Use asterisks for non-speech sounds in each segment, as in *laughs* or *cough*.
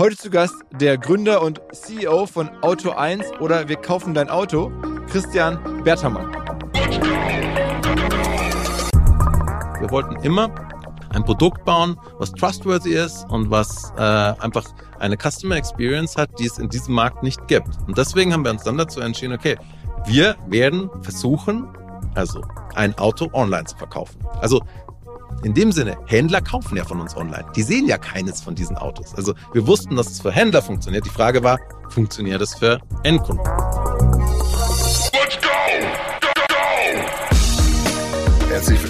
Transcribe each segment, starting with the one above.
Heute zu Gast der Gründer und CEO von Auto 1 oder Wir kaufen dein Auto, Christian Bertermann. Wir wollten immer ein Produkt bauen, was trustworthy ist und was äh, einfach eine Customer Experience hat, die es in diesem Markt nicht gibt. Und deswegen haben wir uns dann dazu entschieden, okay, wir werden versuchen, also ein Auto online zu verkaufen. Also in dem Sinne, Händler kaufen ja von uns online. Die sehen ja keines von diesen Autos. Also wir wussten, dass es für Händler funktioniert. Die Frage war, funktioniert es für Endkunden? Let's go! Go, go! Herzlich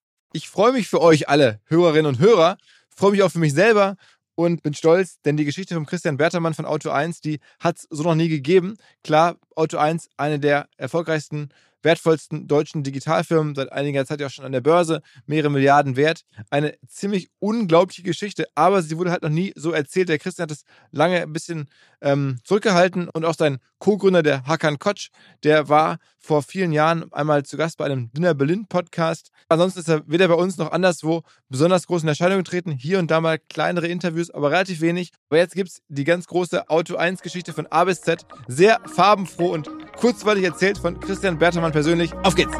Ich freue mich für euch alle, Hörerinnen und Hörer, freue mich auch für mich selber und bin stolz, denn die Geschichte von Christian Bertermann von Auto 1, die hat es so noch nie gegeben. Klar, Auto 1, eine der erfolgreichsten wertvollsten deutschen Digitalfirmen, seit einiger Zeit ja auch schon an der Börse, mehrere Milliarden wert. Eine ziemlich unglaubliche Geschichte, aber sie wurde halt noch nie so erzählt. Der Christian hat es lange ein bisschen ähm, zurückgehalten und auch sein Co-Gründer, der Hakan Kotsch, der war vor vielen Jahren einmal zu Gast bei einem Dinner Berlin Podcast. Ansonsten ist er weder bei uns noch anderswo besonders groß in Erscheinung getreten. Hier und da mal kleinere Interviews, aber relativ wenig. Aber jetzt gibt es die ganz große Auto 1 Geschichte von A bis Z. Sehr farbenfroh und kurzweilig erzählt von Christian Bertermann persönlich. Auf geht's!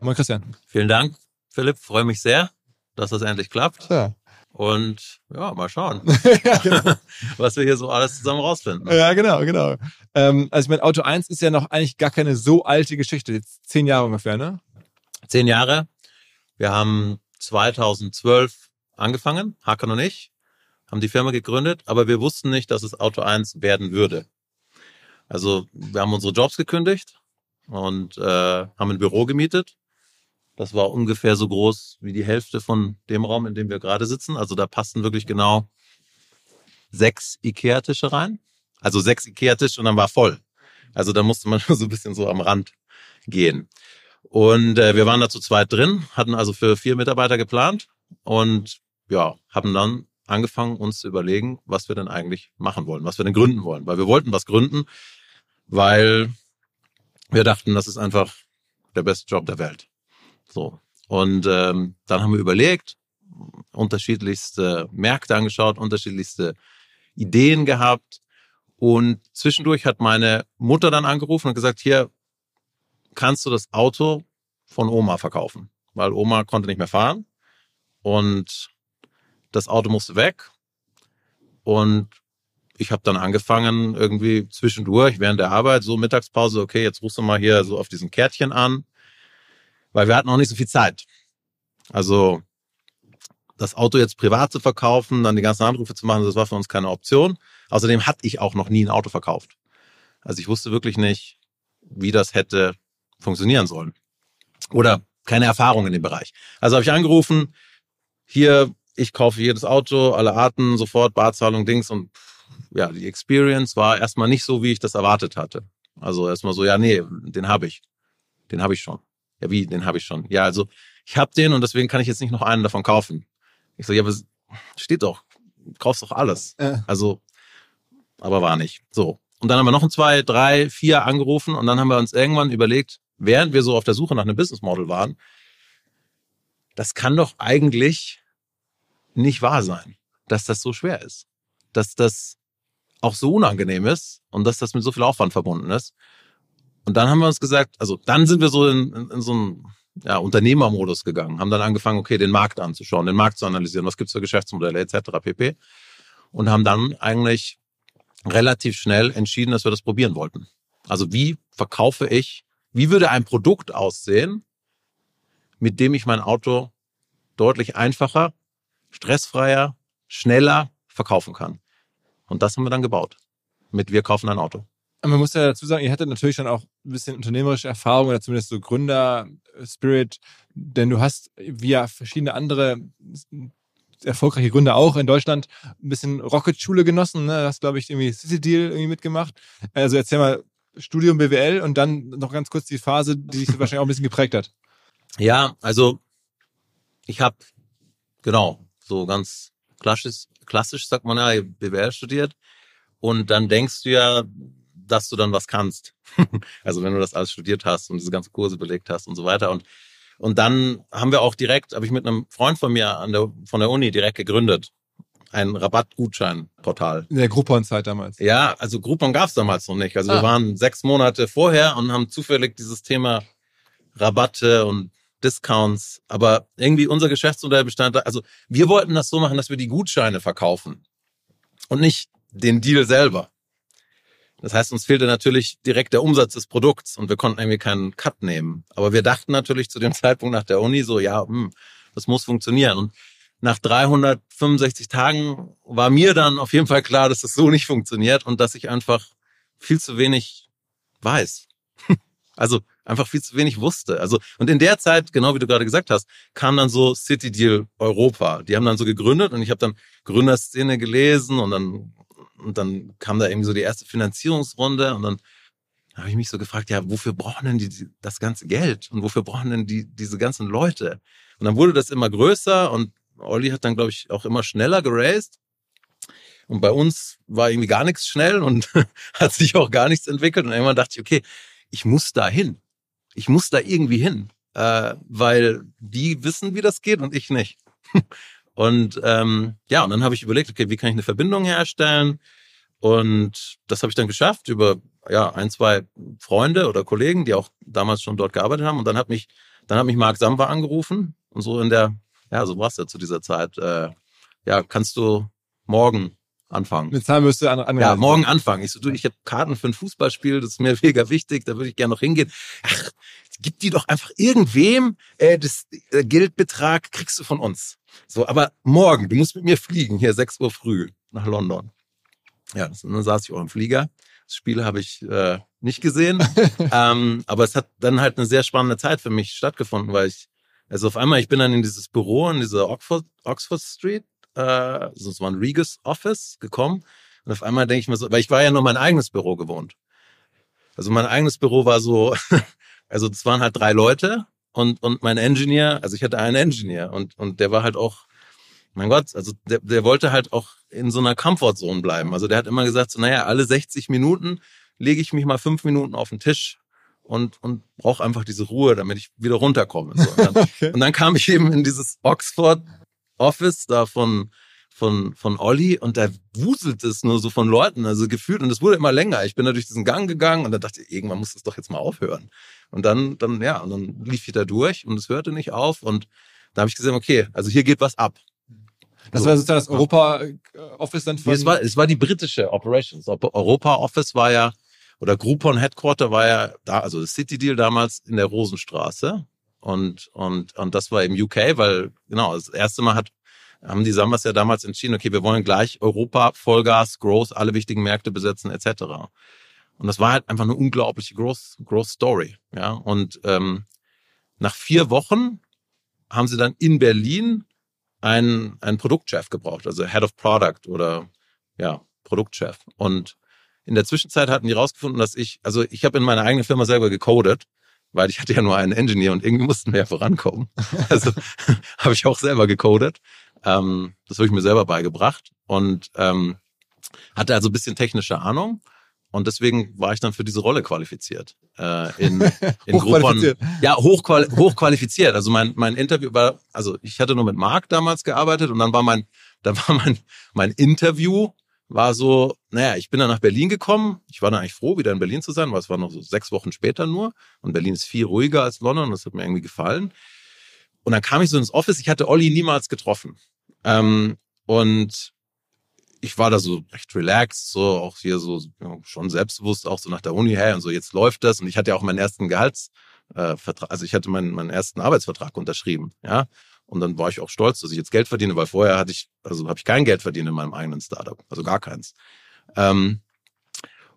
Moin Christian. Vielen Dank, Philipp. Freue mich sehr, dass das endlich klappt. Ja. Und ja, mal schauen, *laughs* ja, genau. *laughs* was wir hier so alles zusammen rausfinden. Ja, genau, genau. Ähm, also ich meine, Auto 1 ist ja noch eigentlich gar keine so alte Geschichte. Jetzt zehn Jahre ungefähr, ne? Zehn Jahre. Wir haben 2012 angefangen, Hakan und ich, haben die Firma gegründet, aber wir wussten nicht, dass es Auto 1 werden würde. Also wir haben unsere Jobs gekündigt und äh, haben ein Büro gemietet das war ungefähr so groß wie die Hälfte von dem Raum, in dem wir gerade sitzen. Also da passten wirklich genau sechs Ikea-Tische rein. Also sechs Ikea-Tische und dann war voll. Also da musste man *laughs* so ein bisschen so am Rand gehen. Und äh, wir waren da zu zweit drin, hatten also für vier Mitarbeiter geplant und ja, haben dann angefangen, uns zu überlegen, was wir denn eigentlich machen wollen, was wir denn gründen wollen. Weil wir wollten was gründen, weil wir dachten, das ist einfach der beste Job der Welt. So. Und ähm, dann haben wir überlegt, unterschiedlichste Märkte angeschaut, unterschiedlichste Ideen gehabt. Und zwischendurch hat meine Mutter dann angerufen und gesagt, hier kannst du das Auto von Oma verkaufen, weil Oma konnte nicht mehr fahren und das Auto musste weg. Und ich habe dann angefangen, irgendwie zwischendurch während der Arbeit, so Mittagspause, okay, jetzt rufst du mal hier so auf diesen Kärtchen an weil wir hatten auch nicht so viel Zeit. Also das Auto jetzt privat zu verkaufen, dann die ganzen Anrufe zu machen, das war für uns keine Option. Außerdem hatte ich auch noch nie ein Auto verkauft. Also ich wusste wirklich nicht, wie das hätte funktionieren sollen. Oder keine Erfahrung in dem Bereich. Also habe ich angerufen, hier, ich kaufe jedes Auto, alle Arten, sofort Barzahlung, Dings und ja, die Experience war erstmal nicht so, wie ich das erwartet hatte. Also erstmal so, ja, nee, den habe ich. Den habe ich schon. Ja, wie, den habe ich schon. Ja, also ich habe den und deswegen kann ich jetzt nicht noch einen davon kaufen. Ich so, ja, aber steht doch, du kaufst doch alles. Äh. Also, aber war nicht. So. Und dann haben wir noch ein zwei, drei, vier angerufen und dann haben wir uns irgendwann überlegt, während wir so auf der Suche nach einem Business Model waren, das kann doch eigentlich nicht wahr sein, dass das so schwer ist. Dass das auch so unangenehm ist und dass das mit so viel Aufwand verbunden ist. Und dann haben wir uns gesagt, also dann sind wir so in, in, in so einen ja, Unternehmermodus gegangen, haben dann angefangen, okay, den Markt anzuschauen, den Markt zu analysieren, was gibt's für Geschäftsmodelle etc. pp. Und haben dann eigentlich relativ schnell entschieden, dass wir das probieren wollten. Also wie verkaufe ich, wie würde ein Produkt aussehen, mit dem ich mein Auto deutlich einfacher, stressfreier, schneller verkaufen kann. Und das haben wir dann gebaut. Mit Wir kaufen ein Auto. Man muss ja dazu sagen, ihr hattet natürlich dann auch ein bisschen unternehmerische Erfahrung oder zumindest so Gründer-Spirit, denn du hast via verschiedene andere erfolgreiche Gründer auch in Deutschland ein bisschen Rocket-Schule genossen. Ne? Du hast, glaube ich, irgendwie City Deal irgendwie mitgemacht. Also erzähl mal Studium BWL und dann noch ganz kurz die Phase, die dich wahrscheinlich auch ein bisschen geprägt hat. Ja, also ich habe genau so ganz klassisch, klassisch sagt man ja BWL studiert und dann denkst du ja, dass du dann was kannst. *laughs* also wenn du das alles studiert hast und diese ganzen Kurse belegt hast und so weiter und und dann haben wir auch direkt, habe ich mit einem Freund von mir an der, von der Uni direkt gegründet. Ein Rabattgutscheinportal. In der Groupon-Zeit damals. Ja, also Groupon gab es damals noch nicht. Also Ah. wir waren sechs Monate vorher und haben zufällig dieses Thema Rabatte und Discounts. Aber irgendwie unser Geschäftsmodell bestand da, also wir wollten das so machen, dass wir die Gutscheine verkaufen und nicht den Deal selber. Das heißt, uns fehlte natürlich direkt der Umsatz des Produkts und wir konnten irgendwie keinen Cut nehmen. Aber wir dachten natürlich zu dem *laughs* Zeitpunkt nach der Uni so, ja, hm, das muss funktionieren. Und nach 365 Tagen war mir dann auf jeden Fall klar, dass das so nicht funktioniert und dass ich einfach viel zu wenig weiß. *laughs* Also einfach viel zu wenig wusste. Also und in der Zeit, genau wie du gerade gesagt hast, kam dann so City Deal Europa. Die haben dann so gegründet und ich habe dann Gründerszene gelesen und dann und dann kam da irgendwie so die erste Finanzierungsrunde und dann habe ich mich so gefragt, ja, wofür brauchen denn die, das ganze Geld und wofür brauchen denn die diese ganzen Leute? Und dann wurde das immer größer und Olli hat dann glaube ich auch immer schneller geraced. Und bei uns war irgendwie gar nichts schnell und *laughs* hat sich auch gar nichts entwickelt. Und irgendwann dachte ich, okay, ich muss da hin. Ich muss da irgendwie hin, äh, weil die wissen, wie das geht und ich nicht. *laughs* und ähm, ja, und dann habe ich überlegt, okay, wie kann ich eine Verbindung herstellen? Und das habe ich dann geschafft über ja ein, zwei Freunde oder Kollegen, die auch damals schon dort gearbeitet haben. Und dann hat mich, dann hat mich Marc Samba angerufen und so in der, ja, so war es ja zu dieser Zeit. Äh, ja, kannst du morgen anfangen? Mit Zahlen müsste an, an Ja, morgen anfangen. Ich so, du, ich habe Karten für ein Fußballspiel, das ist mir *laughs* mega wichtig, da würde ich gerne noch hingehen. Ach, gib die doch einfach irgendwem, äh, das äh, Geldbetrag kriegst du von uns. So, aber morgen, du musst mit mir fliegen, hier 6 Uhr früh nach London. Ja, das, dann saß ich auch im Flieger. Das Spiel habe ich äh, nicht gesehen, *laughs* ähm, aber es hat dann halt eine sehr spannende Zeit für mich stattgefunden, weil ich, also auf einmal, ich bin dann in dieses Büro in dieser Oxford, Oxford Street, äh, also es war ein Regus Office gekommen und auf einmal denke ich mir so, weil ich war ja nur mein eigenes Büro gewohnt. Also mein eigenes Büro war so, *laughs* also es waren halt drei Leute und, und mein Engineer, also ich hatte einen Engineer und, und der war halt auch, mein Gott, also der, der wollte halt auch in so einer Comfortzone bleiben. Also der hat immer gesagt, so, naja, alle 60 Minuten lege ich mich mal fünf Minuten auf den Tisch und, und brauche einfach diese Ruhe, damit ich wieder runterkomme. So, und, dann, *laughs* Okay. und dann kam ich eben in dieses Oxford Office da von, von, von Olli und da wuselt es nur so von Leuten, also gefühlt, und es wurde immer länger. Ich bin da durch diesen Gang gegangen und dann dachte ich, irgendwann muss das doch jetzt mal aufhören. Und dann, dann, ja, und dann lief ich da durch und es hörte nicht auf und da habe ich gesehen, okay, also hier geht was ab. Das So. war sozusagen das Europa-Office dann von... Nee, es, war, es war die britische Operations. Op- Europa Office war ja, oder Groupon Headquarter war ja da, also das City Deal damals in der Rosenstraße. Und, und, und das war im UK, weil, genau, das erste Mal hat, haben die Sambas ja damals entschieden, okay, wir wollen gleich Europa, Vollgas, Growth, alle wichtigen Märkte besetzen, etc. Und das war halt einfach eine unglaubliche Growth, Growth Story. Ja, und ähm, nach vier Wochen haben sie dann in Berlin einen, einen Produktchef gebraucht, also Head of Product oder ja, Produktchef. Und in der Zwischenzeit hatten die rausgefunden, dass ich, also ich habe in meiner eigenen Firma selber gecodet, weil ich hatte ja nur einen Engineer und irgendwie mussten wir ja vorankommen. *laughs* Also *laughs* habe ich auch selber gecodet. Ähm, das habe ich mir selber beigebracht und ähm, hatte also ein bisschen technische Ahnung. Und deswegen war ich dann für diese Rolle qualifiziert. Äh, in, *laughs* in Groupon. Ja, hochqual hochqualifiziert. Also mein, mein Interview war, also ich hatte nur mit Marc damals gearbeitet und dann war mein, *laughs* da war mein, mein Interview war so, naja, ich bin dann nach Berlin gekommen. Ich war dann eigentlich froh, wieder in Berlin zu sein, weil es war noch so sechs Wochen später nur. Und Berlin ist viel ruhiger als London. Das hat mir irgendwie gefallen. Und dann kam ich so ins Office. Ich hatte Olli niemals getroffen. Ähm, und ich war da so recht relaxed, so auch hier so ja, schon selbstbewusst, auch so nach der Uni, hey, und so jetzt läuft das. Und ich hatte ja auch meinen ersten Gehaltsvertrag, äh, also ich hatte meinen, meinen ersten Arbeitsvertrag unterschrieben, ja. Und dann war ich auch stolz, dass ich jetzt Geld verdiene, weil vorher hatte ich, also habe ich kein Geld verdient in meinem eigenen Startup, also gar keins. Ähm,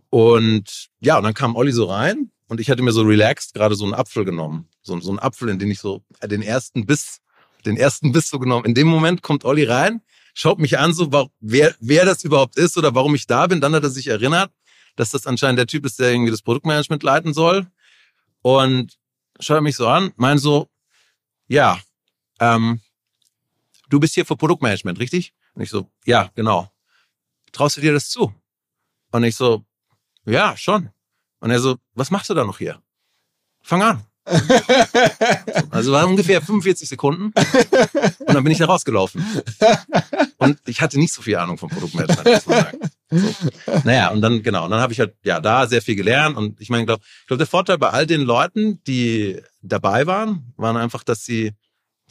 und ja, und dann kam Olli so rein und ich hatte mir so relaxed gerade so einen Apfel genommen, so, so einen Apfel, in den ich so äh, den ersten Biss, den ersten Biss so genommen. In dem Moment kommt Olli rein, schaut mich an, so wer, wer das überhaupt ist oder warum ich da bin. Dann hat er sich erinnert, dass das anscheinend der Typ ist, der irgendwie das Produktmanagement leiten soll. Und schaut mich so an, meint so, ja, ähm, du bist hier für Produktmanagement, richtig? Und ich so, ja, genau. Traust du dir das zu? Und ich so, ja, schon. Und er so, was machst du da noch hier? Fang an. *laughs* also war ungefähr 45 Sekunden und dann bin ich da rausgelaufen. Und ich hatte nicht so viel Ahnung vom Produktmanagement, muss man sagen. So. Naja, und dann, genau, und dann habe ich halt ja da sehr viel gelernt. Und ich meine, glaub, ich glaube, der Vorteil bei all den Leuten, die dabei waren, waren einfach, dass sie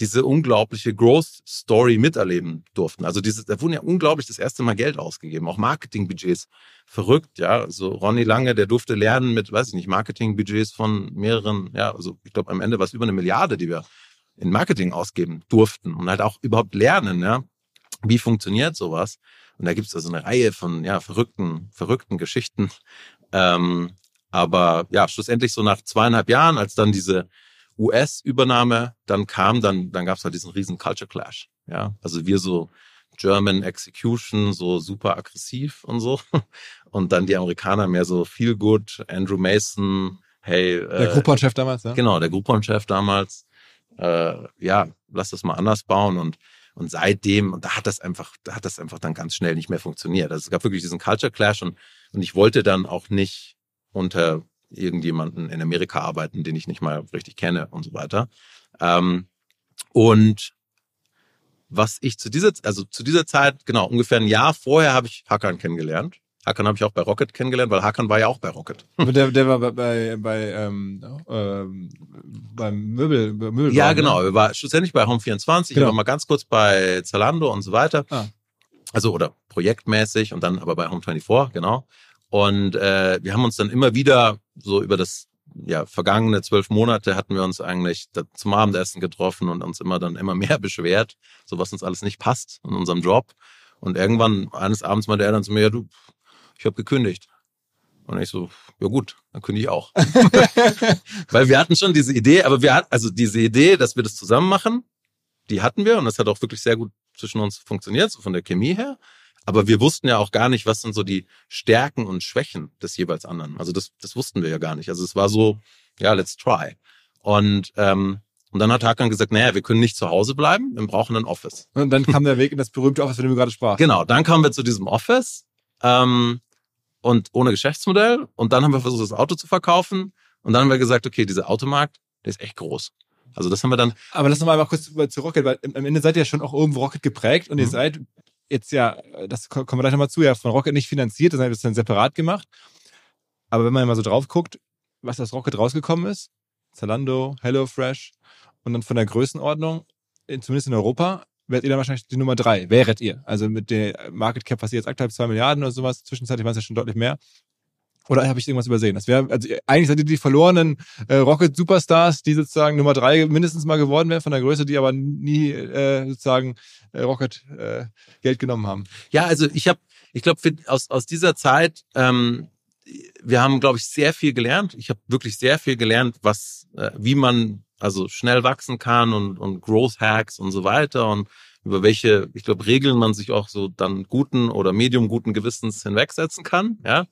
diese unglaubliche Growth Story miterleben durften. Also diese, da wurden ja unglaublich das erste Mal Geld ausgegeben, auch Marketingbudgets. Verrückt, ja. Also Ronny Lange, der durfte lernen mit, weiß ich nicht, Marketingbudgets von mehreren, ja, also ich glaube am Ende war es über eine Milliarde, die wir in Marketing ausgeben durften und halt auch überhaupt lernen, ja. Wie funktioniert sowas? Und da gibt es also eine Reihe von ja, verrückten, verrückten Geschichten. Ähm, aber ja, schlussendlich so nach zweieinhalb Jahren, als dann diese US-Übernahme dann kam, dann, dann gab es halt diesen riesen Culture Clash. Ja, also wir so German Execution, so super aggressiv und so. *laughs* Und dann die Amerikaner mehr so feel good, Andrew Mason, hey. Der äh, Groupon-Chef damals, ja? Genau, der Groupon-Chef damals. Äh, ja, lass das mal anders bauen und und seitdem, und da hat das einfach, da hat das einfach dann ganz schnell nicht mehr funktioniert. Also es gab wirklich diesen Culture Clash und, und ich wollte dann auch nicht unter irgendjemanden in Amerika arbeiten, den ich nicht mal richtig kenne und so weiter. Ähm, und was ich zu dieser, also zu dieser Zeit, genau, ungefähr ein Jahr vorher habe ich Hakan kennengelernt. Hakan habe ich auch bei Rocket kennengelernt, weil Hakan war ja auch bei Rocket. Der, der war bei, bei, bei ähm, ähm, beim Möbel, Möbel Ja, genau. Ne? Er war schlussendlich bei Home24, genau. war mal ganz kurz bei Zalando und so weiter. Ah. Also, oder projektmäßig und dann aber bei Home24, genau. Und äh, wir haben uns dann immer wieder so über das ja, vergangene zwölf Monate hatten wir uns eigentlich zum Abendessen getroffen und uns immer dann immer *laughs* mehr beschwert, so was uns alles nicht passt in unserem Job. Und irgendwann eines Abends meinte er dann zu mir, ja, du, ich habe gekündigt. Und ich so, ja gut, dann kündige ich auch. *laughs* Weil wir hatten schon diese Idee, aber wir hatten, also diese Idee, dass wir das zusammen machen, die hatten wir und das hat auch wirklich sehr gut zwischen uns funktioniert, so von der Chemie her. Aber wir wussten ja auch gar nicht, was sind so die Stärken und Schwächen des jeweils anderen. Also das, das wussten wir ja gar nicht. Also es war so, ja, let's try. Und, ähm, und dann hat Hakan gesagt, naja, wir können nicht zu Hause bleiben, wir brauchen ein Office. Und dann kam der Weg in das berühmte Office, von dem du gerade sprachst. Genau, dann kamen wir zu diesem Office ähm, und ohne Geschäftsmodell. Und dann haben wir versucht, das Auto zu verkaufen. Und dann haben wir gesagt, okay, dieser Automarkt, der ist echt groß. Also das haben wir dann. Aber lass noch mal kurz zu Rocket, weil am Ende seid ihr ja schon auch irgendwo Rocket geprägt und mhm. ihr seid jetzt ja, das kommen wir gleich nochmal zu, ja von Rocket nicht finanziert, das haben wir dann separat gemacht. Aber wenn man mal so drauf guckt, was das Rocket rausgekommen ist, Zalando, HelloFresh und dann von der Größenordnung, zumindest in Europa, wärt ihr dann wahrscheinlich die Nummer drei. Wäret ihr. Also mit der Market Cap, was ihr jetzt aktuell zwei Milliarden oder sowas, zwischenzeitlich waren es ja schon deutlich mehr. Oder habe ich irgendwas übersehen? Das wäre, also eigentlich seid ihr die verlorenen äh, Rocket Superstars, die sozusagen Nummer drei mindestens mal geworden wären von der Größe, die aber nie äh, sozusagen äh, Rocket äh, Geld genommen haben. Ja, also ich habe, ich glaube, aus, aus dieser Zeit, ähm, wir haben, glaube ich, sehr viel gelernt. Ich habe wirklich sehr viel gelernt, was, äh, wie man also schnell wachsen kann und, und Growth Hacks und so weiter und über welche, ich glaube, Regeln man sich auch so dann guten oder medium guten Gewissens hinwegsetzen kann. Ja,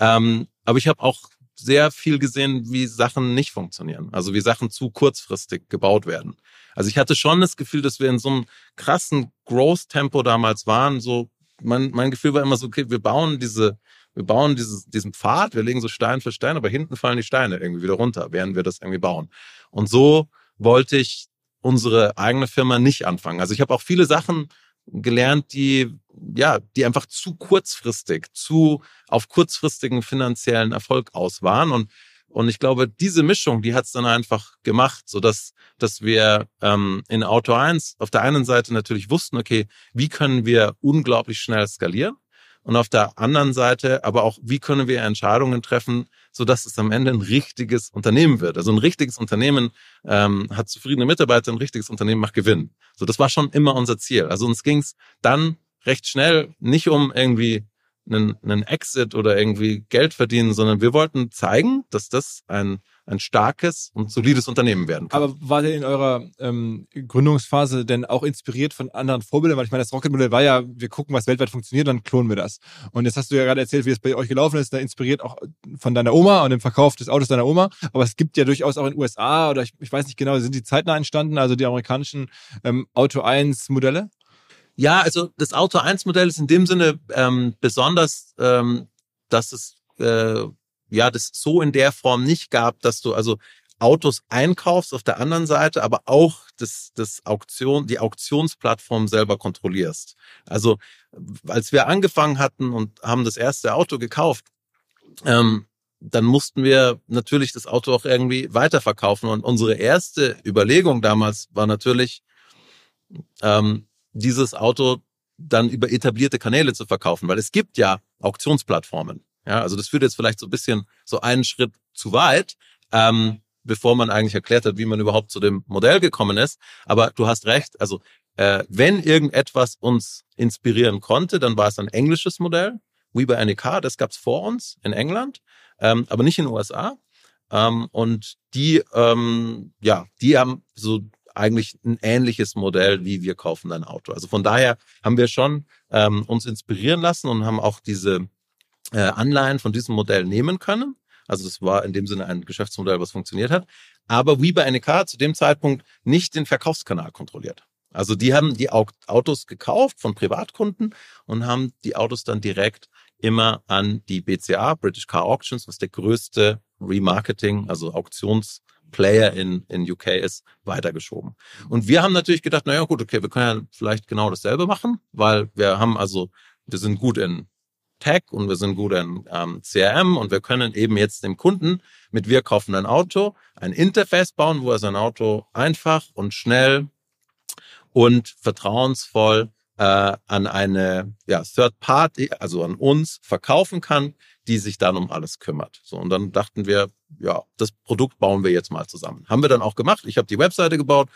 Ähm, aber ich habe auch sehr viel gesehen, wie Sachen nicht funktionieren. Also wie Sachen zu kurzfristig gebaut werden. Also ich hatte schon das Gefühl, dass wir in so einem krassen Growth-Tempo damals waren. So mein, mein Gefühl war immer so, okay, wir bauen diese, wir bauen dieses, diesen Pfad, wir legen so Stein für Stein, aber hinten fallen die Steine irgendwie wieder runter, während wir das irgendwie bauen. Und so wollte ich unsere eigene Firma nicht anfangen. Also ich habe auch viele Sachen gelernt, die ja, die einfach zu kurzfristig, zu auf kurzfristigen finanziellen Erfolg aus waren. Und und ich glaube, diese Mischung, die hat es dann einfach gemacht, so dass dass wir ähm, in Auto 1 auf der einen Seite natürlich wussten, okay, wie können wir unglaublich schnell skalieren? Und auf der anderen Seite aber auch, wie können wir Entscheidungen treffen, so dass es am Ende ein richtiges Unternehmen wird. Also ein richtiges Unternehmen ähm, hat zufriedene Mitarbeiter, ein richtiges Unternehmen macht Gewinn. So, das war schon immer unser Ziel. Also uns ging es dann recht schnell nicht um irgendwie einen, einen Exit oder irgendwie Geld verdienen, sondern wir wollten zeigen, dass das ein ein starkes und solides Unternehmen werden kann. Aber war ihr in eurer ähm, Gründungsphase denn auch inspiriert von anderen Vorbildern? Weil ich meine, das Rocket-Modell war ja, wir gucken, was weltweit funktioniert, dann klonen wir das. Und jetzt hast du ja gerade erzählt, wie es bei euch gelaufen ist, da inspiriert auch von deiner Oma und dem Verkauf des Autos deiner Oma. Aber es gibt ja durchaus auch in den USA oder ich, ich weiß nicht genau, sind die zeitnah entstanden, also die amerikanischen ähm, Auto 1 Modelle? Ja, also das Auto 1 Modell ist in dem Sinne ähm, besonders, ähm, dass es äh, ja das so in der Form nicht gab, dass du also Autos einkaufst auf der anderen Seite, aber auch das, das Auktion, die Auktionsplattform selber kontrollierst. Also als wir angefangen hatten und haben das erste Auto gekauft, ähm, dann mussten wir natürlich das Auto auch irgendwie weiterverkaufen. Und unsere erste Überlegung damals war natürlich, ähm, dieses Auto dann über etablierte Kanäle zu verkaufen, weil es gibt ja Auktionsplattformen. Ja, also das führt jetzt vielleicht so ein bisschen so einen Schritt zu weit, ähm, bevor man eigentlich erklärt hat, wie man überhaupt zu dem Modell gekommen ist. Aber du hast recht, also äh, wenn irgendetwas uns inspirieren konnte, dann war es ein englisches Modell, We by NEK, das gab's vor uns in England, ähm, aber nicht in den USA. Ähm, und die, ähm, ja, die haben so eigentlich ein ähnliches Modell, wie wir kaufen ein Auto. Also von daher haben wir schon ähm, uns inspirieren lassen und haben auch diese äh, Anleihen von diesem Modell nehmen können. Also das war in dem Sinne ein Geschäftsmodell, was funktioniert hat. Aber wie bei NEK zu dem Zeitpunkt nicht den Verkaufskanal kontrolliert. Also die haben die Autos gekauft von Privatkunden und haben die Autos dann direkt immer an die BCA, British Car Auctions, was der größte Remarketing, also Auktionsplayer in, in UK ist, weitergeschoben. Und wir haben natürlich gedacht, naja gut, okay, wir können ja vielleicht genau dasselbe machen, weil wir haben also, wir sind gut in Tech und wir sind gut in ähm, CRM und wir können eben jetzt dem Kunden mit wir kaufen ein Auto ein Interface bauen, wo er sein Auto einfach und schnell und vertrauensvoll äh, an eine ja, Third Party, also an uns verkaufen kann, die sich dann um alles kümmert. So und dann dachten wir, ja, das Produkt bauen wir jetzt mal zusammen. Haben wir dann auch gemacht. Ich habe die Webseite gebaut,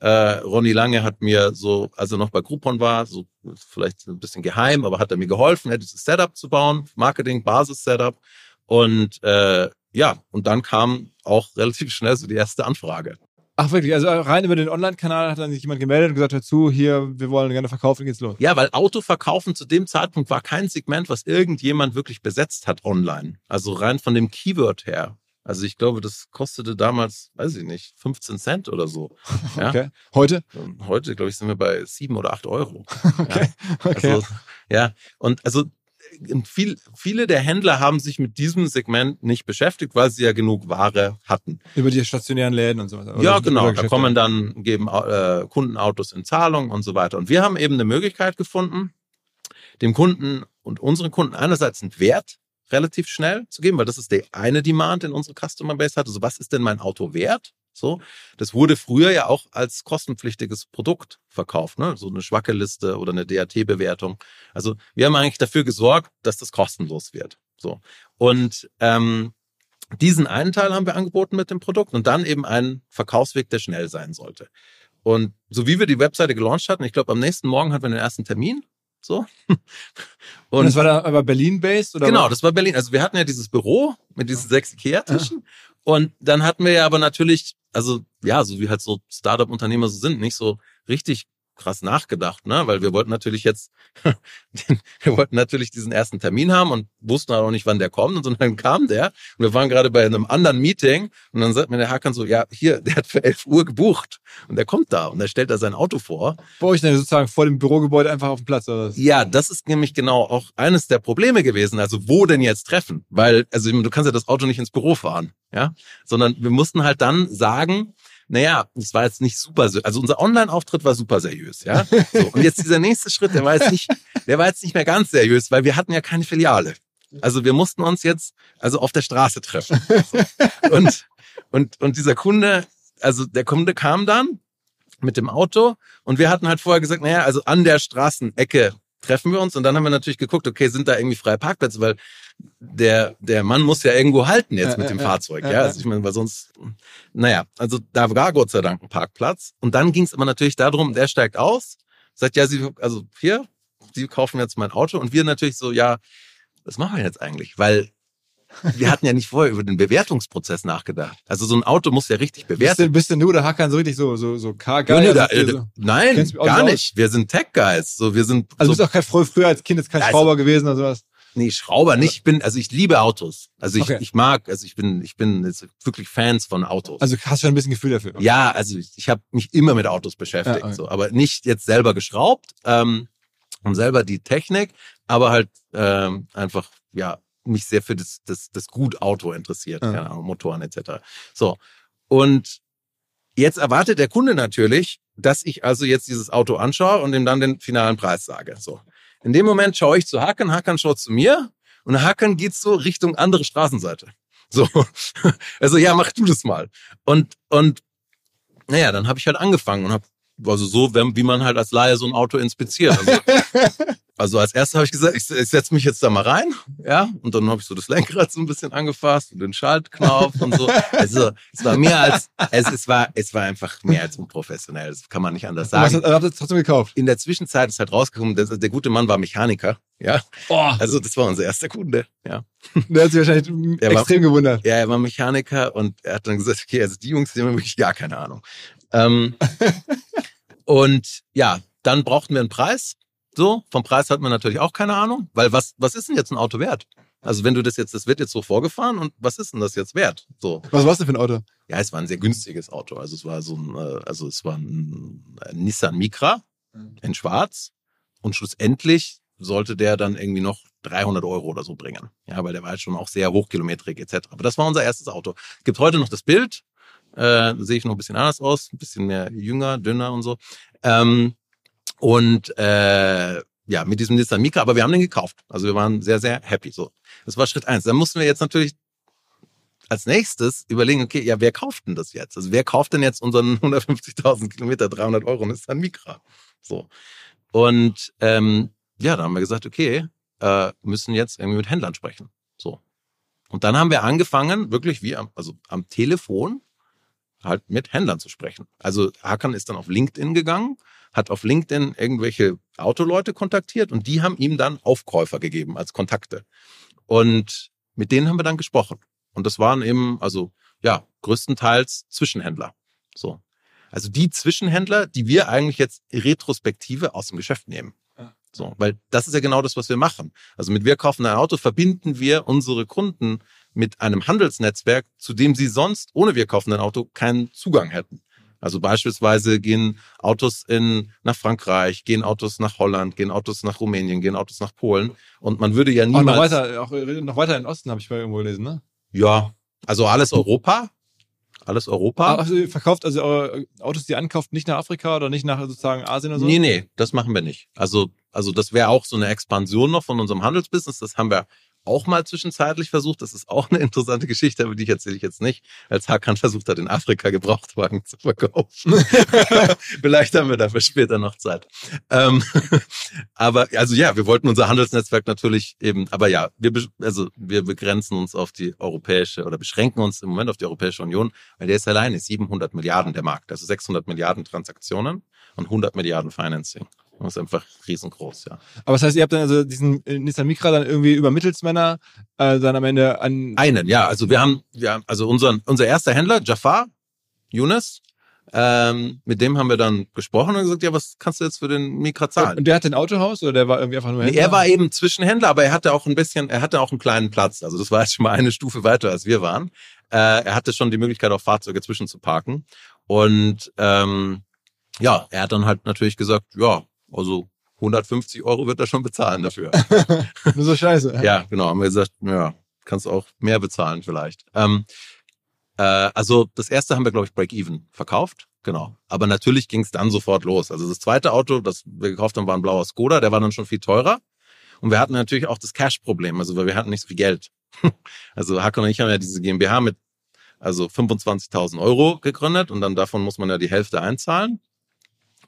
äh, Ronny Lange hat mir so, als er noch bei Groupon war, so vielleicht ein bisschen geheim, aber hat er mir geholfen, dieses Setup zu bauen, Marketing, Basis-Setup. Und äh, ja, und dann kam auch *laughs* relativ schnell so die erste Anfrage. Ach wirklich, also rein über den Online-Kanal hat dann sich jemand gemeldet und gesagt, hör zu, hier, wir wollen gerne verkaufen, geht's los. Ja, weil Autoverkaufen zu dem Zeitpunkt war kein Segment, was irgendjemand wirklich besetzt hat online. Also rein von dem Keyword her also ich glaube, das kostete damals, weiß ich nicht, 15 Cent oder so. *laughs* Ja? Okay. Heute? Heute, glaube ich, sind wir bei sieben oder acht Euro. *laughs* okay. Ja. Okay. Also, ja, und also viel, viele der Händler haben sich mit diesem Segment nicht beschäftigt, weil sie ja genug Ware hatten. Über die stationären Läden und so weiter. Ja, genau. Da kommen dann, geben äh, Kundenautos in Zahlung und so weiter. Und wir haben eben eine Möglichkeit gefunden, dem Kunden und unseren Kunden einerseits einen Wert relativ schnell zu geben, weil das ist der eine Demand, in unsere Customer Base hat. Also was ist denn mein Auto wert? So, das wurde früher ja auch als kostenpflichtiges Produkt verkauft, ne? So eine Schwackeliste oder eine DAT-Bewertung. Also wir haben eigentlich dafür gesorgt, dass das kostenlos wird. So und ähm, diesen einen Teil haben wir angeboten mit dem Produkt und dann eben einen Verkaufsweg, der schnell sein sollte. Und so wie wir die Webseite gelauncht hatten, ich glaube, am nächsten Morgen hatten wir den ersten Termin so. *laughs* Und, das war da aber Berlin-based? oder? Genau, das war Berlin. Also wir hatten ja dieses Büro mit diesen sechs Ikea-Tischen. Ja. Und dann hatten wir ja aber natürlich, also ja, so wie halt so Startup-Unternehmer so sind, nicht so richtig krass nachgedacht, ne? Weil wir wollten natürlich jetzt, *laughs* wir wollten natürlich diesen ersten Termin haben und wussten auch nicht, wann der kommt. Und dann kam der und wir waren gerade bei einem anderen Meeting und dann sagt mir der Hakan so, ja, hier, der hat für 11 Uhr gebucht und der kommt da und er stellt da sein Auto vor. Bei euch dann sozusagen vor dem Bürogebäude einfach auf dem Platz oder was? Ja, das ist nämlich genau auch eines der Probleme gewesen. Also wo denn jetzt treffen? Weil, also du kannst ja das Auto nicht ins Büro fahren, ja, sondern wir mussten halt dann sagen, naja, es war jetzt nicht super, also unser Online-Auftritt war super seriös, ja. So, und jetzt dieser nächste Schritt, der war jetzt nicht, der war jetzt nicht mehr ganz seriös, weil wir hatten ja keine Filiale. Also wir mussten uns jetzt also auf der Straße treffen. Und, und, und dieser Kunde, also der Kunde kam dann mit dem Auto und wir hatten halt vorher gesagt, naja, also an der Straßenecke treffen wir uns und dann haben wir natürlich geguckt, okay, sind da irgendwie freie Parkplätze, weil der, der Mann muss ja irgendwo halten jetzt mit dem Fahrzeug, ja. Also ich meine, weil sonst, naja, also da war Gott sei Dank ein Parkplatz. Und dann ging es aber natürlich darum, der steigt aus, sagt, ja, sie, also hier, sie kaufen jetzt mein Auto und wir natürlich so, ja, was machen wir jetzt eigentlich? Weil wir hatten ja nicht vorher über den Bewertungsprozess nachgedacht. Also so ein Auto muss ja richtig bewerten. Bist denn du oder Hakan so richtig so so so car ja, nee, da, äh, so, Nein, gar nicht. Wir sind Tech Guys. So wir sind. Also so, du bist auch kein früher als Kind jetzt kein Schrauber gewesen oder sowas. Nee, Schrauber nicht. Ich bin, also ich liebe Autos. Also ich, okay. ich mag, also ich bin, ich bin jetzt wirklich Fans von Autos. Also hast du ein bisschen Gefühl dafür? Okay. Ja, also ich, ich habe mich immer mit Autos beschäftigt, ja, okay. so, aber nicht jetzt selber geschraubt ähm, und selber die Technik, aber halt ähm, einfach ja mich sehr für das das das gut Auto interessiert, ja. keine Ahnung, Motoren etc. So und jetzt erwartet der Kunde natürlich, dass ich also jetzt dieses Auto anschaue und ihm dann den finalen Preis sage. So. In dem Moment schaue ich zu Hakan, Hakan schaut zu mir und Hakan geht so Richtung andere Straßenseite. So, *laughs* also ja, mach du das mal. Und und naja, dann habe ich halt angefangen und habe also so, wie man halt als Laie so ein Auto inspiziert. Also, *laughs* also als erstes habe ich gesagt, ich, ich setze mich jetzt da mal rein, ja, und dann habe ich so das Lenkrad so ein bisschen angefasst und den Schaltknopf und so. Also es war mehr als es, es war es war einfach mehr als unprofessionell. Das kann man nicht anders sagen. Was habt ihr trotzdem gekauft? In der Zwischenzeit ist halt rausgekommen, der, der gute Mann war Mechaniker, ja. Oh. Also das war unser erster Kunde, ja. *laughs* Der hat sich wahrscheinlich er extrem war, gewundert. Ja, er war Mechaniker und er hat dann gesagt, okay, also die Jungs, die haben wirklich gar keine Ahnung. Ähm, *laughs* und ja, dann brauchten wir einen Preis. So, vom Preis hat man natürlich auch keine Ahnung, weil was, was ist denn jetzt ein Auto wert? Also wenn du das jetzt, das wird jetzt so vorgefahren und was ist denn das jetzt wert? So. Was war es denn für ein Auto? Ja, es war ein sehr günstiges Auto. Also es war so ein, äh, also es war ein, ein Nissan Micra mhm. in Schwarz und schlussendlich sollte der dann irgendwie noch 300 Euro oder so bringen. Ja, weil der war halt schon auch sehr hochkilometrig etc. Aber das war unser erstes Auto. Es gibt heute noch das Bild, äh, sehe ich noch ein bisschen anders aus, ein bisschen mehr jünger, dünner und so. Ähm, und äh, ja, mit diesem Nissan Micra, aber wir haben den gekauft. Also wir waren sehr, sehr happy. So, das war Schritt eins. Dann mussten wir jetzt natürlich als nächstes überlegen, okay, ja, wer kauft denn das jetzt? Also wer kauft denn jetzt unseren 150.000 Kilometer 300 Euro Nissan Micra? So. Und ähm, ja, da haben wir gesagt, okay, äh, müssen jetzt irgendwie mit Händlern sprechen. So. Und dann haben wir angefangen, wirklich wie am, also am Telefon halt mit Händlern zu sprechen. Also Hakan ist dann auf LinkedIn gegangen, hat auf LinkedIn irgendwelche Autoleute kontaktiert und die haben ihm dann Aufkäufer gegeben als Kontakte. Und mit denen haben wir dann gesprochen. Und das waren eben, also ja, größtenteils Zwischenhändler. So. Also die Zwischenhändler, die wir eigentlich jetzt retrospektive aus dem Geschäft nehmen. So, weil das ist ja genau das, was wir machen. Also mit Wir kaufen ein Auto verbinden wir unsere Kunden mit einem Handelsnetzwerk, zu dem sie sonst ohne Wir kaufen ein Auto keinen Zugang hätten. Also beispielsweise gehen Autos in, nach Frankreich, gehen Autos nach Holland, gehen Autos nach Rumänien, gehen Autos nach Polen. Und man würde ja niemals... Auch noch weiter, auch noch weiter in den Osten habe ich mal irgendwo gelesen, ne? Ja, also alles Europa. Alles Europa. Also ihr verkauft also eure Autos, die ihr ankauft, nicht nach Afrika oder nicht nach sozusagen Asien oder so? Nee, nee, das machen wir nicht. Also, also das wäre auch so eine Expansion noch von unserem Handelsbusiness. Das haben wir auch mal zwischenzeitlich versucht. Das ist auch eine interessante Geschichte, aber die erzähle ich jetzt nicht, als Hakan versucht hat, in Afrika Gebrauchtwagen zu verkaufen. *laughs* Vielleicht haben wir dafür später noch Zeit. Ähm, *laughs* aber also ja, wir wollten unser Handelsnetzwerk natürlich eben, aber ja, wir also wir begrenzen uns auf die europäische oder beschränken uns im Moment auf die Europäische Union, weil der ist alleine 700 Milliarden der Markt, also 600 Milliarden Transaktionen und 100 Milliarden Financing. Das ist einfach riesengroß, ja. Aber das heißt, ihr habt dann also diesen äh, Nissan Micra dann irgendwie über Mittelsmänner äh, dann am Ende an... Einen, ja. Also wir haben, wir haben also unseren, unser erster Händler, Jafar, Yunus, Ähm, mit dem haben wir dann gesprochen und gesagt, ja, was kannst du jetzt für den Micra zahlen? Und der hatte ein Autohaus oder der war irgendwie einfach nur Nee, Händler? er war eben Zwischenhändler, aber er hatte auch ein bisschen, er hatte auch einen kleinen Platz. Also das war jetzt schon mal eine Stufe weiter, als wir waren. Äh, er hatte schon die Möglichkeit, auch Fahrzeuge zwischen zu parken. Und ähm, ja, er hat dann halt natürlich gesagt, ja, also 150 Euro wird er schon bezahlen dafür. *laughs* Nur so scheiße. *laughs* ja, genau. Haben wir gesagt, ja, kannst auch mehr bezahlen vielleicht. Ähm, äh, also das erste haben wir, glaube ich, Break-Even verkauft. Genau. Aber natürlich ging es dann sofort los. Also das zweite Auto, das wir gekauft haben, war ein blauer Skoda, der war dann schon viel teurer. Und wir hatten natürlich auch das Cash-Problem, also weil wir hatten nicht so viel Geld. *laughs* Also Hacker und ich haben ja diese GmbH mit also 25.000 Euro gegründet und dann davon muss man ja die Hälfte einzahlen.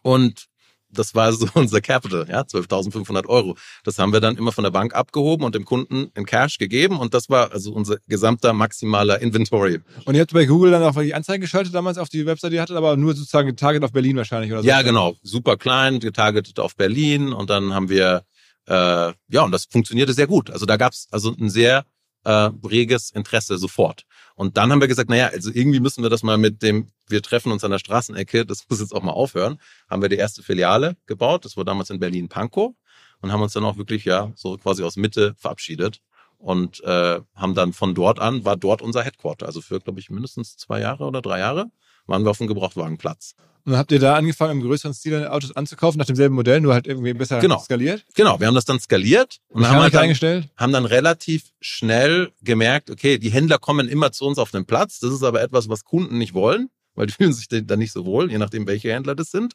Und das war so *laughs* unser Capital, ja, 12.500 Euro. Das haben wir dann immer von der Bank abgehoben und dem Kunden in Cash gegeben und das war also unser gesamter maximaler Inventory. Und ihr habt bei Google dann auch die Anzeigen geschaltet damals auf die Webseite, die ihr hattet, aber nur sozusagen getarget auf Berlin wahrscheinlich oder so. Ja, genau, super klein, getargetet auf Berlin und dann haben wir äh, ja und das funktionierte sehr gut. Also da gab's also ein sehr äh, reges Interesse sofort. Und dann haben wir gesagt, naja, also irgendwie müssen wir das mal mit dem, wir treffen uns an der Straßenecke, das muss jetzt auch mal aufhören. Haben wir die erste Filiale gebaut, das war damals in Berlin-Pankow und haben uns dann auch wirklich, ja, so quasi aus Mitte verabschiedet und äh, haben dann von dort an, war dort unser Headquarter. Also für, glaube ich, mindestens zwei Jahre oder drei Jahre waren wir auf dem Gebrauchtwagenplatz. Und dann habt ihr da angefangen, im größeren Stil Autos anzukaufen, nach demselben Modell, nur halt irgendwie besser Genau. skaliert? Genau, wir haben das dann skaliert und haben halt dann, haben dann relativ schnell gemerkt, okay, die Händler kommen immer zu uns auf den Platz. Das ist aber etwas, was Kunden nicht wollen, weil die *laughs* fühlen sich dann nicht so wohl, je nachdem, welche Händler das sind.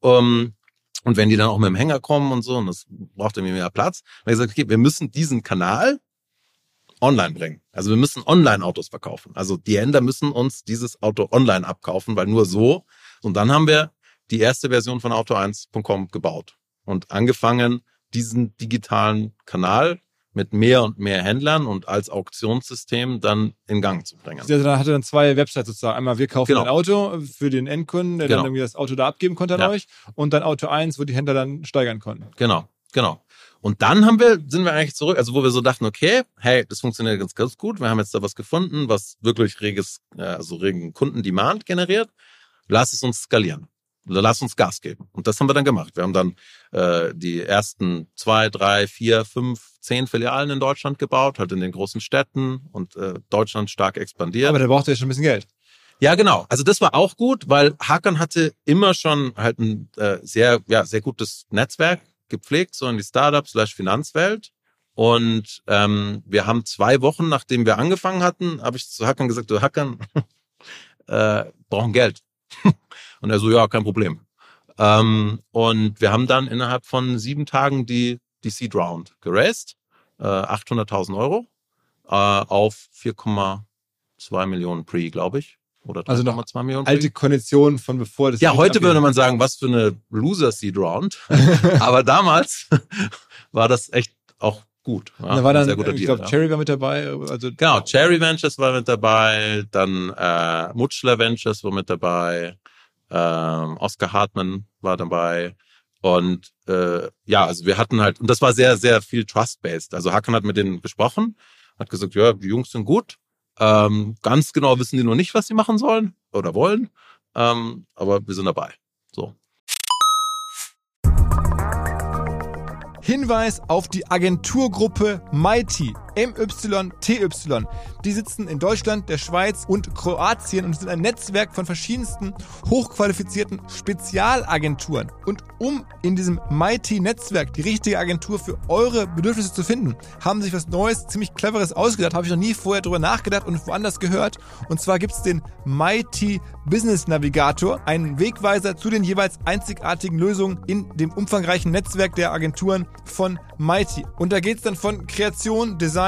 Um, und wenn die dann auch mit dem Hänger kommen und so, und das braucht irgendwie mehr Platz, dann haben wir gesagt, okay, wir müssen diesen Kanal online bringen. Also wir müssen Online-Autos verkaufen. Also die Händler müssen uns dieses Auto online abkaufen, weil nur so. Und dann haben wir die erste Version von Auto1.com gebaut und angefangen, diesen digitalen Kanal mit mehr und mehr Händlern und als Auktionssystem dann in Gang zu bringen. Also da hatte dann zwei Websites sozusagen. Einmal wir kaufen Genau. ein Auto für den Endkunden, der Genau. dann irgendwie das Auto da abgeben konnte an Ja. euch. Und dann Auto 1, wo die Händler dann steigern konnten. Genau, genau. Und dann haben wir, sind wir eigentlich zurück, also wo wir so dachten, okay, hey, das funktioniert ganz, ganz gut. Wir haben jetzt da was gefunden, was wirklich reges, also regen Kundendemand generiert. Lass es uns skalieren. Oder lass uns Gas geben. Und das haben wir dann gemacht. Wir haben dann äh, die ersten zwei, drei, vier, fünf, zehn Filialen in Deutschland gebaut, halt in den großen Städten und äh, Deutschland stark expandiert. Aber da braucht ihr schon ein bisschen Geld. Ja, genau. Also das war auch gut, weil Hakan hatte immer schon halt ein äh, sehr, ja, sehr gutes Netzwerk gepflegt, so in die Startup slash Finanzwelt. Und ähm, wir haben zwei Wochen, nachdem wir angefangen hatten, habe ich zu Hakan gesagt, du Hakan, *laughs* äh, brauchen Geld. *laughs* und er so, ja, kein Problem. Ähm, und wir haben dann innerhalb von sieben Tagen die, die Seed Round geraced, äh, 800.000 Euro äh, auf 4,2 Millionen Pre, glaube ich. Oder Also noch 3,2 Millionen. Alte Konditionen von bevor das. Ja, heute würde man sagen, was für eine Loser Seed Round. *laughs* Aber damals *laughs* war das echt auch gut. Ja, Da war dann, sehr guter ich Deal, glaube, ja. Cherry war mit dabei. Also Genau, Cherry Ventures war mit dabei, dann äh, Mutschler Ventures war mit dabei, ähm, Oscar Hartmann war dabei. Und äh, ja, also wir hatten halt, und das war sehr, sehr viel Trust-based. Also Hakan hat mit denen gesprochen, hat gesagt, ja, die Jungs sind gut. Ähm, ganz genau wissen die noch nicht, was sie machen sollen oder wollen. Ähm, aber wir sind dabei. So. Hinweis auf die Agenturgruppe Mighty, MYTY. Die sitzen in Deutschland, der Schweiz und Kroatien und sind ein Netzwerk von verschiedensten hochqualifizierten Spezialagenturen. Und um in diesem Mighty-Netzwerk die richtige Agentur für eure Bedürfnisse zu finden, haben sich was Neues, ziemlich Cleveres ausgedacht. Habe ich noch nie vorher drüber nachgedacht und woanders gehört. Und zwar gibt es den Mighty Business Navigator, einen Wegweiser zu den jeweils einzigartigen Lösungen in dem umfangreichen Netzwerk der Agenturen von Mighty. Und da geht es dann von Kreation, Design,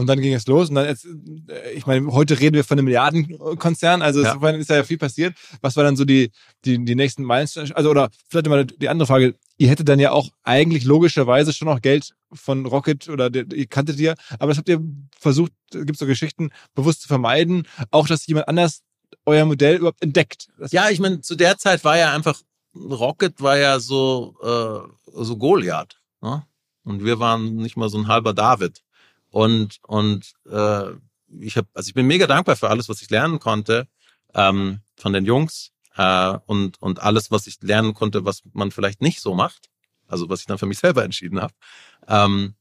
Und dann ging es los. Und dann jetzt, äh, ich meine, heute reden wir von einem Milliardenkonzern, also Ja. insofern ist ja viel passiert. Was war dann so die, die, die nächsten Meilensteine? Also, oder vielleicht mal die andere Frage. ihr hättet dann ja auch eigentlich logischerweise schon noch Geld von Rocket oder der, ihr kanntet ihr, aber das habt ihr versucht, gibt es so Geschichten, bewusst zu vermeiden, auch dass jemand anders euer Modell überhaupt entdeckt. Das Ja, ich meine, zu der Zeit war ja einfach, Rocket war ja so, äh, so Goliath. Ne? Und wir waren nicht mal so ein halber David. Und, und äh, ich habe, also ich bin mega dankbar für alles, was ich lernen konnte ähm, von den Jungs äh, und, und alles, was ich lernen konnte, was man vielleicht nicht so macht. Also was ich dann für mich selber entschieden habe. Ähm,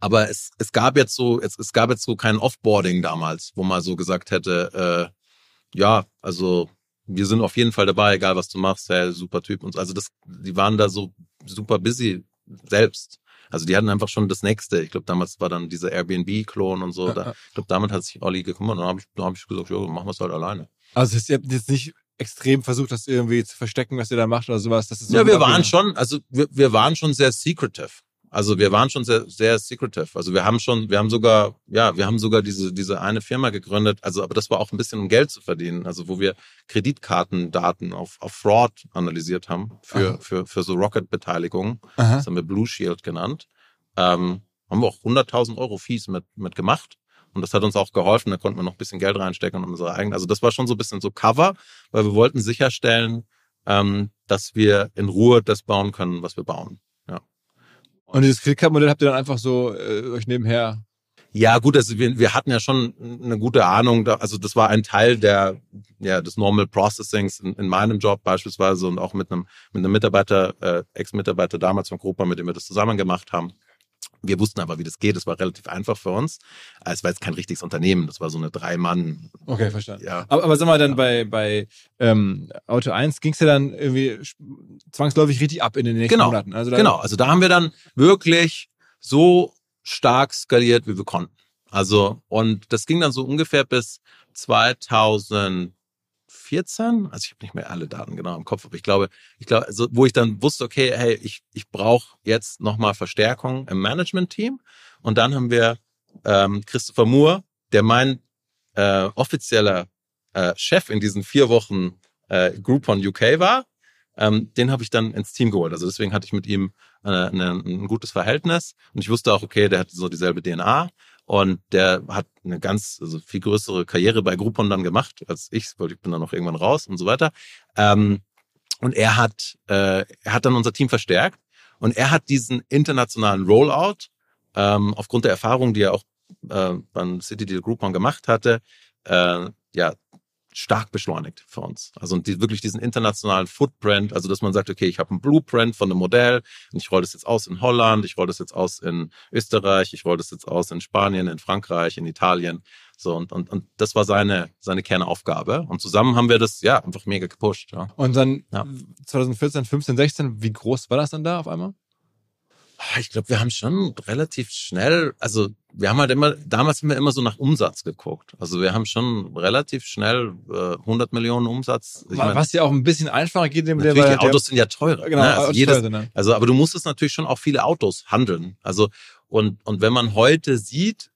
aber es, es gab jetzt so, es, es gab jetzt so kein Offboarding damals, wo man so gesagt hätte, äh, ja, also wir sind auf jeden Fall dabei, egal was du machst, hey, super Typ und so. Also das, die waren da so super busy selbst. Also die hatten einfach schon das nächste. Ich glaube, damals war dann dieser Airbnb-Klon und so. Da, ich glaube, damit hat sich Olli gekümmert und dann habe ich, dann hab ich gesagt, ja, machen wir es halt alleine. Also ihr habt jetzt nicht extrem versucht, das irgendwie zu verstecken, was ihr da macht oder sowas. Das ist so ja, wir waren schon, also wir, wir waren schon sehr secretive. Also wir waren schon sehr, sehr secretive. Also wir haben schon, wir haben sogar, ja, wir haben sogar diese, diese eine Firma gegründet. Also, aber das war auch ein bisschen um Geld zu verdienen. Also wo wir Kreditkartendaten auf, auf Fraud analysiert haben für, Aha. für, für so Rocket-Beteiligungen. Das haben wir Blue Shield genannt. Ähm, haben wir auch 100.000 Euro Fees mit, mit gemacht. Und das hat uns auch geholfen. Da konnten wir noch ein bisschen Geld reinstecken und unsere eigenen. Also das war schon so ein bisschen so Cover, weil wir wollten sicherstellen, ähm, dass wir in Ruhe das bauen können, was wir bauen. Und dieses Kreditkartenmodell habt ihr dann einfach so äh, euch nebenher. Ja, gut, also wir, wir hatten ja schon eine gute Ahnung. Da, also das war ein Teil der, ja, des Normal Processings in, in meinem Job beispielsweise und auch mit einem, mit einem Mitarbeiter, äh, Ex-Mitarbeiter damals von Gruppe, mit dem wir das zusammen gemacht haben. Wir wussten aber, wie das geht. Es war relativ einfach für uns. Es war jetzt kein richtiges Unternehmen. Das war so eine Drei-Mann. Okay, verstanden. Ja. Aber, aber sag mal, dann bei, bei ähm, Auto 1 ging es ja dann irgendwie zwangsläufig richtig ab in den nächsten Genau, Monaten. Also Genau, also da haben wir dann wirklich so stark skaliert, wie wir konnten. Also, und das ging dann so ungefähr bis 2014. Also ich habe nicht mehr alle Daten genau im Kopf, aber ich glaube, ich glaube, also, wo ich dann wusste, okay, hey, ich, ich brauche jetzt nochmal Verstärkung im Management-Team. Und dann haben wir ähm, Christopher Moore, der mein äh, offizieller äh, Chef in diesen vier Wochen äh, Groupon UK war. Ähm, den habe ich dann ins Team geholt. Also deswegen hatte ich mit ihm äh, eine, ein gutes Verhältnis und ich wusste auch, okay, der hat so dieselbe DNA und der hat eine ganz, also viel größere Karriere bei Groupon dann gemacht als ich, weil ich bin dann noch irgendwann raus und so weiter. Ähm, und er hat, äh, er hat dann unser Team verstärkt und er hat diesen internationalen Rollout ähm, aufgrund der Erfahrung, die er auch äh, beim City Deal Groupon gemacht hatte, äh, ja stark beschleunigt für uns. Also und die, wirklich diesen internationalen Footprint, also dass man sagt, okay, ich habe einen Blueprint von einem Modell und ich roll das jetzt aus in Holland, ich roll das jetzt aus in Österreich, ich roll das jetzt aus in Spanien, in Frankreich, in Italien. So und und, und das war seine seine Kernaufgabe und zusammen haben wir das ja einfach mega gepusht. Ja. Und dann Ja. 2014, 15, 16, wie groß war das dann da auf einmal? Ah, Ich glaube, wir haben schon relativ schnell, also wir haben halt immer, damals haben wir immer so nach Umsatz geguckt. Also wir haben schon relativ schnell äh, 100 Millionen Umsatz. Ich mein, Was ja auch ein bisschen einfacher geht, dem natürlich, die Autos sind ja teurer. genau, ne? also, jedes, sind, ne? also, aber du musstest natürlich schon auch viele Autos handeln. Also, und, und wenn man heute sieht,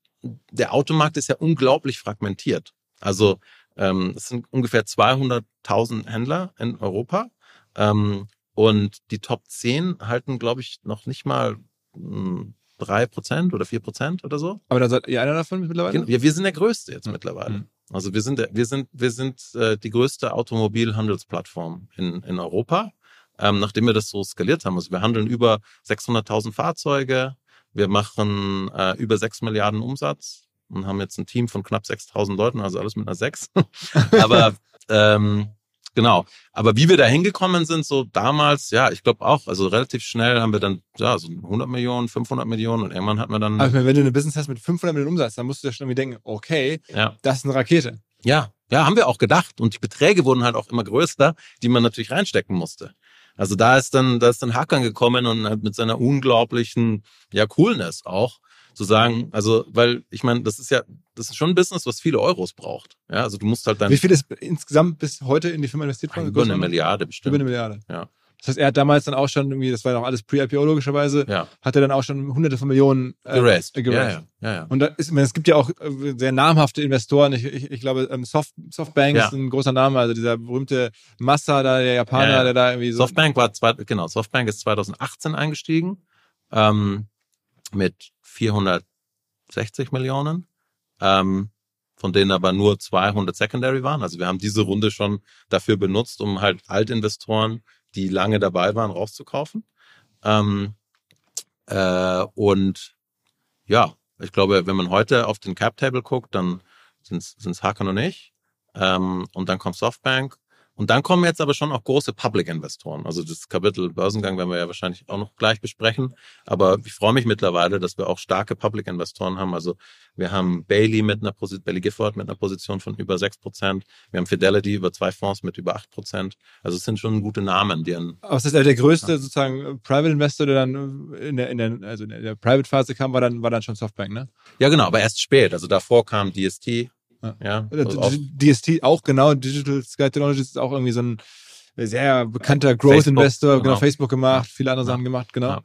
der Automarkt ist ja unglaublich fragmentiert. Also, ähm, es sind ungefähr 200.000 Händler in Europa. Ähm, und die Top 10 halten, glaube ich, noch nicht mal mh, drei Prozent oder vier Prozent oder so. Aber da seid ihr einer davon mittlerweile? Genau, Wir, sind der größte jetzt mittlerweile. Mhm. Also wir sind, wir sind, wir sind äh, die größte Automobilhandelsplattform in, in Europa, ähm, nachdem wir das so skaliert haben. Also wir handeln über 600.000 Fahrzeuge, wir machen äh, über 6 Milliarden Umsatz und haben jetzt ein Team von knapp 6.000 Leuten, also alles mit einer 6. *laughs* Aber ähm, genau. Aber wie wir da hingekommen sind, so damals, ja, ich glaube auch, also relativ schnell haben wir dann ja so 100 Millionen, 500 Millionen und irgendwann hat man dann Aber wenn du eine Business hast mit 500 Millionen Umsatz, dann musst du ja schon irgendwie denken, okay, ja das ist eine Rakete. Ja, ja, haben wir auch gedacht. Und die Beträge wurden halt auch immer größer, die man natürlich reinstecken musste. Also da ist dann, da ist dann Hackern gekommen und halt mit seiner unglaublichen, ja, Coolness auch zu sagen, also, weil ich meine, das ist ja, das ist schon ein Business, was viele Euros braucht. Ja, also du musst halt dann Wie viel ist insgesamt bis heute in die Firma investiert worden? über eine Milliarde bestimmt. Über eine Milliarde. Ja. Das heißt, er hat damals dann auch schon irgendwie, das war ja auch alles pre-IPO logischerweise, Ja. hat er dann auch schon hunderte von Millionen äh, Geraced. äh, Ja, geraced. ja, ja, ja. Und da ist, meine, es gibt ja auch äh, sehr namhafte Investoren. Ich, ich, ich glaube, ähm, Soft, Softbank Ja. ist ein großer Name, also dieser berühmte Massa, da der Japaner, Ja, ja. der da irgendwie so. Softbank war zwei, genau, Softbank ist 2018 eingestiegen ähm, mit 460 Millionen, ähm, von denen aber nur 200 Secondary waren. Also wir haben diese Runde schon dafür benutzt, um halt Altinvestoren, die lange dabei waren, rauszukaufen. Ähm, äh, und ja, ich glaube, wenn man heute auf den Cap Table guckt, dann sind es Hakan und ich. Ähm, und dann kommt Softbank. Und dann kommen jetzt aber schon auch große Public-Investoren. Also das Kapitel Börsengang werden wir ja wahrscheinlich auch noch gleich besprechen. Aber ich freue mich mittlerweile, dass wir auch starke Public-Investoren haben. Also wir haben Bailey mit einer Position, Bailey Gifford mit einer Position von über 6 Prozent. Wir haben Fidelity über zwei Fonds mit über 8 Prozent. Also es sind schon gute Namen, die ein Aber es ist ja der größte sozusagen äh, Private Investor, der dann äh, in der, in der, also in der Private Phase kam, war dann, war dann schon Softbank, ne? Ja, genau, aber erst spät. Also davor kam DST. Ja. Ja, Äh, also auch, DST auch genau, Digital Sky Technologies ist auch irgendwie so ein sehr bekannter Growth Facebook, Investor, genau, genau. Facebook gemacht, viele andere Ja. Sachen gemacht, genau. Ja.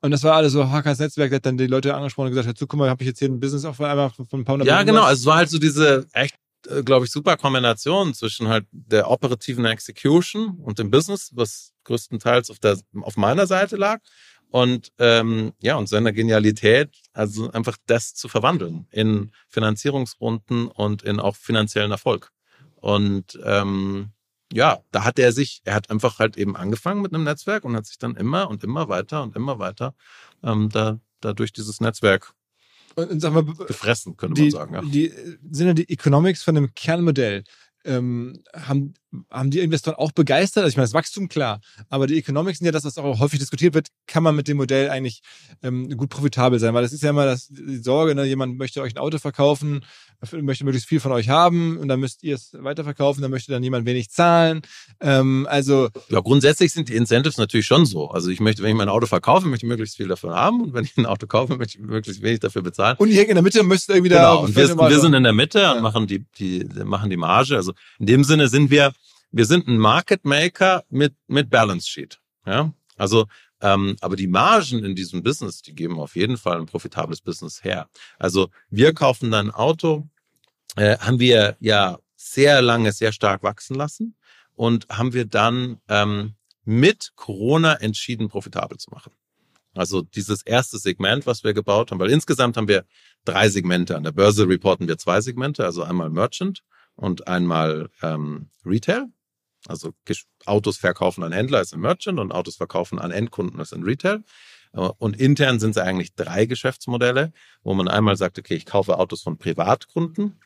Und das war alles so Hakans Netzwerk, der hat dann die Leute angesprochen und gesagt, so, guck mal, habe ich jetzt hier ein Business auf einmal von von ein paar hundert Ja, genau. Also es war halt so diese echt, glaube ich, super Kombination zwischen halt der operativen Execution und dem Business, was größtenteils auf der auf meiner Seite lag. Und ähm, ja, und seiner Genialität, also einfach das zu verwandeln in Finanzierungsrunden und in auch finanziellen Erfolg. Und ähm, ja, da hat er sich, er hat einfach halt eben angefangen mit einem Netzwerk und hat sich dann immer und immer weiter und immer weiter ähm, da, da durch dieses Netzwerk Und, sag mal, gefressen, könnte die, man sagen. Ja. die sind ja die Economics von dem Kernmodell. Ähm, haben, haben die Investoren auch begeistert? Also ich meine, das Wachstum klar, aber die Economics sind ja das, was auch häufig diskutiert wird. Kann man mit dem Modell eigentlich ähm, gut profitabel sein? Weil das ist ja immer das, die Sorge, ne? jemand möchte euch ein Auto verkaufen, möchte möglichst viel von euch haben und dann müsst ihr es weiterverkaufen, dann möchte dann jemand wenig zahlen. Ähm, also Ja, grundsätzlich sind die Incentives natürlich schon so. Also ich möchte, wenn ich mein Auto verkaufe, möchte ich möglichst viel davon haben und wenn ich ein Auto kaufe, möchte ich möglichst wenig dafür bezahlen. und ihr hängt in der Mitte und müsst irgendwie Genau, da. und wir, wir sind in der Mitte Ja. und machen die, die, machen die Marge. Also in dem Sinne sind wir, wir sind ein Market Maker mit, mit Balance Sheet. Ja, also, ähm, aber die Margen in diesem Business, die geben auf jeden Fall ein profitables Business her. Also wir kaufen dann ein Auto, äh, haben wir ja sehr lange, sehr stark wachsen lassen und haben wir dann ähm, mit Corona entschieden, profitabel zu machen. Also dieses erste Segment, was wir gebaut haben, weil insgesamt haben wir drei Segmente. An der Börse reporten wir zwei Segmente, also einmal Merchant und einmal ähm, Retail. Also Autos verkaufen an Händler ist ein Merchant und Autos verkaufen an Endkunden ist ein Retail. Äh, Und intern sind es eigentlich drei Geschäftsmodelle, wo man einmal sagt, okay, ich kaufe Autos von Privatkunden,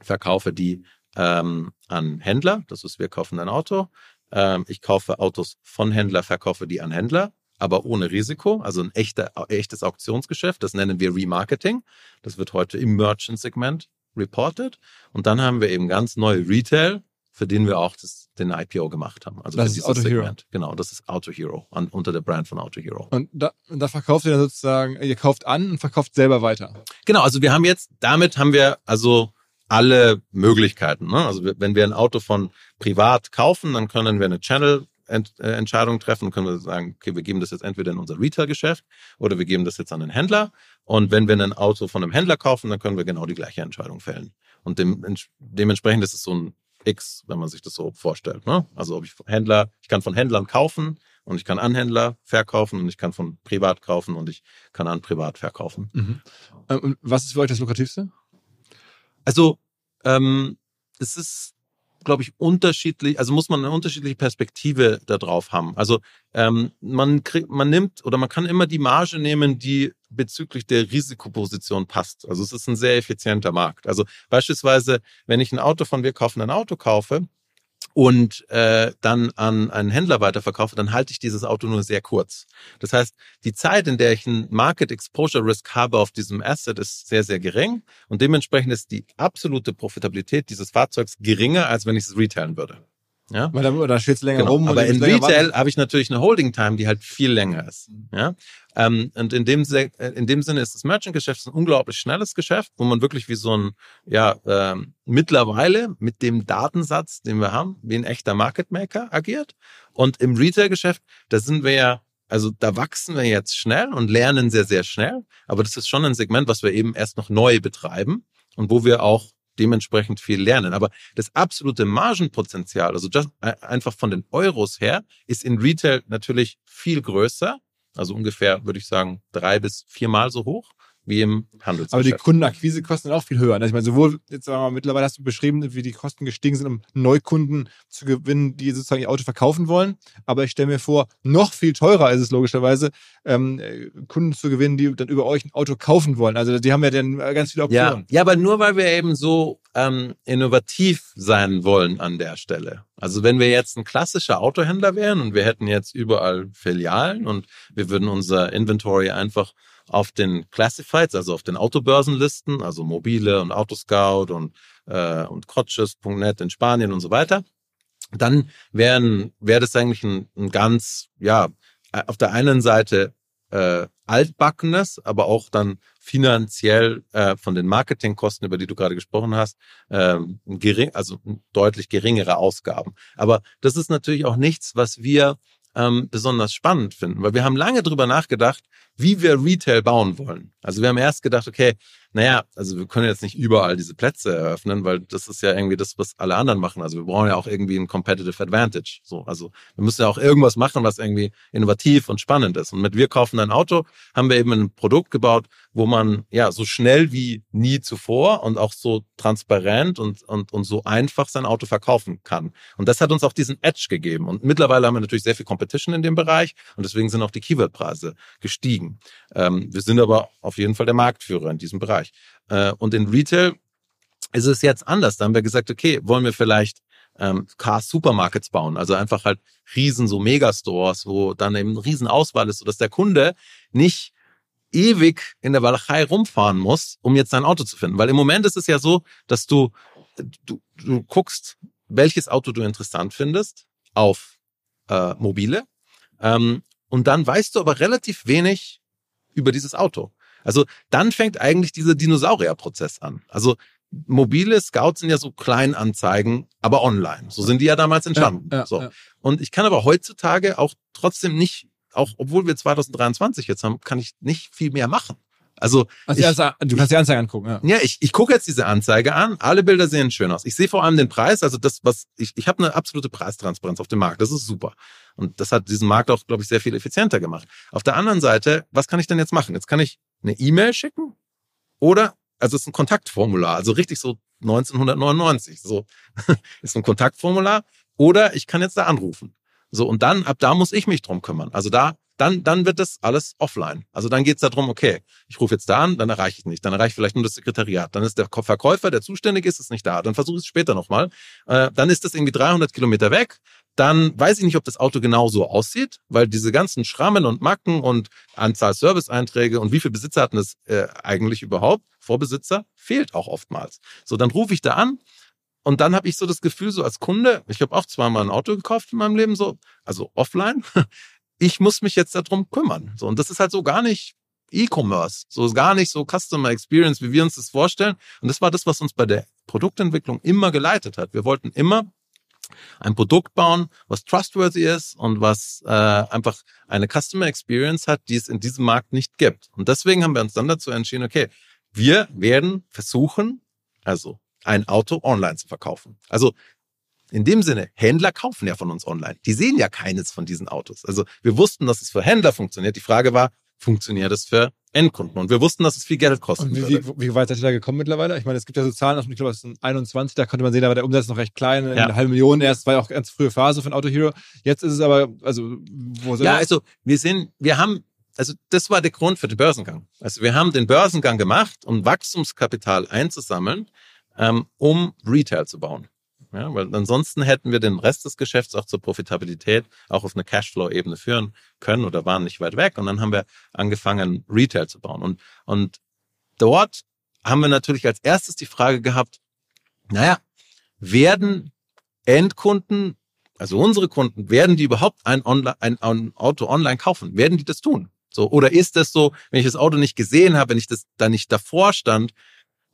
verkaufe die ähm, an Händler, das ist, wir kaufen ein Auto. Ähm, ich kaufe Autos von Händler, verkaufe die an Händler, aber ohne Risiko, also ein echter, echtes Auktionsgeschäft, das nennen wir Remarketing. Das wird heute im Merchant-Segment reported. Und dann haben wir eben ganz neue Retail, für den wir auch das, den IPO gemacht haben. Also Das für ist Auto Hero. Segment. Genau, das ist Auto Hero, an, unter der Brand von Auto Hero. Und da, da verkauft ihr dann sozusagen, ihr kauft an und verkauft selber weiter. Genau, also wir haben jetzt, damit haben wir also alle Möglichkeiten. Ne? Also wenn wir ein Auto von privat kaufen, dann können wir eine Channel-Entscheidung treffen und können wir sagen, okay, wir geben das jetzt entweder in unser Retail-Geschäft oder wir geben das jetzt an den Händler. Und wenn wir ein Auto von einem Händler kaufen, dann können wir genau die gleiche Entscheidung fällen. Und dem, dementsprechend ist es so ein X, wenn man sich das so vorstellt. Ne? Also ob ich Händler, ich kann von Händlern kaufen und ich kann an Händler verkaufen und ich kann von privat kaufen und ich kann an privat verkaufen. Ähm, Und was ist für euch das Lukrativste? Also ähm, es ist, glaube ich, unterschiedlich, also muss man eine unterschiedliche Perspektive darauf haben. Also ähm, man kriegt, man nimmt oder man kann immer die Marge nehmen, die bezüglich der Risikoposition passt. Also es ist ein sehr effizienter Markt. Also beispielsweise, wenn ich ein Auto von wir kaufen ein Auto kaufe und äh, dann an einen Händler weiterverkaufe, dann halte ich dieses Auto nur sehr kurz. Das heißt, die Zeit, in der ich einen Market Exposure Risk habe auf diesem Asset, ist sehr, sehr gering und dementsprechend ist die absolute Profitabilität dieses Fahrzeugs geringer, als wenn ich es retailen würde. Ja? Weil da, da steht länger Genau. rum. Aber in Retail habe ich natürlich eine Holding Time, die halt viel länger ist. Ja? Ähm, und in dem, äh, in dem Sinne ist das Merchant-Geschäft ein unglaublich schnelles Geschäft, wo man wirklich wie so ein, ja, ähm, mittlerweile mit dem Datensatz, den wir haben, wie ein echter Market Maker agiert. Und im Retail-Geschäft, da sind wir ja, also da wachsen wir jetzt schnell und lernen sehr, sehr schnell. Aber das ist schon ein Segment, was wir eben erst noch neu betreiben und wo wir auch dementsprechend viel lernen. Aber das absolute Margenpotenzial, also just, einfach von den Euros her, ist in Retail natürlich viel größer. Also ungefähr, würde ich sagen, drei bis viermal so hoch wie im Aber die Handelsgeschäft. Kundenakquisekosten sind auch viel höher. Also ich meine, sowohl, jetzt sagen wir mal, mittlerweile hast du beschrieben, wie die Kosten gestiegen sind, um Neukunden zu gewinnen, die sozusagen ihr Auto verkaufen wollen. Aber ich stelle mir vor, noch viel teurer ist es logischerweise, ähm, äh, Kunden zu gewinnen, die dann über euch ein Auto kaufen wollen. Also die haben ja dann äh, ganz viele ja, Optionen. ja, aber nur weil wir eben so ähm, innovativ sein wollen an der Stelle. Also wenn wir jetzt ein klassischer Autohändler wären und wir hätten jetzt überall Filialen und wir würden unser Inventory einfach auf den Classifieds, also auf den Autobörsen listen, also Mobile und Autoscout und, äh, und Crotches.net in Spanien und so weiter, dann wäre das eigentlich ein, ein ganz, ja, auf der einen Seite äh, altbackenes, aber auch dann finanziell äh, von den Marketingkosten, über die du gerade gesprochen hast, ähm, gering, also deutlich geringere Ausgaben. Aber das ist natürlich auch nichts, was wir ähm, besonders spannend finden, weil wir haben lange drüber nachgedacht, wie wir Retail bauen wollen. Also wir haben erst gedacht, okay, naja, also wir können jetzt nicht überall diese Plätze eröffnen, weil das ist ja irgendwie das, was alle anderen machen. Also wir brauchen ja auch irgendwie ein Competitive Advantage. So, also wir müssen ja auch irgendwas machen, was irgendwie innovativ und spannend ist. Und mit wir kaufen ein Auto haben wir eben ein Produkt gebaut, wo man ja so schnell wie nie zuvor und auch so transparent und, und, und so einfach sein Auto verkaufen kann. Und das hat uns auch diesen Edge gegeben. Und mittlerweile haben wir natürlich sehr viel Competition in dem Bereich und deswegen sind auch die Keyword-Preise gestiegen. Ähm, wir sind aber auf jeden Fall der Marktführer in diesem Bereich. Äh, und in Retail ist es jetzt anders. Da haben wir gesagt, okay, wollen wir vielleicht ähm, Car-Supermarkets bauen, also einfach halt riesen so Megastores, wo dann eben eine riesen Auswahl ist, sodass der Kunde nicht ewig in der Walachei rumfahren muss, um jetzt sein Auto zu finden. Weil im Moment ist es ja so, dass du, du, du guckst, welches Auto du interessant findest auf äh, mobile ähm, und dann weißt du aber relativ wenig über dieses Auto. Also dann fängt eigentlich dieser Dinosaurierprozess an. Also mobile Scouts sind ja so Kleinanzeigen, aber online. So sind die ja damals entstanden. Ja, ja, so. ja. Und ich kann aber heutzutage auch trotzdem nicht, auch obwohl wir 2023 jetzt haben, kann ich nicht viel mehr machen. Also, Also ich, erst, du kannst die Anzeige angucken, ja. ja, ich, ich gucke jetzt diese Anzeige an. Alle Bilder sehen schön aus. Ich sehe vor allem den Preis. Also das, was ich, ich habe eine absolute Preistransparenz auf dem Markt. Das ist super. Und das hat diesen Markt auch, glaube ich, sehr viel effizienter gemacht. Auf der anderen Seite, was kann ich denn jetzt machen? Jetzt kann ich eine E-Mail schicken oder, also es ist ein Kontaktformular, also richtig so 1999. So *laughs* ist ein Kontaktformular. Oder ich kann jetzt da anrufen. So, und dann, ab da muss ich mich drum kümmern. Also da, dann, dann wird das alles offline. Also dann geht's darum, okay, ich rufe jetzt da an, dann erreiche ich nicht. Dann erreiche ich vielleicht nur das Sekretariat. Dann ist der Verkäufer, der zuständig ist, ist nicht da. Dann versuche ich es später nochmal. Äh, dann ist das irgendwie 300 Kilometer weg. Dann weiß ich nicht, ob das Auto genau so aussieht, weil diese ganzen Schrammen und Macken und Anzahl Serviceeinträge und wie viele Besitzer hatten es äh, eigentlich überhaupt, Vorbesitzer, fehlt auch oftmals. So, dann rufe ich da an, und dann habe ich so das Gefühl, so als Kunde, ich habe auch zweimal ein Auto gekauft in meinem Leben, so, also offline, *laughs* ich muss mich jetzt darum kümmern. So, und das ist halt so gar nicht E-Commerce, so ist gar nicht so Customer Experience, wie wir uns das vorstellen. Und das war das, was uns bei der Produktentwicklung immer geleitet hat. Wir wollten immer ein Produkt bauen, was trustworthy ist und was äh, einfach eine Customer Experience hat, die es in diesem Markt nicht gibt. Und deswegen haben wir uns dann dazu entschieden, okay, wir werden versuchen, also ein Auto online zu verkaufen. Also in dem Sinne, Händler kaufen ja von uns online. Die sehen ja keines von diesen Autos. Also wir wussten, dass es für Händler funktioniert. Die Frage war, funktioniert es für Endkunden? Und wir wussten, dass es viel Geld kosten Und wie, würde. wie, wie weit seid ihr da gekommen mittlerweile? Ich meine, es gibt ja so Zahlen, aus dem- ich glaube, das sind 21, da konnte man sehen, da war der Umsatz noch recht klein, Ja. eine halbe Million erst, war ja auch ganz frühe Phase von Auto Hero. Jetzt ist es aber, also, wo sind Ja, wir? also wir sind, wir haben, also das war der Grund für den Börsengang. Also wir haben den Börsengang gemacht, um Wachstumskapital einzusammeln, ähm, um Retail zu bauen. Ja, weil ansonsten hätten wir den Rest des Geschäfts auch zur Profitabilität auch auf eine Cashflow-Ebene führen können oder waren nicht weit weg. Und dann haben wir angefangen, Retail zu bauen. Und, und dort haben wir natürlich als erstes die Frage gehabt, naja, werden Endkunden also unsere Kunden, werden die überhaupt ein, Online, ein, ein Auto online kaufen? Werden die das tun? So, oder ist das so, wenn ich das Auto nicht gesehen habe, wenn ich das da nicht davor stand,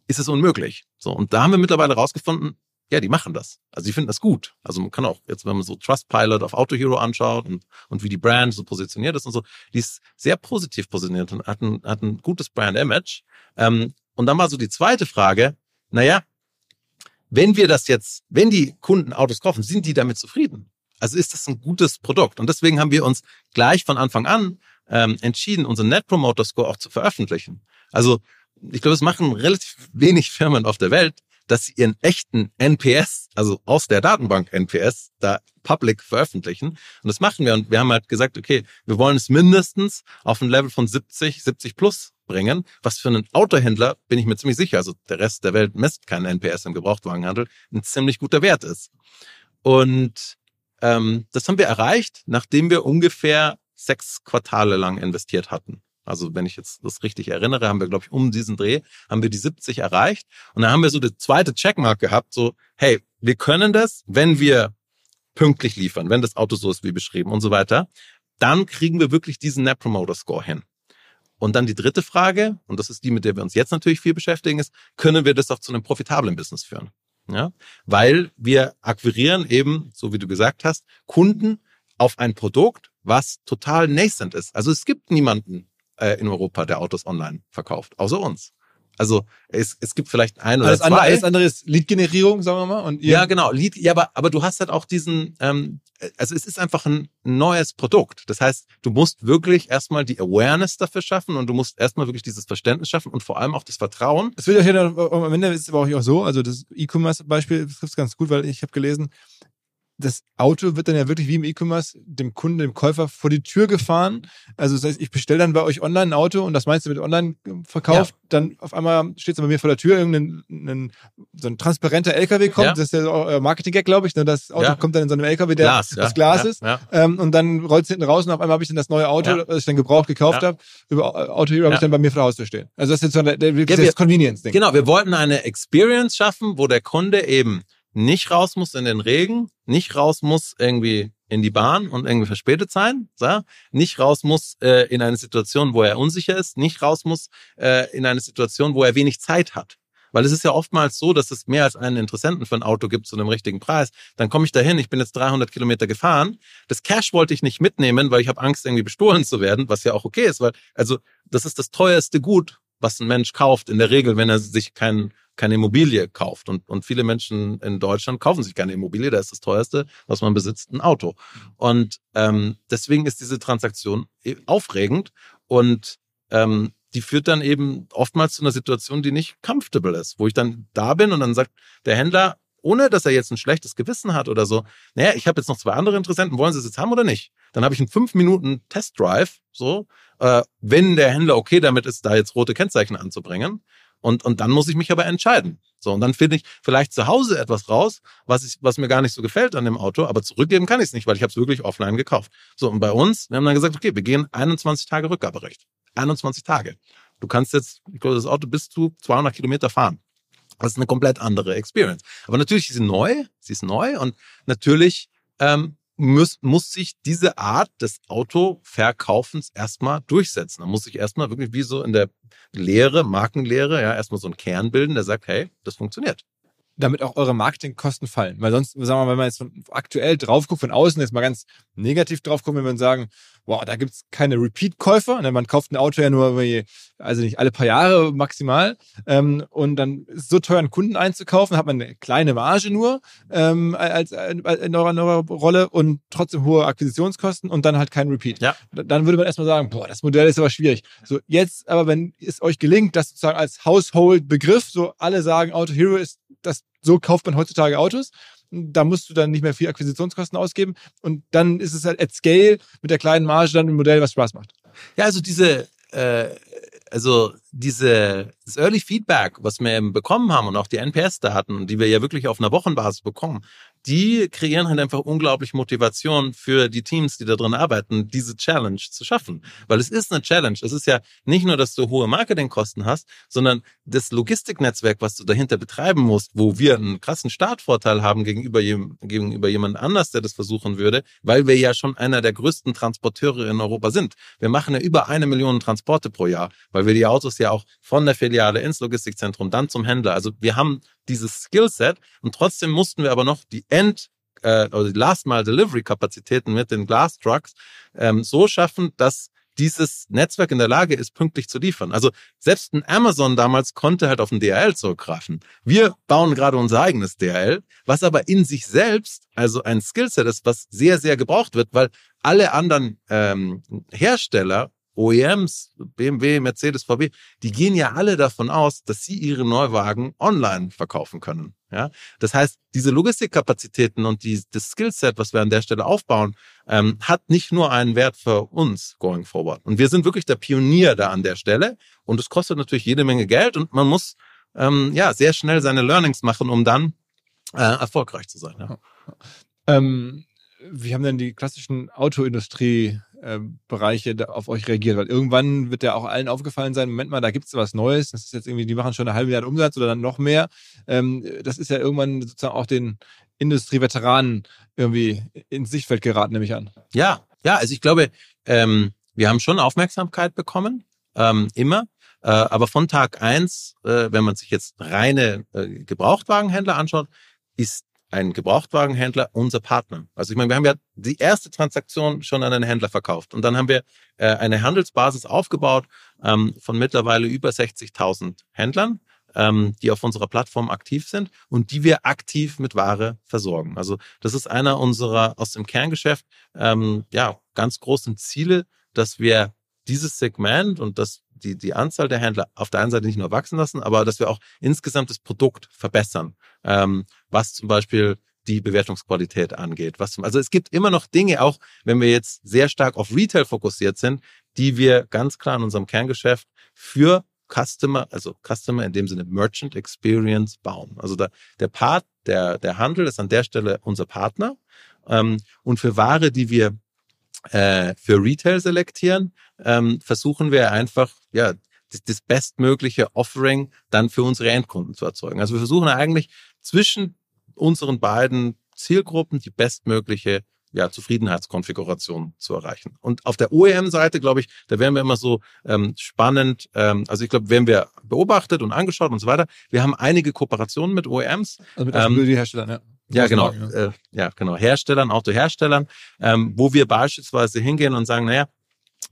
ist es unmöglich. So, und da haben wir mittlerweile rausgefunden, ja, die machen das. Also die finden das gut. Also man kann auch jetzt, wenn man so Trustpilot auf Auto Hero anschaut und, und wie die Brand so positioniert ist und so, die ist sehr positiv positioniert und hat ein, hat ein gutes Brand-Image. Ähm, und dann war so die zweite Frage, naja, wenn wir das jetzt, wenn die Kunden Autos kaufen, sind die damit zufrieden? Also ist das ein gutes Produkt? Und deswegen haben wir uns gleich von Anfang an ähm, entschieden, unseren Net Promoter Score auch zu veröffentlichen. Also ich glaube, es machen relativ wenig Firmen auf der Welt, dass sie ihren echten NPS, also aus der Datenbank NPS, da public veröffentlichen. Und das machen wir. Und wir haben halt gesagt, okay, wir wollen es mindestens auf ein Level von 70, 70 plus bringen, was für einen Autohändler, bin ich mir ziemlich sicher, also der Rest der Welt misst keinen NPS im Gebrauchtwagenhandel, ein ziemlich guter Wert ist. Und ähm, das haben wir erreicht, nachdem wir ungefähr sechs Quartale lang investiert hatten. Also wenn ich jetzt das richtig erinnere, haben wir, glaube ich, um diesen Dreh, haben wir die 70 erreicht. Und dann haben wir so die zweite Checkmark gehabt, so, hey, wir können das, wenn wir pünktlich liefern, wenn das Auto so ist wie beschrieben und so weiter, dann kriegen wir wirklich diesen Net Promoter Score hin. Und dann die dritte Frage, und das ist die, mit der wir uns jetzt natürlich viel beschäftigen, ist, können wir das auch zu einem profitablen Business führen? Ja, weil wir akquirieren eben, so wie du gesagt hast, Kunden auf ein Produkt, was total nascent ist. Also es gibt niemanden äh, in Europa, der Autos online verkauft, außer uns. Also es, es gibt vielleicht ein oder alles zwei. Andere, alles andere ist Lead-Generierung, sagen wir mal. Und ihr ja, genau. Lead, ja, aber, aber du hast halt auch diesen, ähm, also es ist einfach ein neues Produkt. Das heißt, du musst wirklich erstmal die Awareness dafür schaffen und du musst erstmal wirklich dieses Verständnis schaffen und vor allem auch das Vertrauen. Es wird ja hier, am Ende ist es aber auch so, also das E-Commerce-Beispiel trifft es ganz gut, weil ich habe gelesen, das Auto wird dann ja wirklich wie im E-Commerce dem Kunden, dem Käufer vor die Tür gefahren. Also das heißt, ich bestelle dann bei euch online ein Auto und das meinst du mit online verkauft, ja. dann auf einmal steht es bei mir vor der Tür, irgendein ein, so ein transparenter LKW kommt, ja. das ist ja euer Marketing-Gag, glaube ich. Ne? Das Auto ja. kommt dann in so einem LKW, der Glas, aus Glas ist. Ähm, und dann rollt es hinten raus und auf einmal habe ich dann das neue Auto, das ich dann gebraucht gekauft habe, über Auto Hero habe ich dann bei mir vor der Haustür stehen. Also das ist jetzt so der, der, das Convenience-Ding. Genau, wir wollten eine Experience schaffen, wo der Kunde eben nicht raus muss in den Regen, nicht raus muss irgendwie in die Bahn und irgendwie verspätet sein, so? nicht raus muss äh, in eine Situation, wo er unsicher ist, nicht raus muss äh, in eine Situation, wo er wenig Zeit hat. Weil es ist ja oftmals so, dass es mehr als einen Interessenten für ein Auto gibt zu einem richtigen Preis. Dann komme ich dahin, ich bin jetzt 300 Kilometer gefahren. Das Cash wollte ich nicht mitnehmen, weil ich habe Angst, irgendwie bestohlen zu werden, was ja auch okay ist, weil also das ist das teuerste Gut, was ein Mensch kauft in der Regel, wenn er sich keinen keine Immobilie kauft. Und, und viele Menschen in Deutschland kaufen sich keine Immobilie, da ist das teuerste, was man besitzt, ein Auto. Und ähm, deswegen ist diese Transaktion e, aufregend und ähm, die führt dann eben oftmals zu einer Situation, die nicht comfortable ist, wo ich dann da bin und dann sagt der Händler, ohne dass er jetzt ein schlechtes Gewissen hat oder so, naja, ich habe jetzt noch zwei andere Interessenten, wollen Sie es jetzt haben oder nicht? Dann habe ich einen fünf Minuten Testdrive, so, äh, wenn der Händler okay damit ist, da jetzt rote Kennzeichen anzubringen. Und, und dann muss ich mich aber entscheiden. So, und dann finde ich vielleicht zu Hause etwas raus, was, ich, was mir gar nicht so gefällt an dem Auto, aber zurückgeben kann ich es nicht, weil ich habe es wirklich offline gekauft. So, und bei uns, wir haben dann gesagt, okay, wir gehen 21 Tage Rückgaberecht. 21 Tage. Du kannst jetzt, ich glaube, das Auto bis zu 200 Kilometer fahren. Das ist eine komplett andere Experience. Aber natürlich ist sie neu, sie ist neu und natürlich ähm, muss, muss sich diese Art des Autoverkaufens erstmal durchsetzen. Da muss sich erstmal wirklich wie so in der Lehre, Markenlehre, ja, erstmal so ein Kern bilden, der sagt, hey, das funktioniert damit auch eure Marketingkosten fallen. Weil sonst, sagen wir mal, wenn man jetzt von aktuell drauf guckt, von außen jetzt mal ganz negativ drauf guckt, wenn man sagen, wow, da gibt's keine Repeat-Käufer, ne? man kauft ein Auto ja nur, also nicht alle paar Jahre maximal, ähm, und dann ist es so teuer, einen Kunden einzukaufen, hat man eine kleine Marge nur ähm, als, als in, eurer, in eurer Rolle und trotzdem hohe Akquisitionskosten und dann halt kein Repeat. Ja. Dann würde man erstmal sagen, boah, das Modell ist aber schwierig. So jetzt aber, wenn es euch gelingt, das sozusagen als Household-Begriff, so alle sagen, Auto Hero ist das, so kauft man heutzutage Autos. Da musst du dann nicht mehr viel Akquisitionskosten ausgeben. Und dann ist es halt at scale mit der kleinen Marge dann ein Modell, was Spaß macht. Ja, also diese, äh, also diese, das Early Feedback, was wir eben bekommen haben und auch die NPS-Daten, die wir ja wirklich auf einer Wochenbasis bekommen, die kreieren halt einfach unglaublich Motivation für die Teams, die da drin arbeiten, diese Challenge zu schaffen. Weil es ist eine Challenge. Es ist ja nicht nur, dass du hohe Marketingkosten hast, sondern das Logistiknetzwerk, was du dahinter betreiben musst, wo wir einen krassen Startvorteil haben gegenüber, gegenüber jemand anders, der das versuchen würde, weil wir ja schon einer der größten Transporteure in Europa sind. Wir machen ja über eine Million Transporte pro Jahr, weil wir die Autos ja auch von der Filiale ins Logistikzentrum, dann zum Händler. Also wir haben dieses Skillset und trotzdem mussten wir aber noch die End äh, oder die Last Mile Delivery Kapazitäten mit den Glass Trucks ähm, so schaffen, dass dieses Netzwerk in der Lage ist, pünktlich zu liefern. Also selbst ein Amazon damals konnte halt auf ein DHL zurückgreifen. Wir bauen gerade unser eigenes DHL, was aber in sich selbst also ein Skillset ist, was sehr, sehr gebraucht wird, weil alle anderen ähm, Hersteller OEMs, BMW, Mercedes, VW, die gehen ja alle davon aus, dass sie ihre Neuwagen online verkaufen können. Ja, das heißt, diese Logistikkapazitäten und die, das Skillset, was wir an der Stelle aufbauen, ähm, hat nicht nur einen Wert für uns going forward. Und wir sind wirklich der Pionier da an der Stelle. Und es kostet natürlich jede Menge Geld und man muss ähm, ja sehr schnell seine Learnings machen, um dann äh, erfolgreich zu sein. Ja. Ähm, wie haben denn die klassischen Autoindustrie äh, Bereiche auf euch reagiert? Weil irgendwann wird ja auch allen aufgefallen sein, Moment mal, da gibt's was Neues. Das ist jetzt irgendwie, die machen schon eine halbe Milliarde Umsatz oder dann noch mehr. Ähm, das ist ja irgendwann sozusagen auch den Industrieveteranen irgendwie ins Sichtfeld geraten, nehme ich an. Ja, ja, also ich glaube, ähm, wir haben schon Aufmerksamkeit bekommen, ähm, immer. Äh, aber von Tag eins, äh, wenn man sich jetzt reine äh, Gebrauchtwagenhändler anschaut, ist ein Gebrauchtwagenhändler unser Partner. Also ich meine, wir haben ja die erste Transaktion schon an einen Händler verkauft und dann haben wir äh, eine Handelsbasis aufgebaut ähm, von mittlerweile über 60.000 Händlern, ähm, die auf unserer Plattform aktiv sind und die wir aktiv mit Ware versorgen. Also das ist einer unserer aus dem Kerngeschäft ähm, ja ganz großen Ziele, dass wir dieses Segment und das die, die Anzahl der Händler auf der einen Seite nicht nur wachsen lassen, aber dass wir auch insgesamt das Produkt verbessern, ähm, was zum Beispiel die Bewertungsqualität angeht. Was, also es gibt immer noch Dinge, auch wenn wir jetzt sehr stark auf Retail fokussiert sind, die wir ganz klar in unserem Kerngeschäft für Customer, also Customer in dem Sinne Merchant Experience bauen. Also da, der Part, der, der Handel ist an der Stelle unser Partner. Ähm, und für Ware, die wir äh, für Retail selektieren, ähm, versuchen wir einfach, ja, das, das bestmögliche Offering dann für unsere Endkunden zu erzeugen. Also wir versuchen eigentlich zwischen unseren beiden Zielgruppen die bestmögliche ja, Zufriedenheitskonfiguration zu erreichen. Und auf der OEM-Seite, glaube ich, da wären wir immer so ähm, spannend. Ähm, also ich glaube, werden wir beobachtet und angeschaut und so weiter. Wir haben einige Kooperationen mit OEMs. Also mit ähm, Herstellern, ja. Ja, genau. Äh, ja, genau. Herstellern, Autoherstellern, ähm, wo wir beispielsweise hingehen und sagen, naja,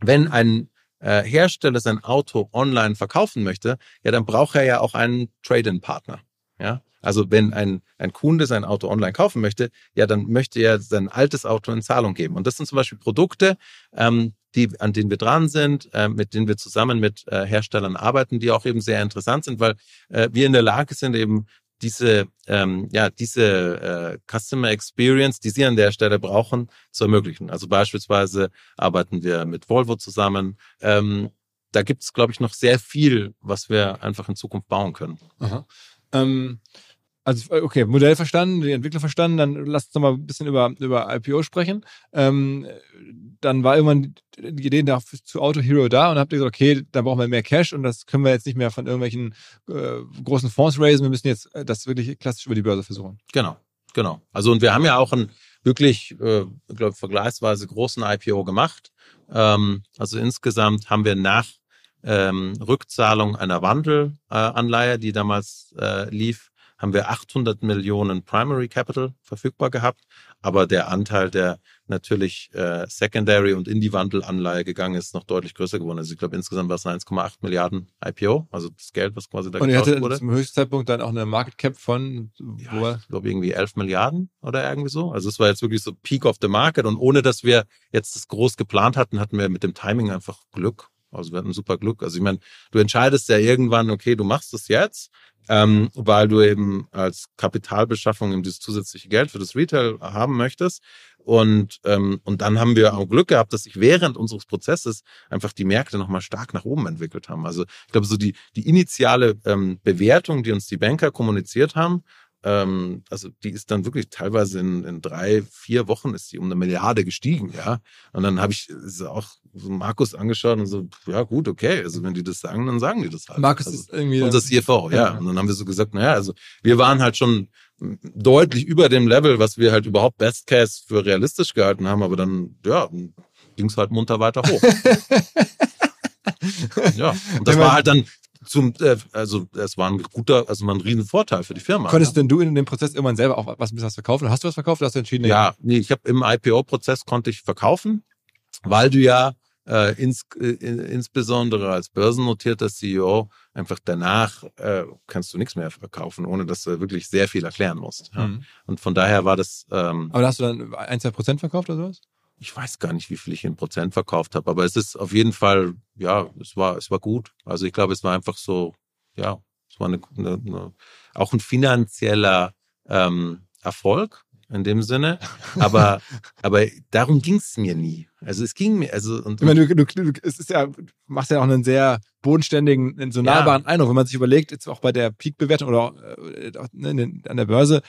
wenn ein äh, Hersteller sein Auto online verkaufen möchte, ja, dann braucht er ja auch einen Trade-in-Partner. Ja, also wenn ein, ein Kunde sein Auto online kaufen möchte, ja, dann möchte er sein altes Auto in Zahlung geben. Und das sind zum Beispiel Produkte, ähm, die, an denen wir dran sind, äh, mit denen wir zusammen mit äh, Herstellern arbeiten, die auch eben sehr interessant sind, weil äh, wir in der Lage sind, eben diese, ähm, ja, diese äh, Customer Experience, die Sie an der Stelle brauchen, zu ermöglichen. Also beispielsweise arbeiten wir mit Volvo zusammen. Ähm, da gibt es, glaube ich, noch sehr viel, was wir einfach in Zukunft bauen können. Aha. Ähm, also, okay, Modell verstanden, die Entwickler verstanden, dann lasst uns noch mal ein bisschen über, über IPO sprechen. Ähm, dann war irgendwann die Idee nach, zu Auto Hero da und habt ihr gesagt, okay, da brauchen wir mehr Cash und das können wir jetzt nicht mehr von irgendwelchen äh, großen Fonds raisen, wir müssen jetzt äh, das wirklich klassisch über die Börse versuchen. Genau, genau. Also und wir haben ja auch einen wirklich, äh, glaube vergleichsweise großen IPO gemacht. Ähm, also insgesamt haben wir nach ähm, Rückzahlung einer Wandelanleihe, die damals äh, lief, haben wir 800 Millionen Primary Capital verfügbar gehabt, aber der Anteil, der natürlich äh, Secondary und in die Wandelanleihe gegangen ist, noch deutlich größer geworden. Also ich glaube, insgesamt war es 1,8 Milliarden IPO, also das Geld, was quasi da Und ihr hattet wurde. zum Höchstzeitpunkt dann auch eine Market Cap von, ja, ich glaube irgendwie 11 Milliarden oder irgendwie so. Also es war jetzt wirklich so Peak of the Market und ohne, dass wir jetzt das groß geplant hatten, hatten wir mit dem Timing einfach Glück. Also wir hatten super Glück. Also ich meine, du entscheidest ja irgendwann, okay, du machst es jetzt, ähm, weil du eben als Kapitalbeschaffung eben dieses zusätzliche Geld für das Retail haben möchtest. Und, ähm, und dann haben wir auch Glück gehabt, dass sich während unseres Prozesses einfach die Märkte nochmal stark nach oben entwickelt haben. Also ich glaube, so die, die initiale ähm, Bewertung, die uns die Banker kommuniziert haben, ähm, also die ist dann wirklich teilweise in, in drei, vier Wochen ist die um eine Milliarde gestiegen, ja. Und dann habe ich auch so Markus angeschaut und so, ja gut, okay, also wenn die das sagen, dann sagen die das halt. Markus also, ist irgendwie. unser CFO, ja. Ja. Und dann haben wir so gesagt, naja, also wir waren halt schon deutlich über dem Level, was wir halt überhaupt Best Case für realistisch gehalten haben, aber dann, ja, ging es halt munter weiter hoch. *laughs* ja, und das war halt dann zum, äh, also es war ein guter, also mal ein riesen Vorteil für die Firma. Konntest ja. denn du in dem Prozess irgendwann selber auch was, was verkaufen? Hast du was verkauft oder hast du entschieden? Ja, nee, ich habe im IPO-Prozess konnte ich verkaufen, weil du ja äh, ins, äh, insbesondere als börsennotierter CEO einfach danach äh, kannst du nichts mehr verkaufen, ohne dass du wirklich sehr viel erklären musst. Ja. Mhm. Und von daher war das, ähm, Aber hast du dann ein, zwei Prozent verkauft oder sowas? Ich weiß gar nicht, wie viel ich in Prozent verkauft habe, aber es ist auf jeden Fall, ja, es war, es war gut. Also ich glaube, es war einfach so, ja, es war eine, eine, eine auch ein finanzieller ähm, Erfolg in dem Sinne. Aber, *laughs* aber darum ging es mir nie. Also es ging mir, also und, Ich meine, du, du, du, es ist ja, machst ja auch einen sehr bodenständigen, einen so Ja. nahbaren Eindruck, wenn man sich überlegt, jetzt auch bei der Peak-Bewertung oder äh, ne, an der Börse,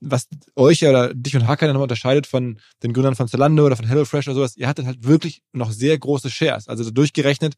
was euch oder dich und Hacker dann nochmal unterscheidet von den Gründern von Zalando oder von HelloFresh oder sowas, ihr hattet halt wirklich noch sehr große Shares. Also durchgerechnet,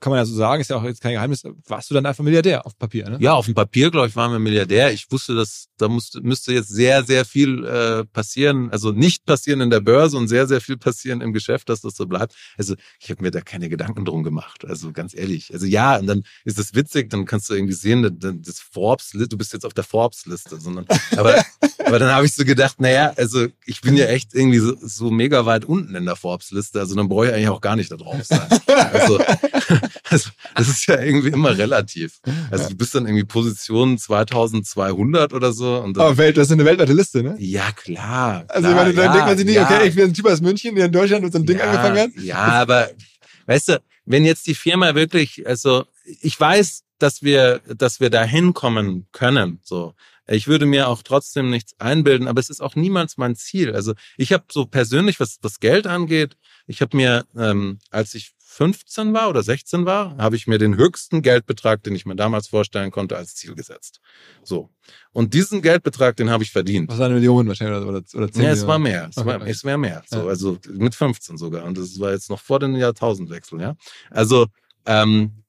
kann man ja so sagen, ist ja auch jetzt kein Geheimnis, warst du dann einfach Milliardär auf Papier, ne? Ja, auf dem Papier, glaube ich, waren wir Milliardär. Ich wusste, dass da musste, müsste jetzt sehr, sehr viel äh, passieren. Also nicht passieren in der Börse und sehr, sehr viel passieren im Geschäft, dass das so bleibt. Also ich habe mir da keine Gedanken drum gemacht. Also ganz ehrlich. Also ja, und dann ist es witzig, dann kannst du irgendwie sehen, das Forbes, du bist jetzt auf der Forbes-Liste. Sondern, aber, aber dann habe ich so gedacht, naja, also ich bin ja echt irgendwie so, so mega weit unten in der Forbes-Liste. Also dann brauche ich eigentlich auch gar nicht da drauf sein. Also, *laughs* also das ist ja irgendwie immer relativ. Also du bist dann irgendwie Position 2200 oder so. Und dann, Aber Welt, das ist eine weltweite Liste, ne? ja, klar. Also klar, ich meine, dann ja, denkt man sich nicht, ja, okay, ich bin ein Typ aus München, der in Deutschland mit so Ding ja, angefangen hat. Ja, aber weißt du, wenn jetzt die Firma wirklich, also ich weiß, dass wir, dass wir da hinkommen können. So, ich würde mir auch trotzdem nichts einbilden, aber es ist auch niemals mein Ziel. Also ich habe so persönlich, was das Geld angeht, ich habe mir, ähm, als ich 15 war oder 16 war, habe ich mir den höchsten Geldbetrag, den ich mir damals vorstellen konnte, als Ziel gesetzt. So. Und diesen Geldbetrag, den habe ich verdient. Was war eine Million wahrscheinlich oder, oder zehn Ja, es war mehr. Es, Okay, war, es wäre mehr. So. Also mit 15 sogar. Und das war jetzt noch vor dem Jahrtausendwechsel, ja. Also ähm,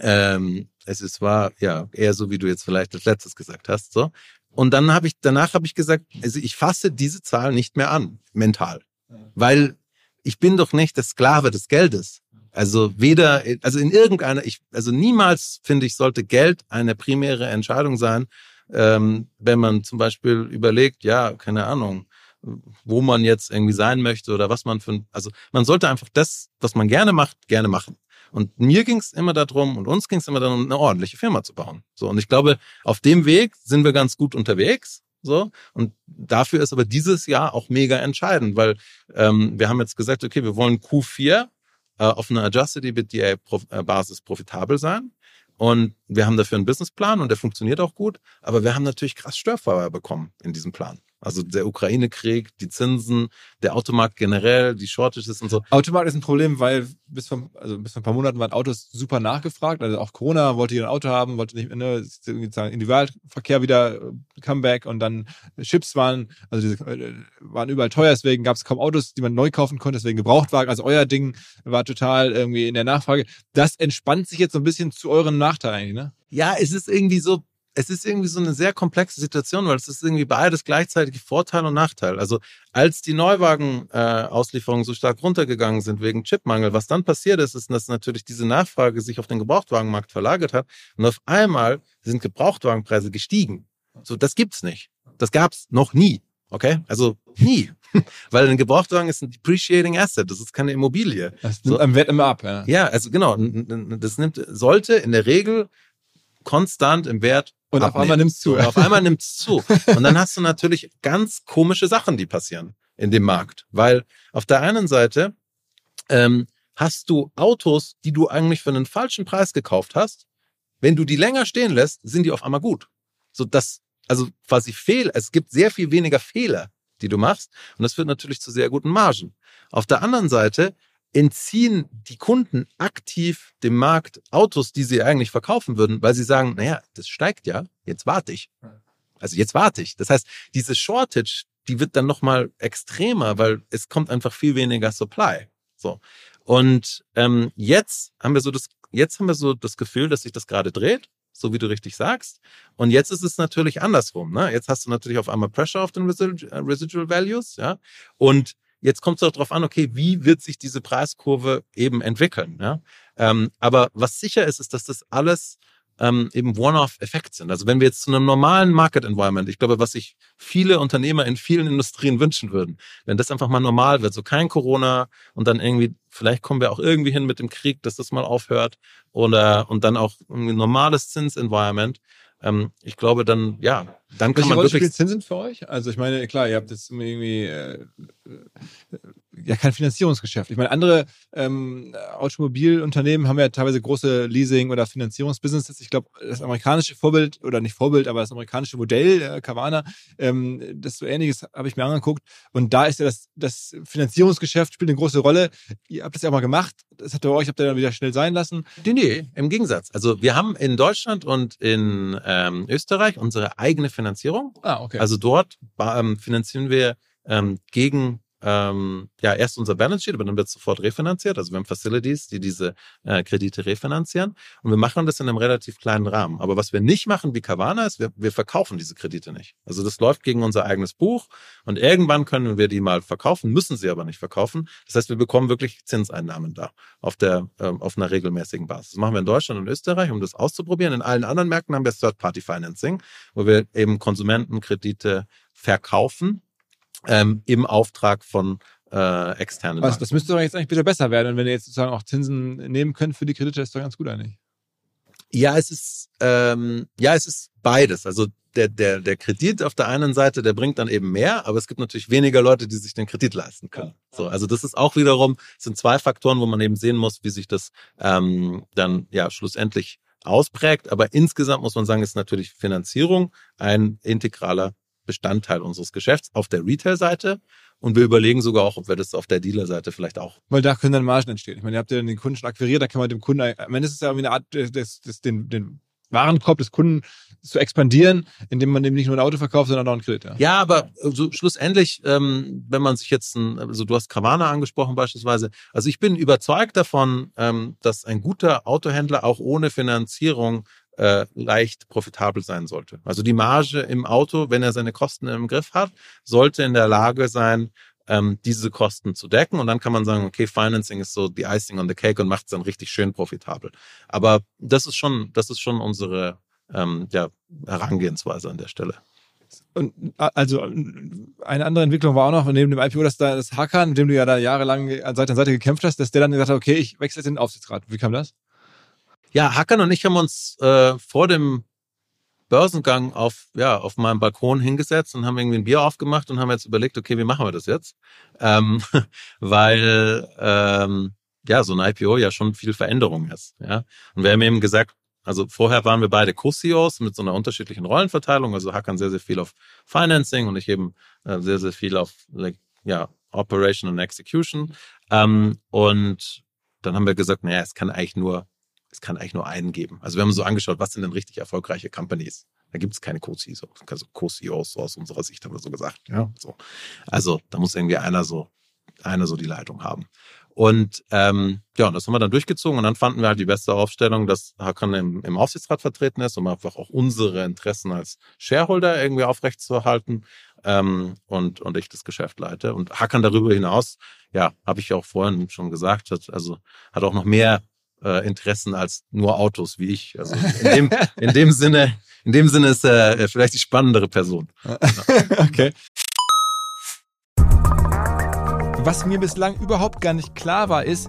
ähm, es ist, war ja eher so, wie du jetzt vielleicht als letztes gesagt hast. So. Und dann habe ich, danach habe ich gesagt, also ich fasse diese Zahl nicht mehr an, mental. Weil ich bin doch nicht der Sklave des Geldes. Also weder, also in irgendeiner, ich, also niemals finde ich, sollte Geld eine primäre Entscheidung sein, ähm, wenn man zum Beispiel überlegt, ja, keine Ahnung, wo man jetzt irgendwie sein möchte oder was man für also man sollte einfach das, was man gerne macht, gerne machen. Und mir ging es immer darum und uns ging es immer darum, eine ordentliche Firma zu bauen. So und ich glaube, auf dem Weg sind wir ganz gut unterwegs. So und dafür ist aber dieses Jahr auch mega entscheidend, weil ähm, wir haben jetzt gesagt, okay, wir wollen Q4 äh, auf einer Adjusted EBITDA Prof- äh, profitabel sein. Und wir haben dafür einen Businessplan und der funktioniert auch gut. Aber wir haben natürlich krass Störfeuer bekommen in diesem Plan. Also der Ukraine-Krieg, die Zinsen, der Automarkt generell, die Shortages und so. Automarkt ist ein Problem, weil bis vor, also bis vor ein paar Monaten waren Autos super nachgefragt. Also auch Corona wollte jeder ein Auto haben, wollte nicht, ne, Individualverkehr wieder äh, Comeback und dann Chips waren, also diese, äh, waren überall teuer, deswegen gab es kaum Autos, die man neu kaufen konnte, deswegen Gebrauchtwagen. Also euer Ding war total irgendwie in der Nachfrage. Das entspannt sich jetzt so ein bisschen zu euren Nachteil eigentlich, ne? Ja, es ist irgendwie so, es ist irgendwie so eine sehr komplexe Situation, weil es ist irgendwie beides gleichzeitig Vorteil und Nachteil. Also als die Neuwagen-Auslieferungen äh, so stark runtergegangen sind wegen Chipmangel, was dann passiert ist, ist, dass natürlich diese Nachfrage sich auf den Gebrauchtwagenmarkt verlagert hat und auf einmal sind Gebrauchtwagenpreise gestiegen. So, das gibt's nicht. Das gab's noch nie. Okay? Also nie. *laughs* Weil ein Gebrauchtwagen ist ein depreciating asset. Das ist keine Immobilie. Das nimmt So. am Wert immer ab, ja. Ja, also genau. Das nimmt, sollte in der Regel konstant im Wert Und auf abnehmen. einmal nimmt's zu. Auf einmal nimmt's zu. Und dann hast du natürlich ganz komische Sachen, die passieren in dem Markt. Weil auf der einen Seite ähm, hast du Autos, die du eigentlich für einen falschen Preis gekauft hast. Wenn du die länger stehen lässt, sind die auf einmal gut. So das, also quasi Fehl, es gibt sehr viel weniger Fehler, die du machst. Und das führt natürlich zu sehr guten Margen. Auf der anderen Seite entziehen die Kunden aktiv dem Markt Autos, die sie eigentlich verkaufen würden, weil sie sagen, naja, das steigt ja, jetzt warte ich. Also jetzt warte ich. Das heißt, diese Shortage, die wird dann nochmal extremer, weil es kommt einfach viel weniger Supply. So. Und ähm, jetzt haben wir so das, jetzt haben wir so das Gefühl, dass sich das gerade dreht, so wie du richtig sagst. Und jetzt ist es natürlich andersrum. Ne? Jetzt hast du natürlich auf einmal Pressure auf den Residual, äh, Residual Values, ja. Und jetzt kommt es auch darauf an, okay, wie wird sich diese Preiskurve eben entwickeln? Ja? Ähm, aber was sicher ist, ist, dass das alles ähm, eben One-off-Effekt sind. Also wenn wir jetzt zu einem normalen Market-Environment, ich glaube, was sich viele Unternehmer in vielen Industrien wünschen würden, wenn das einfach mal normal wird, so kein Corona und dann irgendwie, vielleicht kommen wir auch irgendwie hin mit dem Krieg, dass das mal aufhört oder und dann auch ein normales Zins-Environment, ähm, ich glaube dann, ja, dann kann Welche man Rolle wirklich. spielt Zinsen für euch? Also ich meine, klar, ihr habt jetzt irgendwie äh, äh, ja kein Finanzierungsgeschäft. Ich meine, andere ähm, Automobilunternehmen haben ja teilweise große Leasing- oder Finanzierungsbusinesses. Ich glaube, das amerikanische Vorbild, oder nicht Vorbild, aber das amerikanische Modell, äh, Carvana, ähm, das so ähnliches habe ich mir angeguckt. Und da ist ja das, das Finanzierungsgeschäft spielt eine große Rolle. Ihr habt das ja auch mal gemacht. Das hat ihr euch, habt ihr dann wieder schnell sein lassen. Nee, nee, im Gegensatz. Also wir haben in Deutschland und in ähm, Österreich unsere eigene Finanzierung. Ah, okay. Also dort ähm, finanzieren wir ähm, gegen ähm, ja erst unser Balance Sheet, aber dann wird sofort refinanziert. Also wir haben Facilities, die diese äh, Kredite refinanzieren und wir machen das in einem relativ kleinen Rahmen. Aber was wir nicht machen wie Carvana ist, wir, wir verkaufen diese Kredite nicht. Also das läuft gegen unser eigenes Buch und irgendwann können wir die mal verkaufen, müssen sie aber nicht verkaufen. Das heißt, wir bekommen wirklich Zinseinnahmen da auf der ähm, auf einer regelmäßigen Basis. Das machen wir in Deutschland und Österreich, um das auszuprobieren. In allen anderen Märkten haben wir Third-Party Financing, wo wir eben Konsumentenkredite verkaufen ähm, im Auftrag von äh, externen Was, das müsste doch jetzt eigentlich bitte besser werden. Und wenn ihr jetzt sozusagen auch Zinsen nehmen könnt für die Kredite, ist doch ganz gut eigentlich. Ja, es ist ähm, ja, es ist beides. Also der, der, der Kredit auf der einen Seite, der bringt dann eben mehr, aber es gibt natürlich weniger Leute, die sich den Kredit leisten können. So, also das ist auch wiederum, es sind zwei Faktoren, wo man eben sehen muss, wie sich das ähm, dann ja schlussendlich ausprägt. Aber insgesamt muss man sagen, ist natürlich Finanzierung ein integraler Bestandteil unseres Geschäfts auf der Retail-Seite. Und wir überlegen sogar auch, ob wir das auf der Dealer-Seite vielleicht auch Weil da können dann Margen entstehen. Ich meine, ihr habt ja den Kunden schon akquiriert, da kann man dem Kunden, am Ende ist es ja irgendwie eine Art, des, des, des, den, den Warenkorb des Kunden zu expandieren, indem man dem nicht nur ein Auto verkauft, sondern auch einen Kredit. Ja. Ja, aber so schlussendlich, ähm, wenn man sich jetzt, ein, also du hast Carvana angesprochen beispielsweise, also ich bin überzeugt davon, ähm, dass ein guter Autohändler auch ohne Finanzierung äh, leicht profitabel sein sollte. Also die Marge im Auto, wenn er seine Kosten im Griff hat, sollte in der Lage sein, ähm, diese Kosten zu decken. Und dann kann man sagen, okay, Financing ist so die Icing on the Cake und macht es dann richtig schön profitabel. Aber das ist schon, das ist schon unsere ähm, ja, Herangehensweise an der Stelle. Und äh, also eine andere Entwicklung war auch noch neben dem IPO, dass da das Hackern, mit dem du ja da jahrelang an Seite an Seite gekämpft hast, dass der dann gesagt hat, okay, ich wechsle jetzt in den Aufsichtsrat. Wie kam das? Ja, Hackern und ich haben uns äh, vor dem Börsengang auf, ja, auf meinem Balkon hingesetzt und haben irgendwie ein Bier aufgemacht und haben jetzt überlegt, okay, wie machen wir das jetzt? Ähm, *laughs* weil ähm, ja, so ein IPO ja schon viel Veränderung ist. Ja? Und wir haben eben gesagt, also vorher waren wir beide Co-CEOs mit so einer unterschiedlichen Rollenverteilung, also Hackern sehr, sehr viel auf Financing und ich eben äh, sehr, sehr viel auf like, ja, Operation und Execution. Ähm, und dann haben wir gesagt, naja, es kann eigentlich nur es kann eigentlich nur einen geben. Also wir haben so angeschaut, was sind denn richtig erfolgreiche Companies? Da gibt es keine Co-CEOs, also Co-CEOs aus unserer Sicht haben wir so gesagt. Ja, so. Also da muss irgendwie einer so, einer so die Leitung haben. Und ähm, ja, das haben wir dann durchgezogen und dann fanden wir halt die beste Aufstellung, dass Hakan im, im Aufsichtsrat vertreten ist, um einfach auch unsere Interessen als Shareholder irgendwie aufrechtzuerhalten ähm, und, und ich das Geschäft leite. Und Hakan darüber hinaus, ja, habe ich ja auch vorhin schon gesagt, hat, also hat auch noch mehr äh, Interessen als nur Autos wie ich. Also in dem, in dem Sinne, in dem Sinne ist er äh, vielleicht die spannendere Person. *laughs* okay. Was mir bislang überhaupt gar nicht klar war, ist,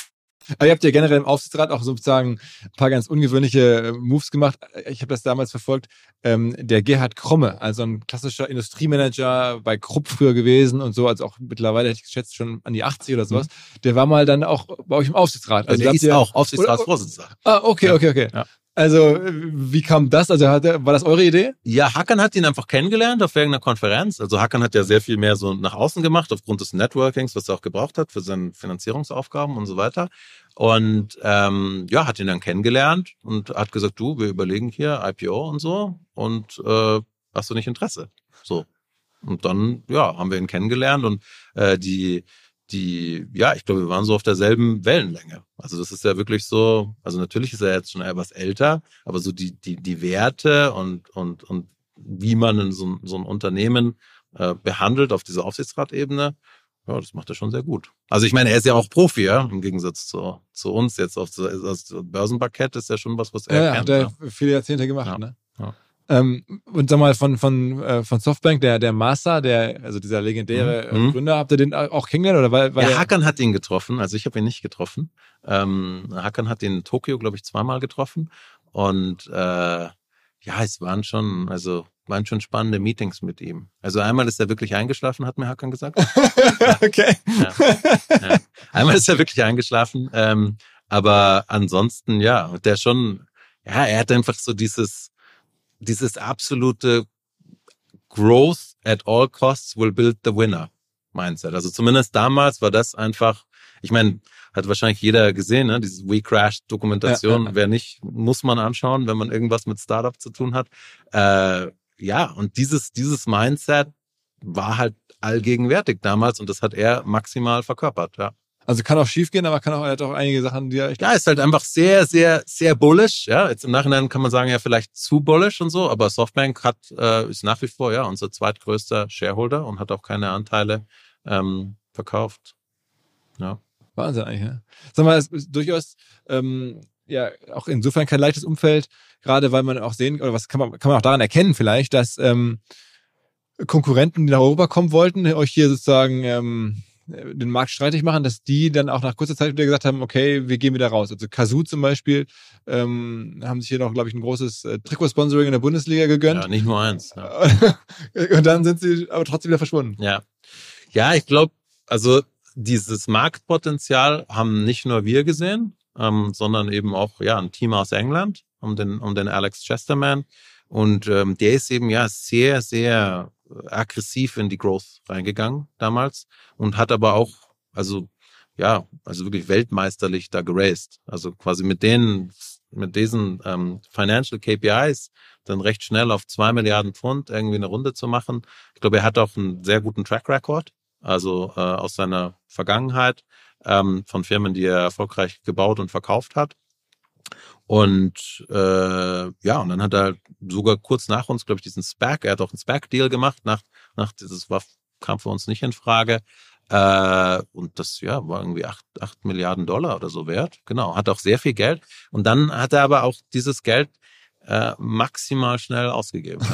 Aber ihr habt ja generell im Aufsichtsrat auch sozusagen ein paar ganz ungewöhnliche äh, Moves gemacht. Ich habe das damals verfolgt. Ähm, der Gerhard Kromme, also ein klassischer Industriemanager bei Krupp früher gewesen und so, also auch mittlerweile hätte ich geschätzt schon an die 80 oder sowas. Mhm. Der war mal dann auch bei euch im Aufsichtsrat. Also der ist ihr, auch Aufsichtsratsvorsitzender. Ah, okay, okay, okay. Ja. Also, wie kam das? Also, war das eure Idee? Ja, Hakan hat ihn einfach kennengelernt auf irgendeiner Konferenz. Also, Hakan hat ja sehr viel mehr so nach außen gemacht, aufgrund des Networkings, was er auch gebraucht hat für seine Finanzierungsaufgaben und so weiter. Und ähm, ja, hat ihn dann kennengelernt und hat gesagt, du, wir überlegen hier IPO und so und äh, hast du nicht Interesse? So. Und dann, ja, haben wir ihn kennengelernt und äh, die, die, ja, ich glaube, wir waren so auf derselben Wellenlänge. Also das ist ja wirklich so, also natürlich ist er jetzt schon etwas älter, aber so die, die, die Werte und, und, und wie man in so, so ein Unternehmen äh, behandelt auf dieser Aufsichtsratebene, ja, das macht er schon sehr gut. Also ich meine, er ist ja auch Profi, ja, im Gegensatz zu, zu uns jetzt auf das Börsenparkett ist ja schon was, was er ja, kennt. Ja, hat er viele Jahrzehnte gemacht, ja. ne? Ja. Ähm, und sag mal, von, von, äh, von Softbank, der, der Master, der, also dieser legendäre mhm. mhm. Gründer, habt ihr den auch kennengelernt? Oder weil, weil ja, Hakan hat ihn getroffen, also ich habe ihn nicht getroffen. Ähm, Hakan hat ihn in Tokio, glaube ich, zweimal getroffen. Und äh, ja, es waren schon, also waren schon spannende Meetings mit ihm. Also einmal ist er wirklich eingeschlafen, hat mir Hakan gesagt. *laughs* okay. Ja, ja. Einmal ist er wirklich eingeschlafen, ähm, aber ansonsten ja, der schon, ja, er hat einfach so dieses, dieses absolute Growth at all costs will build the winner Mindset. Also zumindest damals war das einfach, ich meine, hat wahrscheinlich jeder gesehen, ne? diese We Crash Dokumentation. Ja, ja. Wer nicht, muss man anschauen, wenn man irgendwas mit Startup zu tun hat. Äh, ja, und dieses, dieses Mindset war halt allgegenwärtig damals und das hat er maximal verkörpert, ja. Also kann auch schief gehen, aber kann auch, er hat auch einige Sachen, die er echt. Ja, ist halt einfach sehr, sehr, sehr bullish. Ja, jetzt im Nachhinein kann man sagen, ja, vielleicht zu bullish und so, aber Softbank hat, äh, ist nach wie vor ja unser zweitgrößter Shareholder und hat auch keine Anteile ähm, verkauft. Ja. Wahnsinn eigentlich, ne? Sag mal, es ist durchaus ähm, ja auch insofern kein leichtes Umfeld, gerade weil man auch sehen, oder was kann man, kann man auch daran erkennen vielleicht, dass ähm, Konkurrenten, die nach Europa kommen wollten, euch hier sozusagen ähm, den Markt streitig machen, dass die dann auch nach kurzer Zeit wieder gesagt haben, okay, wir gehen wieder raus. Also Kazoo zum Beispiel ähm, haben sich hier noch, glaube ich, ein großes äh, Trikotsponsoring in der Bundesliga gegönnt. Ja, nicht nur eins. Ja. *laughs* Und dann sind sie aber trotzdem wieder verschwunden. Ja, ja, ich glaube, also dieses Marktpotenzial haben nicht nur wir gesehen, ähm, sondern eben auch ja ein Team aus England um den um den Alex Chesterman und ähm, der ist eben ja sehr sehr aggressiv in die Growth reingegangen damals und hat aber auch also ja also wirklich weltmeisterlich da geraced also quasi mit denen mit diesen ähm, Financial KPIs dann recht schnell auf zwei Milliarden Pfund irgendwie eine Runde zu machen. Ich glaube, er hat auch einen sehr guten Track Record, also äh, aus seiner Vergangenheit ähm, von Firmen, die er erfolgreich gebaut und verkauft hat. Und äh, ja, und dann hat er sogar kurz nach uns, glaube ich, diesen SPAC, er hat auch einen SPAC-Deal gemacht, nach, nach dieses war, kam für uns nicht in Frage. Äh, und das ja war irgendwie acht, acht Milliarden Dollar oder so wert. Genau, hat auch sehr viel Geld. Und dann hat er aber auch dieses Geld äh, maximal schnell ausgegeben.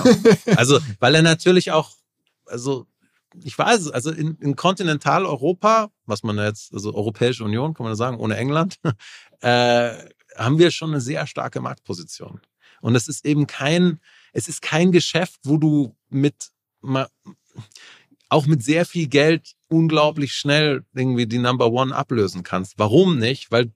Ja. *laughs* also, weil er natürlich auch, also ich weiß es, also in, in Kontinentaleuropa, was man jetzt, also Europäische Union, kann man sagen, ohne England, *laughs* äh, haben wir schon eine sehr starke Marktposition. Und es ist eben kein, es ist kein Geschäft, wo du mit, auch mit sehr viel Geld unglaublich schnell irgendwie die Number One ablösen kannst. Warum nicht? Weil,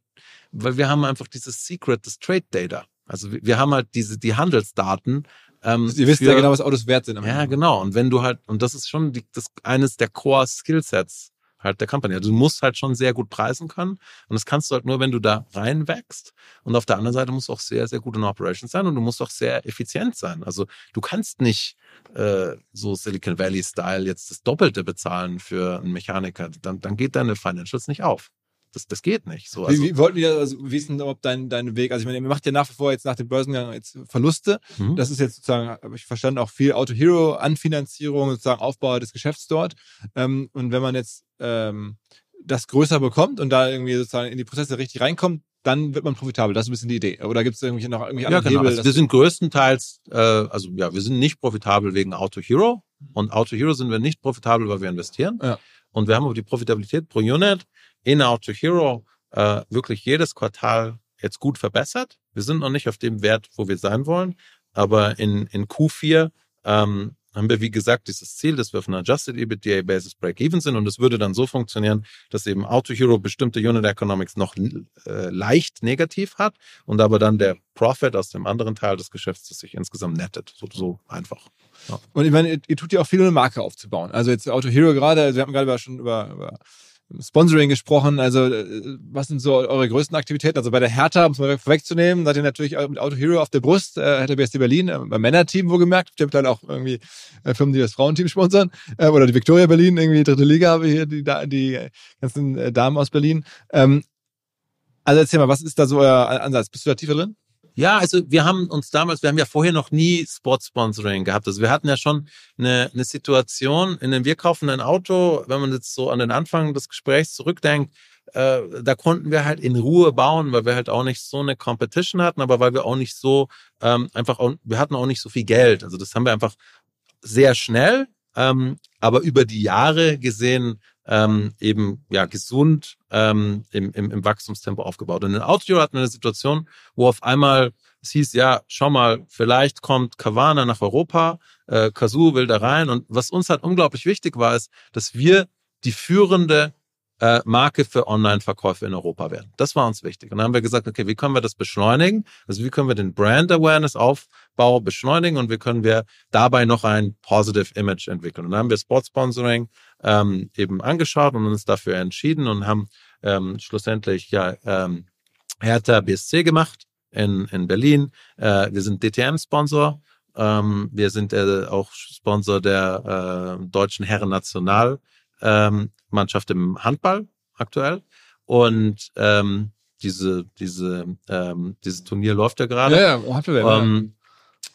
weil wir haben einfach dieses Secret, das Trade Data. Also wir haben halt diese, die Handelsdaten Ähm, Ihr wisst ja genau, was Autos wert sind. Ja, genau. Und wenn du halt, und das ist schon die, das eines der Core-Skillsets halt der Company. Also du musst halt schon sehr gut preisen können. Und das kannst du halt nur, wenn du da reinwächst. Und auf der anderen Seite musst du auch sehr, sehr gut in Operations sein und du musst auch sehr effizient sein. Also du kannst nicht äh, so Silicon Valley-Style jetzt das Doppelte bezahlen für einen Mechaniker. Dann, dann geht deine Financials nicht auf. Das, das geht nicht. So, also, wie, wie wollten wir also wissen, ob dein, dein Weg, also ich meine, ihr macht ja nach wie vor jetzt nach dem Börsengang jetzt Verluste. mhm. Das ist jetzt sozusagen, habe ich verstanden, auch viel Auto Hero Anfinanzierung, sozusagen Aufbau des Geschäfts dort. Ähm, und wenn man jetzt ähm, das größer bekommt und da irgendwie sozusagen in die Prozesse richtig reinkommt, dann wird man profitabel. Das ist ein bisschen die Idee. Oder gibt es irgendwie noch irgendwie Ja, andere genau. Hebel? Also wir sind größtenteils, äh, also ja, wir sind nicht profitabel wegen Auto Hero. Und Auto Hero sind wir nicht profitabel, weil wir investieren. Ja. Und wir haben aber die Profitabilität pro Unit in Auto Hero äh, wirklich jedes Quartal jetzt gut verbessert. Wir sind noch nicht auf dem Wert, wo wir sein wollen. Aber in, in Q4 ähm, haben wir, wie gesagt, dieses Ziel, dass wir auf einer Adjusted EBITDA Basis Break-Even sind. Und es würde dann so funktionieren, dass eben Auto Hero bestimmte Unit Economics noch äh, leicht negativ hat und aber dann der Profit aus dem anderen Teil des Geschäfts das sich insgesamt nettet. So, so einfach. Und ich meine, ihr, ihr tut ja auch viel, um eine Marke aufzubauen. Also jetzt Auto Hero gerade, also wir haben gerade schon über, über Sponsoring gesprochen. Also äh, was sind so eure größten Aktivitäten? Also bei der Hertha, um es mal vorwegzunehmen, seid ihr natürlich mit Auto Hero auf der Brust, äh, Hertha BSC Berlin, äh, beim Männerteam wohlgemerkt. Ihr habt dann auch irgendwie äh, Firmen, die das Frauenteam sponsern. Äh, oder die Victoria Berlin, irgendwie dritte Liga habe ich hier, die, die ganzen Damen aus Berlin. Ähm, also erzähl mal, was ist da so euer Ansatz? Bist du da tiefer drin? Ja, also wir haben uns damals, wir haben ja vorher noch nie Sport-Sponsoring gehabt. Also wir hatten ja schon eine, eine Situation, in dem wir kaufen ein Auto, wenn man jetzt so an den Anfang des Gesprächs zurückdenkt, äh, da konnten wir halt in Ruhe bauen, weil wir halt auch nicht so eine Competition hatten, aber weil wir auch nicht so ähm, einfach, auch, wir hatten auch nicht so viel Geld. Also das haben wir einfach sehr schnell, ähm, aber über die Jahre gesehen ähm, eben ja gesund ähm, im, im, im Wachstumstempo aufgebaut. Und in Auto hatten wir eine Situation, wo auf einmal es hieß, ja, schau mal, vielleicht kommt Kavana nach Europa, äh, Kazoo will da rein. Und was uns halt unglaublich wichtig war, ist, dass wir die führende äh, Marke für Online-Verkäufe in Europa werden. Das war uns wichtig. Und dann haben wir gesagt, okay, wie können wir das beschleunigen? Also wie können wir den Brand Awareness Aufbau beschleunigen und wie können wir dabei noch ein Positive Image entwickeln? Und dann haben wir Sport Sponsoring ähm, eben angeschaut und uns dafür entschieden und haben ähm, schlussendlich ja ähm, Hertha BSC gemacht in, in Berlin. Äh, wir sind DTM-Sponsor. Ähm, wir sind äh, auch Sponsor der äh, deutschen Herren-National ähm, Mannschaft im Handball aktuell. Und ähm, diese, diese, ähm, dieses Turnier läuft ja gerade. ja, ja. Ähm,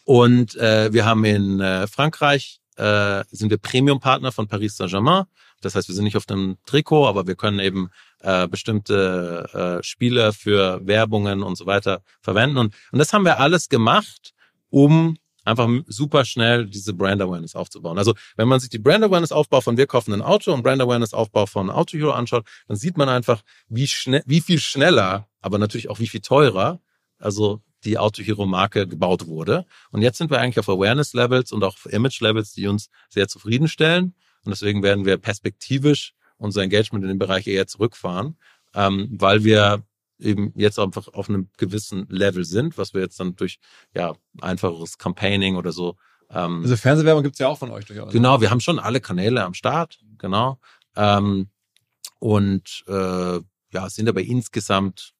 und äh, wir haben in äh, Frankreich äh, sind wir Premium-Partner von Paris Saint-Germain. Das heißt, wir sind nicht auf dem Trikot, aber wir können eben äh, bestimmte äh, Spiele für Werbungen und so weiter verwenden. Und, und das haben wir alles gemacht, um einfach super schnell diese Brand Awareness aufzubauen. Also wenn man sich die Brand Awareness Aufbau von wir kaufen ein Auto und Brand Awareness Aufbau von Auto Hero anschaut, dann sieht man einfach, wie schnell, wie viel schneller, aber natürlich auch wie viel teurer, also die Auto Hero Marke gebaut wurde. Und jetzt sind wir eigentlich auf Awareness Levels und auch auf Image Levels, die uns sehr zufriedenstellen. Und deswegen werden wir perspektivisch unser Engagement in dem Bereich eher zurückfahren, ähm, weil wir eben jetzt einfach auf einem gewissen Level sind, was wir jetzt dann durch ja einfacheres Campaigning oder so. Ähm, Also Fernsehwerbung gibt's ja auch von euch durchaus. genau, wir haben schon alle Kanäle am Start, genau. Ähm, und äh, ja, sind aber insgesamt,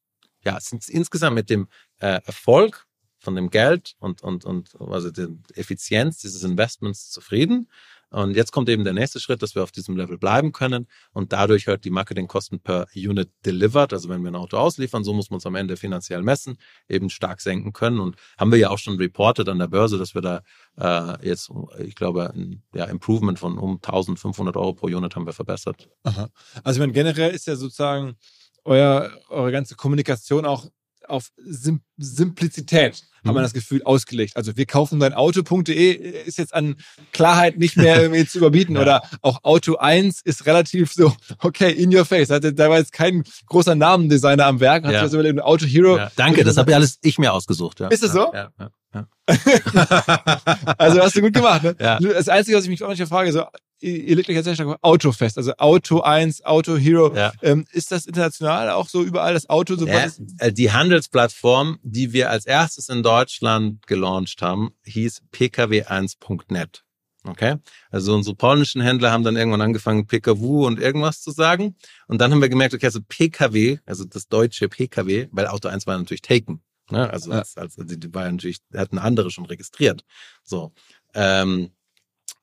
ja, sind insgesamt mit dem äh, Erfolg von dem Geld und, und, und also der Effizienz dieses Investments zufrieden. Und jetzt kommt eben der nächste Schritt, dass wir auf diesem Level bleiben können und dadurch halt die Marketingkosten per Unit delivered, also wenn wir ein Auto ausliefern, so muss man es am Ende finanziell messen, eben stark senken können. Und haben wir ja auch schon reported an der Börse, dass wir da äh, jetzt, ich glaube, ein ja, Improvement von um 1500 Euro pro Unit haben wir verbessert. Aha. Also ich meine, generell ist ja sozusagen euer, eure ganze Kommunikation auch auf Sim Simplizität, Mhm. hat man das Gefühl, ausgelegt. Also wir kaufen dein Auto.de ist jetzt an Klarheit nicht mehr *laughs* irgendwie zu überbieten Ja. oder auch Auto 1 ist relativ so, okay, in your face. Also, da war jetzt kein großer Namendesigner am Werk, hat Ja. das überlegt, Auto Hero. Ja, danke, das *laughs* habe ich alles ich mir ausgesucht. Ja. Ist es so? Ja, ja, ja. *laughs* Also hast du gut gemacht. Ne? Ja. Das Einzige, was ich mich auch manchmal frage, so, ihr legt euch jetzt sehr stark auf Auto fest, also Auto 1, Auto Hero. Ja. Ähm, ist das international auch so überall das Auto? So Ja, äh, die Handelsplattform, die wir als erstes in Deutschland gelauncht haben, hieß pkw1.net. Okay? Also unsere polnischen Händler haben dann irgendwann angefangen, PKW und irgendwas zu sagen. Und dann haben wir gemerkt, okay, also PKW, also das deutsche PKW, weil Auto 1 war natürlich taken. Ne? Also, Ja. als, als, also die war ja natürlich, hatten andere schon registriert. So. Ähm,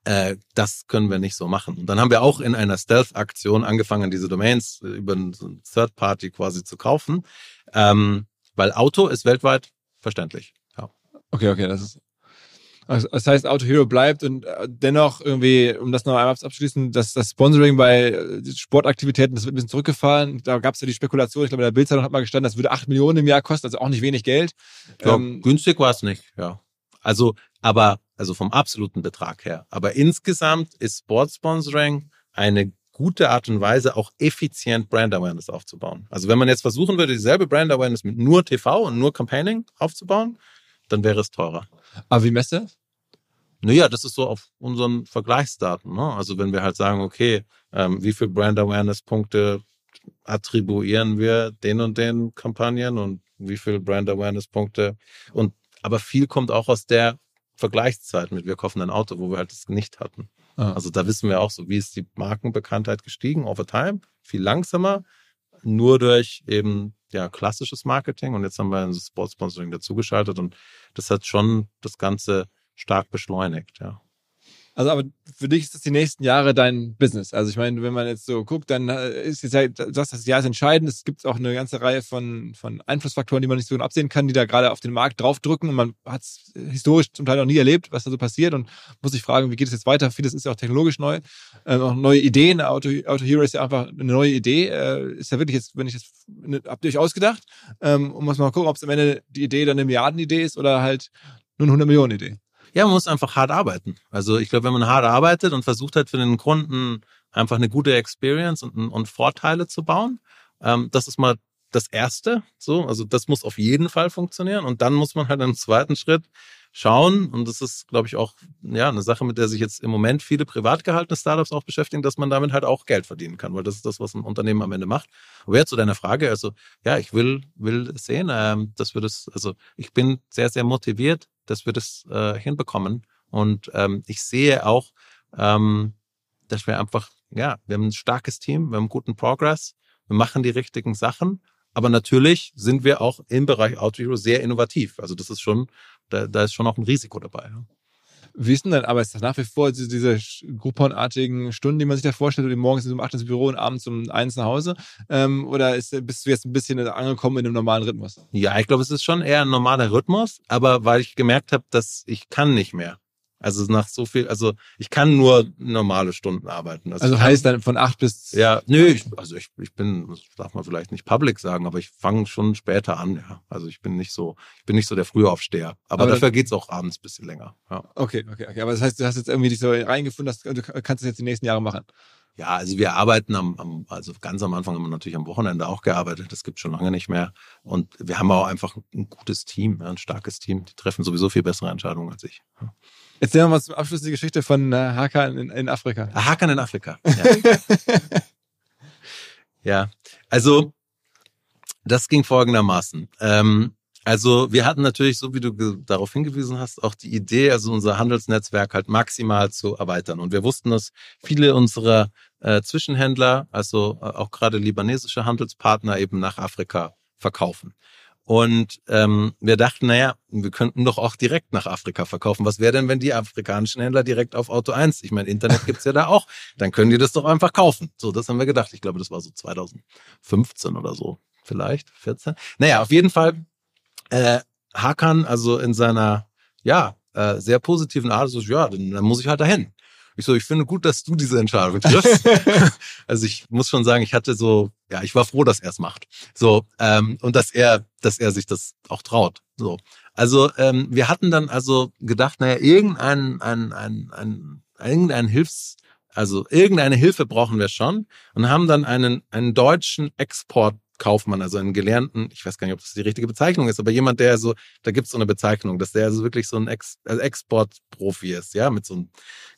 äh, das können wir nicht so machen. Und dann haben wir auch in einer Stealth-Aktion angefangen, diese Domains äh, über so Third Party quasi zu kaufen, ähm, weil Auto ist weltweit verständlich. Ja. Okay, okay, das ist. Also, das heißt, Auto Hero bleibt und äh, dennoch irgendwie, um das noch einmal abzuschließen, dass das Sponsoring bei äh, Sportaktivitäten, das wird ein bisschen zurückgefahren. Da gab es ja die Spekulation, ich glaube, in der Bildzeitung hat mal gestanden, das würde 8 Millionen im Jahr kosten, also auch nicht wenig Geld. Ja, Ähm, günstig war es nicht, ja. Also, aber, also vom absoluten Betrag her. Aber insgesamt ist Sportsponsoring eine gute Art und Weise, auch effizient Brand Awareness aufzubauen. Also wenn man jetzt versuchen würde, dieselbe Brand Awareness mit nur TV und nur Campaigning aufzubauen, dann wäre es teurer. Aber wie messt ihr? Naja, das ist so auf unseren Vergleichsdaten. Ne? Also wenn wir halt sagen, okay, ähm, wie viel Brand Awareness Punkte attribuieren wir den und den Kampagnen und wie viel Brand Awareness Punkte und aber viel kommt auch aus der Vergleichszeit mit wir kaufen ein Auto, wo wir halt das nicht hatten. Ah. Also da wissen wir auch so, wie ist die Markenbekanntheit gestiegen over time, viel langsamer, nur durch eben ja klassisches Marketing und jetzt haben wir ein Sportsponsoring dazugeschaltet und das hat schon das Ganze stark beschleunigt, ja. Also, aber für dich ist das die nächsten Jahre dein Business. Also, ich meine, wenn man jetzt so guckt, dann äh, ist jetzt du sagst, das Jahr ist entscheidend. Es gibt auch eine ganze Reihe von, von Einflussfaktoren, die man nicht so gut absehen kann, die da gerade auf den Markt draufdrücken. Und man hat es historisch zum Teil noch nie erlebt, was da so passiert und muss sich fragen, wie geht es jetzt weiter? Vieles ist ja auch technologisch neu. Ähm, auch neue Ideen. Auto, Auto Hero ist ja einfach eine neue Idee. Äh, ist ja wirklich jetzt, wenn ich jetzt, ne, habt ihr euch ausgedacht? Ähm, und muss mal gucken, ob es am Ende die Idee dann eine Milliardenidee ist oder halt nur eine 100 Millionen Idee. Ja, man muss einfach hart arbeiten. Also ich glaube, wenn man hart arbeitet und versucht hat für den Kunden einfach eine gute Experience und, und Vorteile zu bauen, ähm, das ist mal das Erste. So, also das muss auf jeden Fall funktionieren. Und dann muss man halt im zweiten Schritt schauen, und das ist, glaube ich, auch ja eine Sache, mit der sich jetzt im Moment viele privat gehaltene Startups auch beschäftigen, dass man damit halt auch Geld verdienen kann, weil das ist das, was ein Unternehmen am Ende macht. Aber jetzt zu deiner Frage, also ja, ich will will sehen, ähm, dass wir das, also ich bin sehr sehr motiviert, dass wir das äh, hinbekommen und ähm, ich sehe auch, ähm, dass wir einfach ja, wir haben ein starkes Team, wir haben guten Progress, wir machen die richtigen Sachen. Aber natürlich sind wir auch im Bereich Auto Hero sehr innovativ. Also das ist schon, da, da ist schon auch ein Risiko dabei. Ja. Wie ist denn dein Arbeitstag? Nach wie vor diese, Groupon-artigen Stunden, die man sich da vorstellt, oder morgens um 8 ins Büro und abends um 1 nach Hause? Ähm, oder ist, bist du jetzt ein bisschen angekommen in einem normalen Rhythmus? Ja, ich glaube, es ist schon eher ein normaler Rhythmus, aber weil ich gemerkt habe, dass ich kann nicht mehr. Also nach so viel, also ich kann nur normale Stunden arbeiten. Also kann, heißt dann von 8 bis... Ja, nö, ich, also ich, ich bin, das darf man vielleicht nicht public sagen, aber ich fange schon später an, ja. Also ich bin nicht so, ich bin nicht so der Frühaufsteher. Aber, Aber dafür geht's auch abends ein bisschen länger. Ja. Okay, okay, okay. Aber das heißt, du hast jetzt irgendwie dich so reingefunden, dass du kannst das jetzt die nächsten Jahre machen. Ja, also wir arbeiten am, am, also ganz am Anfang haben wir natürlich am Wochenende auch gearbeitet. Das gibt schon lange nicht mehr. Und wir haben auch einfach ein gutes Team, ein starkes Team. Die treffen sowieso viel bessere Entscheidungen als ich. Ja. Erzähl wir mal zum Abschluss die Geschichte von äh, Hakan in, in Afrika. Ah, Hakan in Afrika. Ja. *laughs* ja, also das ging folgendermaßen. Ähm, also wir hatten natürlich, so wie du darauf hingewiesen hast, auch die Idee, also unser Handelsnetzwerk halt maximal zu erweitern. Und wir wussten, dass viele unserer äh, Zwischenhändler, also äh, auch gerade libanesische Handelspartner eben nach Afrika verkaufen. Und ähm, wir dachten, naja, wir könnten doch auch direkt nach Afrika verkaufen. Was wäre denn, wenn die afrikanischen Händler direkt auf Auto 1, ich meine, Internet gibt's ja da auch, dann können die das doch einfach kaufen. So, das haben wir gedacht. Ich glaube, das war so 2015 oder so, vielleicht 14. Naja, auf jeden Fall äh, Hakan, also in seiner, ja, äh, sehr positiven Art, so, ja, dann, dann muss ich halt dahin. Ich so, ich finde gut, dass du diese Entscheidung triffst. *laughs* also ich muss schon sagen, ich hatte so, ja, ich war froh, dass er es macht. So, ähm, und dass er, dass er sich das auch traut. So. Also ähm, wir hatten dann also gedacht, naja, irgendein ein, ein, ein, irgendein Hilfs, also irgendeine Hilfe brauchen wir schon und haben dann einen, einen deutschen Kaufmann, also einen gelernten, ich weiß gar nicht, ob das die richtige Bezeichnung ist, aber jemand, der so, da gibt es so eine Bezeichnung, dass der also wirklich so ein Ex, also Exportprofi ist, ja, mit so einem,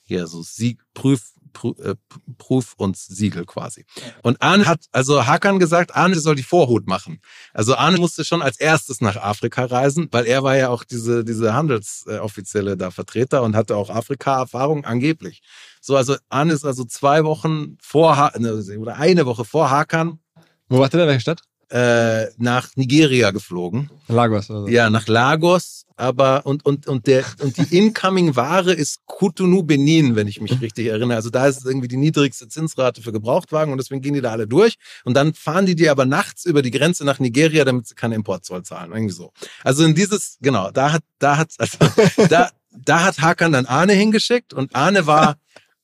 hier so Sieg, Prüf, Prüf, äh, Prüf und Siegel quasi. Und Arne hat, also Hakan gesagt, Arne soll die Vorhut machen. Also Arne musste schon als erstes nach Afrika reisen, weil er war ja auch diese, diese Handelsoffizielle da Vertreter und hatte auch Afrika-Erfahrung angeblich. So, also Arne ist also zwei Wochen vor, ne, oder eine Woche vor Hakan Wo war der in welcher Stadt? äh, nach Nigeria geflogen. Lagos oder so. Ja, nach Lagos, aber und und und der und die incoming Ware ist Cotonou Benin, wenn ich mich *laughs* richtig erinnere. Also da ist irgendwie die niedrigste Zinsrate für Gebrauchtwagen und deswegen gehen die da alle durch und dann fahren die die aber nachts über die Grenze nach Nigeria, damit sie keinen Importzoll zahlen, irgendwie so. Also in dieses genau, da hat da hat also *laughs* da da hat Hakan dann Arne hingeschickt und Arne war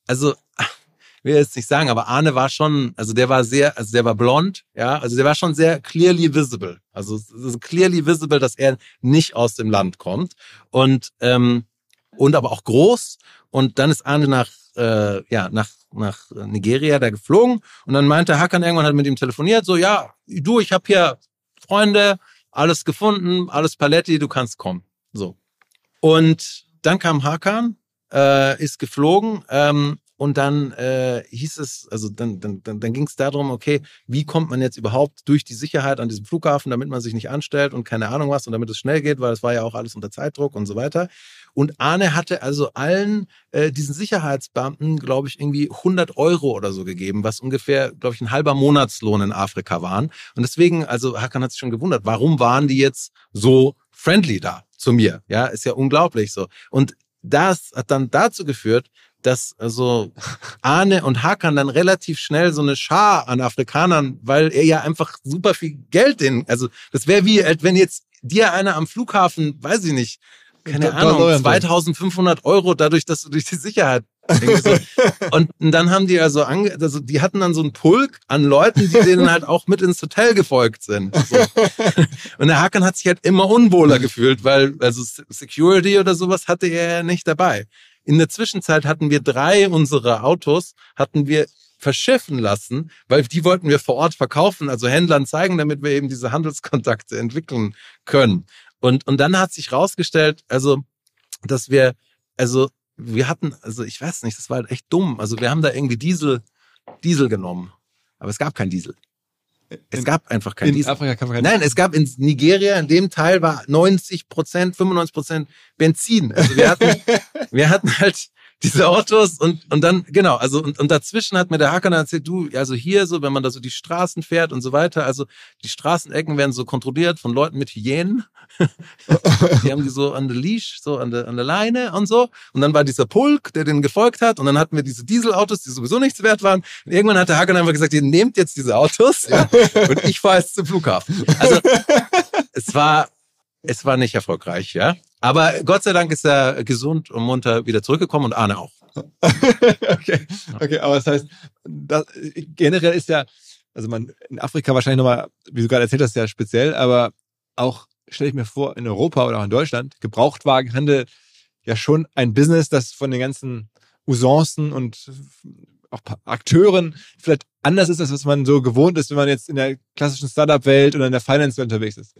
also will jetzt nicht sagen, aber Arne war schon, also der war sehr, also der war blond, ja, also der war schon sehr clearly visible. Also clearly visible, dass er nicht aus dem Land kommt und ähm, und aber auch groß. Und dann ist Arne nach äh, ja nach nach Nigeria da geflogen und dann meinte Hakan irgendwann hat mit ihm telefoniert, so ja, du, ich habe hier Freunde, alles gefunden, alles Paletti, du kannst kommen. So. Und dann kam Hakan, äh, ist geflogen ähm, und dann äh, hieß es, also dann, dann, dann, dann ging es darum, okay, wie kommt man jetzt überhaupt durch die Sicherheit an diesem Flughafen, damit man sich nicht anstellt und keine Ahnung was und damit es schnell geht, weil es war ja auch alles unter Zeitdruck und so weiter. Und Arne hatte also allen äh, diesen Sicherheitsbeamten, glaube ich, irgendwie 100 Euro oder so gegeben, was ungefähr, glaube ich, ein halber Monatslohn in Afrika waren. Und deswegen, also Hakan hat sich schon gewundert, warum waren die jetzt so friendly da zu mir? Ja, ist ja unglaublich so. Und das hat dann dazu geführt, dass also Arne und Hakan dann relativ schnell so eine Schar an Afrikanern, weil er ja einfach super viel Geld in, also das wäre wie, als wenn jetzt dir einer am Flughafen, weiß ich nicht, keine Da- Ahnung, da- 2500 Euro dadurch, dass du durch die Sicherheit so. *laughs* Und dann haben die also, ange also die hatten dann so einen Pulk an Leuten, die denen halt auch mit ins Hotel gefolgt sind. So. *laughs* Und der Hakan hat sich halt immer unwohler gefühlt, weil also Security oder sowas hatte er ja nicht dabei. In der Zwischenzeit hatten wir drei unserer Autos, hatten wir verschiffen lassen, weil die wollten wir vor Ort verkaufen, also Händlern zeigen, damit wir eben diese Handelskontakte entwickeln können. Und, und dann hat sich rausgestellt, also, dass wir, also, wir hatten, also ich weiß nicht, das war halt echt dumm. Also wir haben da irgendwie Diesel, Diesel genommen. Aber es gab kein Diesel. Es In- gab einfach kein In Diesel. Afrika kann man kein Nein, es gab in Nigeria, in dem Teil war 90 Prozent, 95 Prozent Benzin. Also wir hatten, *laughs* wir hatten halt diese Autos und, und dann, genau, also und, und dazwischen hat mir der Hacker dann erzählt, du, also hier so, wenn man da so die Straßen fährt und so weiter, also die Straßenecken werden so kontrolliert von Leuten mit Hyänen. *laughs* die haben die so an der Leash, so an der, an der Leine und so. Und dann war dieser Pulk, der denen gefolgt hat. Und dann hatten wir diese Dieselautos, die sowieso nichts wert waren. Und irgendwann hat der Hakan einfach gesagt, ihr nehmt jetzt diese Autos ja, und ich fahre jetzt zum Flughafen. Also es war, es war nicht erfolgreich, ja. Aber Gott sei Dank ist er gesund und munter wieder zurückgekommen und Arne auch. *laughs* okay, okay, aber das heißt, das, generell ist ja, also man in Afrika wahrscheinlich nochmal, wie du gerade erzählt hast, ja speziell, aber auch stelle ich mir vor, in Europa oder auch in Deutschland, Gebrauchtwagenhandel ja schon ein Business, das von den ganzen Usancen und auch Akteuren vielleicht anders ist, als was man so gewohnt ist, wenn man jetzt in der klassischen Startup-Welt oder in der Finance-Welt unterwegs ist.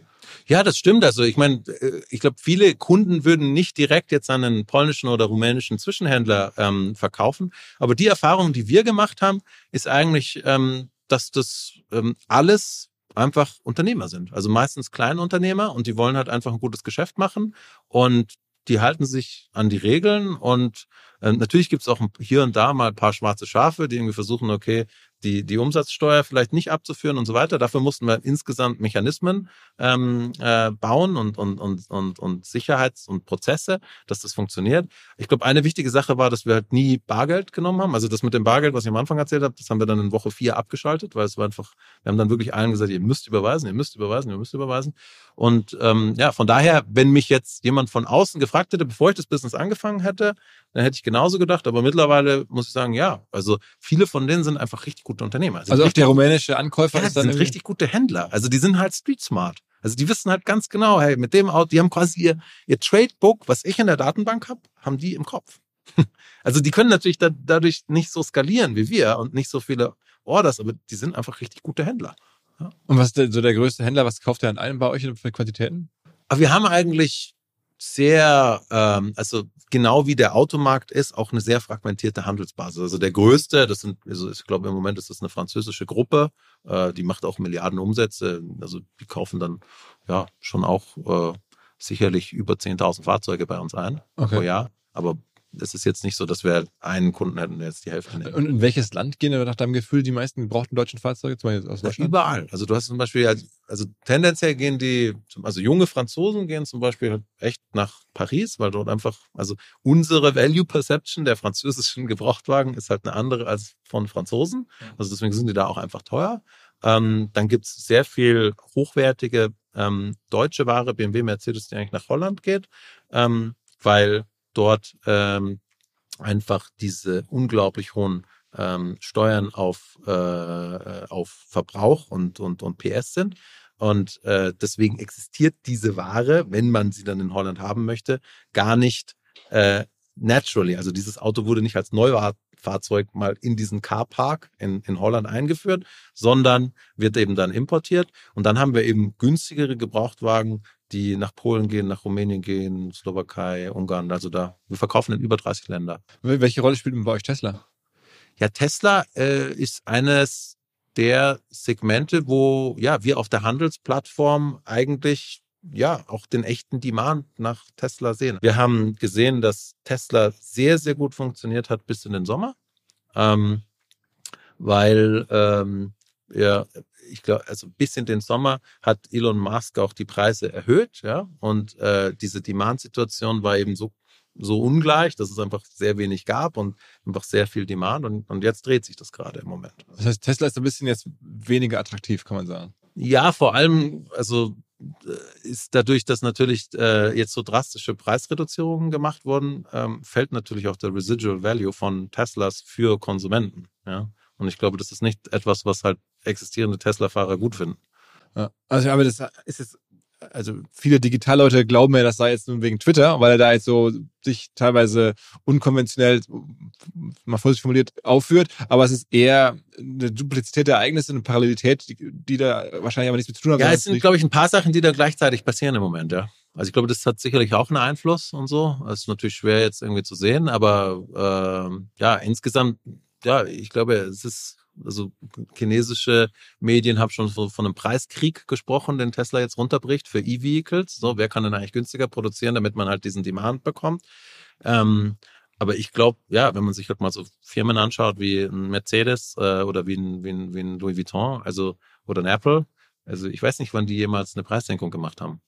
Ja, das stimmt. Also ich meine, äh, ich glaube, viele Kunden würden nicht direkt jetzt an einen polnischen oder rumänischen Zwischenhändler ähm, verkaufen. Aber die Erfahrung, die wir gemacht haben, ist eigentlich, ähm, dass das ähm, alles einfach Unternehmer sind. Also meistens kleine Unternehmer und die wollen halt einfach ein gutes Geschäft machen und die halten sich an die Regeln und äh, natürlich gibt es auch hier und da mal ein paar schwarze Schafe, die irgendwie versuchen, okay, die, die Umsatzsteuer vielleicht nicht abzuführen und so weiter. Dafür mussten wir insgesamt Mechanismen ähm, äh, bauen und, und, und, und, und Sicherheits- und Prozesse, dass das funktioniert. Ich glaube, eine wichtige Sache war, dass wir halt nie Bargeld genommen haben. Also das mit dem Bargeld, was ich am Anfang erzählt habe, das haben wir dann in Woche vier abgeschaltet, weil es war einfach, wir haben dann wirklich allen gesagt, ihr müsst überweisen, ihr müsst überweisen, ihr müsst überweisen. Und ähm, ja, von daher, wenn mich jetzt jemand von außen gefragt hätte, bevor ich das Business angefangen hätte, dann hätte ich genauso gedacht. Aber mittlerweile muss ich sagen, ja, also viele von denen sind einfach richtig gute Unternehmer. Sind Also auch richtig der rumänische Ankäufer ja, ist die dann sind irgendwie- richtig gute Händler. Also die sind halt street smart. Also die wissen halt ganz genau, hey, mit dem Auto, die haben quasi ihr, ihr Tradebook, was ich in der Datenbank habe, haben die im Kopf. *laughs* Also die können natürlich da, dadurch nicht so skalieren wie wir und nicht so viele Orders, aber die sind einfach richtig gute Händler. Und was ist denn so der größte Händler? Was kauft er an einem bei euch für Quantitäten? Aber wir haben eigentlich sehr, ähm, also genau wie der Automarkt ist, auch eine sehr fragmentierte Handelsbasis. Also der größte, das sind, also ich glaube im Moment ist das eine französische Gruppe, äh, die macht auch Milliarden Umsätze. Also die kaufen dann ja schon auch äh, sicherlich über 10.000 Fahrzeuge bei uns ein Okay. pro Jahr. Aber es ist jetzt nicht so, dass wir einen Kunden hätten, der jetzt die Hälfte nimmt. Und in welches Land gehen nach deinem Gefühl die meisten gebrauchten deutschen Fahrzeuge? Zum Beispiel aus Ja, Deutschland? überall. Also du hast zum Beispiel, also, also tendenziell gehen die, also junge Franzosen gehen zum Beispiel echt nach Paris, weil dort einfach, also unsere Value Perception der französischen Gebrauchtwagen ist halt eine andere als von Franzosen. Also deswegen sind die da auch einfach teuer. Ähm, dann gibt's sehr viel hochwertige ähm, deutsche Ware, BMW, Mercedes, die eigentlich nach Holland geht, ähm, weil dort ähm, einfach diese unglaublich hohen ähm, Steuern auf, äh, auf Verbrauch und, und, und PS sind. Und äh, deswegen existiert diese Ware, wenn man sie dann in Holland haben möchte, gar nicht äh, naturally. Also dieses Auto wurde nicht als Neufahrzeug mal in diesen Carpark in, in Holland eingeführt, sondern wird eben dann importiert. Und dann haben wir eben günstigere Gebrauchtwagen, die nach Polen gehen, nach Rumänien gehen, Slowakei, Ungarn. Also da, wir verkaufen in über 30 Länder. Wel- Welche Rolle spielt denn bei euch Tesla? Ja, Tesla äh, ist eines der Segmente, wo ja wir auf der Handelsplattform eigentlich ja auch den echten Demand nach Tesla sehen. Wir haben gesehen, dass Tesla sehr sehr gut funktioniert hat bis in den Sommer, ähm, weil ähm, ja ich glaube, also bis in den Sommer hat Elon Musk auch die Preise erhöht, ja, und äh, diese Demand-Situation war eben so so ungleich, dass es einfach sehr wenig gab und einfach sehr viel Demand und, und jetzt dreht sich das gerade im Moment. Das heißt, Tesla ist ein bisschen jetzt weniger attraktiv, kann man sagen. Ja, vor allem, also ist dadurch, dass natürlich äh, jetzt so drastische Preisreduzierungen gemacht wurden, ähm, fällt natürlich auch der Residual Value von Teslas für Konsumenten. Ja? Und ich glaube, das ist nicht etwas, was halt existierende Tesla-Fahrer gut finden. Ja. Also, aber das ist jetzt, also viele Digitalleute glauben ja, das sei jetzt nur wegen Twitter, weil er da jetzt so sich teilweise unkonventionell, mal vorsichtig formuliert, aufführt. Aber es ist eher eine Duplizität der Ereignisse, eine Parallelität, die, die da wahrscheinlich aber nichts mit zu tun hat. Ja, es sind, glaube ich, ein paar Sachen, die da gleichzeitig passieren im Moment, ja. Also ich glaube, das hat sicherlich auch einen Einfluss und so. Das ist natürlich schwer jetzt irgendwie zu sehen, aber ähm, ja, insgesamt, ja, ich glaube, es ist, also chinesische Medien haben schon von einem Preiskrieg gesprochen, den Tesla jetzt runterbricht für E-Vehicles. So, wer kann denn eigentlich günstiger produzieren, damit man halt diesen Demand bekommt? Ähm, aber ich glaube, ja, wenn man sich halt mal so Firmen anschaut wie ein Mercedes äh, oder wie ein, wie, ein, wie ein Louis Vuitton, also oder ein Apple, also ich weiß nicht, wann die jemals eine Preissenkung gemacht haben.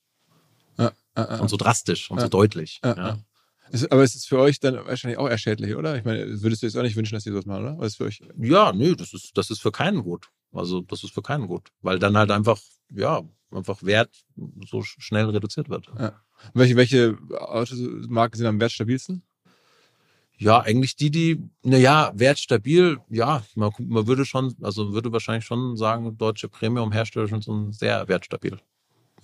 Ja, ja, ja. Und so drastisch und so deutlich. Ja, Ja. ja. Ist, aber es ist für euch dann wahrscheinlich auch eher schädlich, oder? Ich meine, würdest du jetzt auch nicht wünschen, dass die sowas machen, oder? Was ist für euch? ja, nö, das ist, das ist für keinen gut. Also das ist für keinen gut. Weil dann halt einfach, ja, einfach Wert so sch- schnell reduziert wird. Welche, welche Automarken sind am wertstabilsten? Ja, eigentlich die, die, naja, wertstabil, ja, man, man würde schon, also würde wahrscheinlich schon sagen, deutsche Premium-Hersteller sind sehr wertstabil.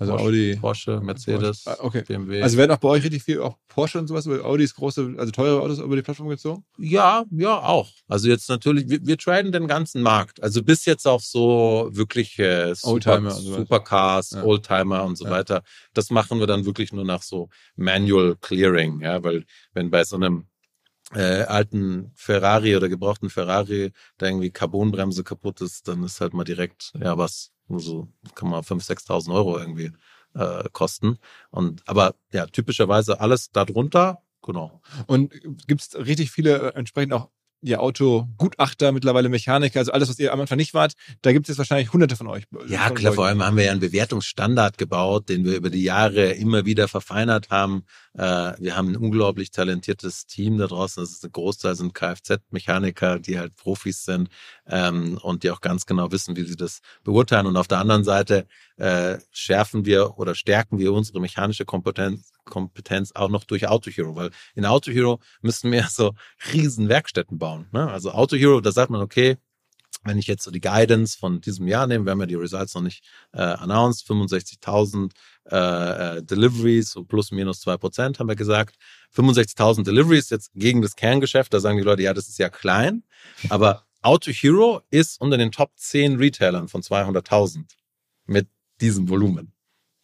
Also Porsche, Audi. Porsche, Mercedes, Ah, okay. BMW. Also werden auch bei euch richtig viel auch Porsche und sowas, über Audis große, also teure Autos über die Plattform gezogen? Ja, ja, auch. Also jetzt natürlich, wir, wir traden den ganzen Markt. Also bis jetzt auf so wirkliche Super, Oldtimer und so. Supercars, Ja. Oldtimer und so Ja. weiter. Das machen wir dann wirklich nur nach so Manual Clearing, ja, weil wenn bei so einem äh, alten Ferrari oder gebrauchten Ferrari da irgendwie Carbonbremse kaputt ist, dann ist halt mal direkt, ja, was, so kann mal 5.000, 6.000 Euro irgendwie äh, kosten. Und aber ja, typischerweise alles darunter, genau. Und gibt es richtig viele äh, entsprechend auch ja, Autogutachter, mittlerweile Mechaniker, also alles, was ihr am Anfang nicht wart, da gibt es jetzt wahrscheinlich hunderte von euch. Ja, von klar, euch. vor allem haben wir ja einen Bewertungsstandard gebaut, den wir über die Jahre immer wieder verfeinert haben. Äh, wir haben ein unglaublich talentiertes Team da draußen. Das ist ein Großteil sind Kfz-Mechaniker, die halt Profis sind ähm, und die auch ganz genau wissen, wie sie das beurteilen. Und auf der anderen Seite äh, schärfen wir oder stärken wir unsere mechanische Kompetenz, Kompetenz auch noch durch Auto Hero, weil in Auto Hero müssen wir so riesen Werkstätten bauen. Ne? Also Auto Hero, da sagt man, okay, wenn ich jetzt so die Guidance von diesem Jahr nehme, wir haben ja die Results noch nicht äh, announced, 65.000 äh, äh, Deliveries, so plus minus zwei Prozent haben wir gesagt. 65.000 Deliveries jetzt gegen das Kerngeschäft, da sagen die Leute, ja, das ist ja klein, aber Auto Hero ist unter den Top 10 Retailern von 200.000 mit diesem Volumen.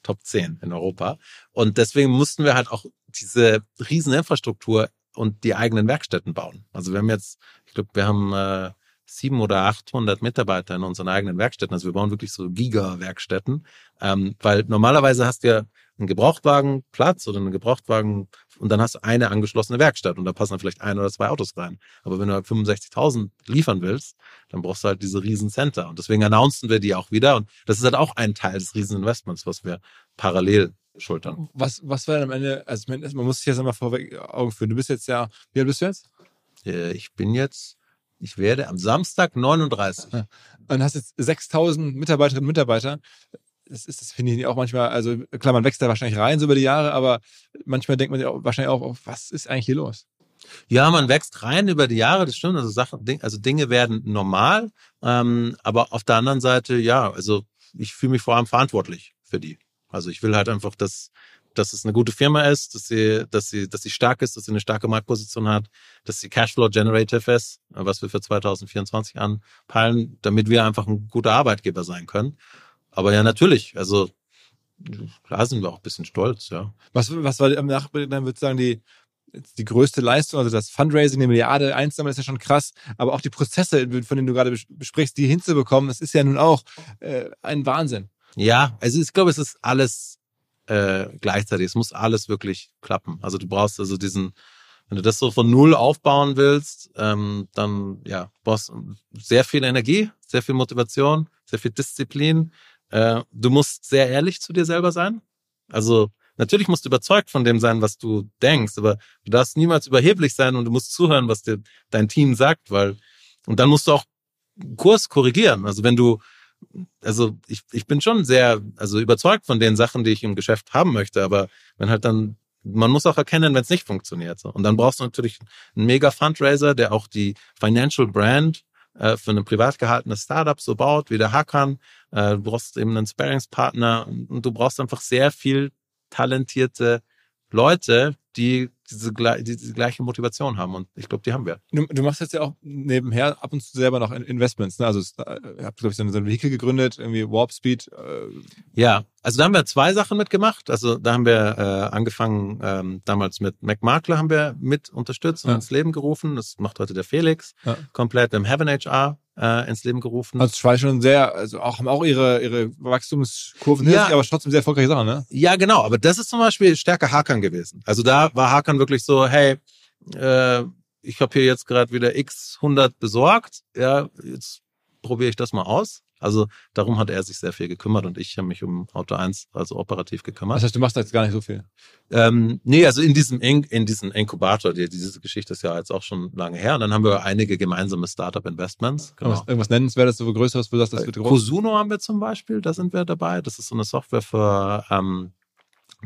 Top 10 in Europa. Und deswegen mussten wir halt auch diese riesen Infrastruktur und die eigenen Werkstätten bauen. Also wir haben jetzt, ich glaube, wir haben äh, sieben oder 800 Mitarbeiter in unseren eigenen Werkstätten. Also wir bauen wirklich so Giga-Werkstätten, ähm, weil normalerweise hast du ja einen Gebrauchtwagenplatz oder einen Gebrauchtwagen und dann hast du eine angeschlossene Werkstatt und da passen dann vielleicht ein oder zwei Autos rein. Aber wenn du halt 65.000 liefern willst, dann brauchst du halt diese riesen Center und deswegen announcen wir die auch wieder und das ist halt auch ein Teil des riesen Investments, was wir parallel schultern. Was, was war denn am Ende, also man, man muss sich jetzt einmal vorweg Augen führen. Du bist jetzt ja, wie alt bist du jetzt? Äh, Ich bin jetzt, ich werde am Samstag 39. Und hast jetzt 6000 Mitarbeiterinnen und Mitarbeiter. Das ist, das finde ich auch manchmal, also klar, man wächst da wahrscheinlich rein so über die Jahre, aber manchmal denkt man sich auch wahrscheinlich auch, oh, was ist eigentlich hier los? Ja, man wächst rein über die Jahre, das stimmt. Also Sachen, also Dinge werden normal. Ähm, aber auf der anderen Seite, ja, also ich fühle mich vor allem verantwortlich für die. Also ich will halt einfach, dass, dass es eine gute Firma ist, dass sie, dass sie, dass sie stark ist, dass sie eine starke Marktposition hat, dass sie Cashflow generative ist, was wir für 2024 anpeilen, damit wir einfach ein guter Arbeitgeber sein können. Aber ja, natürlich, also klar sind wir auch ein bisschen stolz, ja. Was, was war am Nachhinein, dann würde ich sagen, die, die größte Leistung, also das Fundraising, eine Milliarde einsammeln, ist ja schon krass, aber auch die Prozesse, von denen du gerade bes- besprichst, die hinzubekommen, das ist ja nun auch äh, ein Wahnsinn. Ja, also ich glaube, es ist alles äh, gleichzeitig. Es muss alles wirklich klappen. Also du brauchst also diesen, wenn du das so von null aufbauen willst, ähm, dann ja, brauchst sehr viel Energie, sehr viel Motivation, sehr viel Disziplin. Äh, du musst sehr ehrlich zu dir selber sein. Also natürlich musst du überzeugt von dem sein, was du denkst, aber du darfst niemals überheblich sein und du musst zuhören, was dir dein Team sagt, weil und dann musst du auch Kurs korrigieren. Also wenn du also ich, ich bin schon sehr also überzeugt von den Sachen, die ich im Geschäft haben möchte, aber wenn halt dann man muss auch erkennen, wenn es nicht funktioniert. Und dann brauchst du natürlich einen mega Fundraiser, der auch die Financial Brand äh, für ein privat gehaltenes Startup so baut, wie der Hakan. Äh, du brauchst eben einen Sparingspartner und, und du brauchst einfach sehr viel talentierte Leute, die diese, diese gleiche Motivation haben. Und ich glaube, die haben wir. Du, du machst jetzt ja auch nebenher ab und zu selber noch In- Investments, ne? Also äh, ihr habt, glaube ich, so ein, so ein Vehikel gegründet, irgendwie Warp Speed. Äh, Ja, also da haben wir zwei Sachen mitgemacht. Also da haben wir äh, angefangen, ähm, damals mit McMakler haben wir mit unterstützt und Ja. ins Leben gerufen. Das macht heute der Felix Ja. komplett. Haben Heaven HR äh, ins Leben gerufen. also zwei schon sehr, also auch haben auch ihre, ihre Wachstumskurven Ja. sich, aber trotzdem sehr erfolgreiche Sachen, ne? Ja, genau. Aber das ist zum Beispiel stärker Hakan gewesen. Also da war Hakan wirklich so, hey, äh, ich habe hier jetzt gerade wieder x 100 besorgt. Ja, jetzt probiere ich das mal aus. Also darum hat er sich sehr viel gekümmert und ich habe mich um Auto 1 also operativ gekümmert. Das heißt, du machst da jetzt gar nicht so viel. Ähm, nee, also in diesem In in diesem Inkubator, die, diese Geschichte ist ja jetzt auch schon lange her. Und dann haben wir einige gemeinsame Startup-Investments. Genau. Irgendwas, irgendwas nennenswertes, so größeres, wo du sagst, das wird groß. Cosuno haben wir zum Beispiel, da sind wir dabei. Das ist so eine Software für ähm,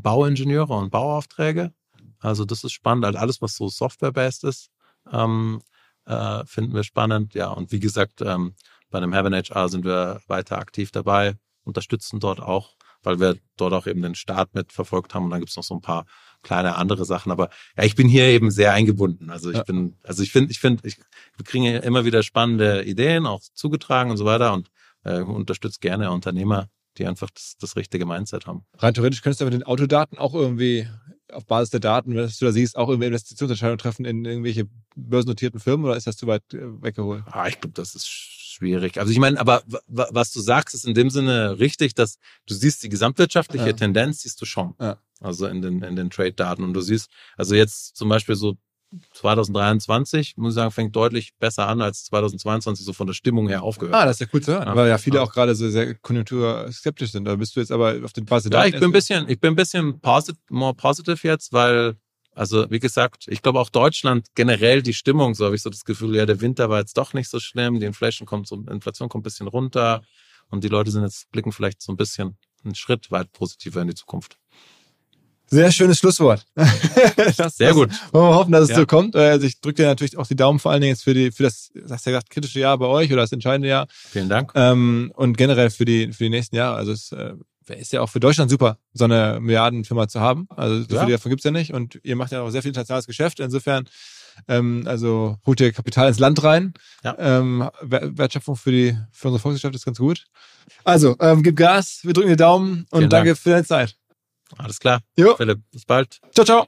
Bauingenieure und Bauaufträge. Also das ist spannend. Also alles, was so Software-based ist, ähm, äh, finden wir spannend. Ja, und wie gesagt, ähm, bei einem Heaven HR sind wir weiter aktiv dabei, unterstützen dort auch, weil wir dort auch eben den Start mit verfolgt haben. Und dann gibt's noch so ein paar kleine andere Sachen. Aber ja, ich bin hier eben sehr eingebunden. Also ich Ja. bin, also ich finde, ich finde, ich ja immer wieder spannende Ideen, auch zugetragen und so weiter und äh, unterstützt gerne Unternehmer, die einfach das, das richtige Mindset haben. Rein theoretisch könntest du aber mit den Autodaten auch irgendwie auf Basis der Daten, wenn du da siehst, auch irgendwie Investitionsentscheidungen treffen in irgendwelche börsennotierten Firmen oder ist das zu weit äh, weggeholt? Ah, ich glaube, das ist schwierig. Also ich meine, aber wa- wa- was du sagst, ist in dem Sinne richtig, dass du siehst die gesamtwirtschaftliche Ja. Tendenz, siehst du schon. Ja. Also in den, in den Trade-Daten. Und du siehst, also jetzt zum Beispiel so 2023, muss ich sagen, fängt deutlich besser an als 2022, so von der Stimmung her aufgehört. Ah, das ist ja cool zu hören, Ja. weil ja viele Ja. auch gerade so sehr konjunkturskeptisch sind. Da bist du jetzt aber auf den Basis Ja, ich bin ein bisschen, ich bin ein bisschen posit more positive jetzt, weil, also wie gesagt, ich glaube auch Deutschland generell die Stimmung, so habe ich so das Gefühl, ja, der Winter war jetzt doch nicht so schlimm, die Inflation kommt so, Inflation kommt ein bisschen runter und die Leute sind jetzt, blicken vielleicht so ein bisschen einen Schritt weit positiver in die Zukunft. Sehr schönes Schlusswort. *laughs* das, Sehr das, gut. Wollen wir hoffen, dass es Ja. so kommt. Äh, Also ich drücke dir natürlich auch die Daumen vor allen Dingen jetzt für die, für das, hast du ja gesagt, kritische Jahr bei euch oder das entscheidende Jahr. Vielen Dank. Ähm, und generell für die, für die nächsten Jahre. Also es äh, ist ja auch für Deutschland super, so eine Milliardenfirma zu haben. Also so Ja. viele davon gibt's ja nicht. Und ihr macht ja auch sehr viel internationales Geschäft. Insofern Ähm, also holt ihr Kapital ins Land rein. Ja. Ähm, Wer- Wertschöpfung für die für unsere Volkswirtschaft ist ganz gut. Also, ähm, gib Gas, wir drücken die Daumen und Vielen danke Dank. für deine Zeit. Alles klar. Jo. Philipp, bis bald. Ciao, ciao.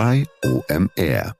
bei OMR.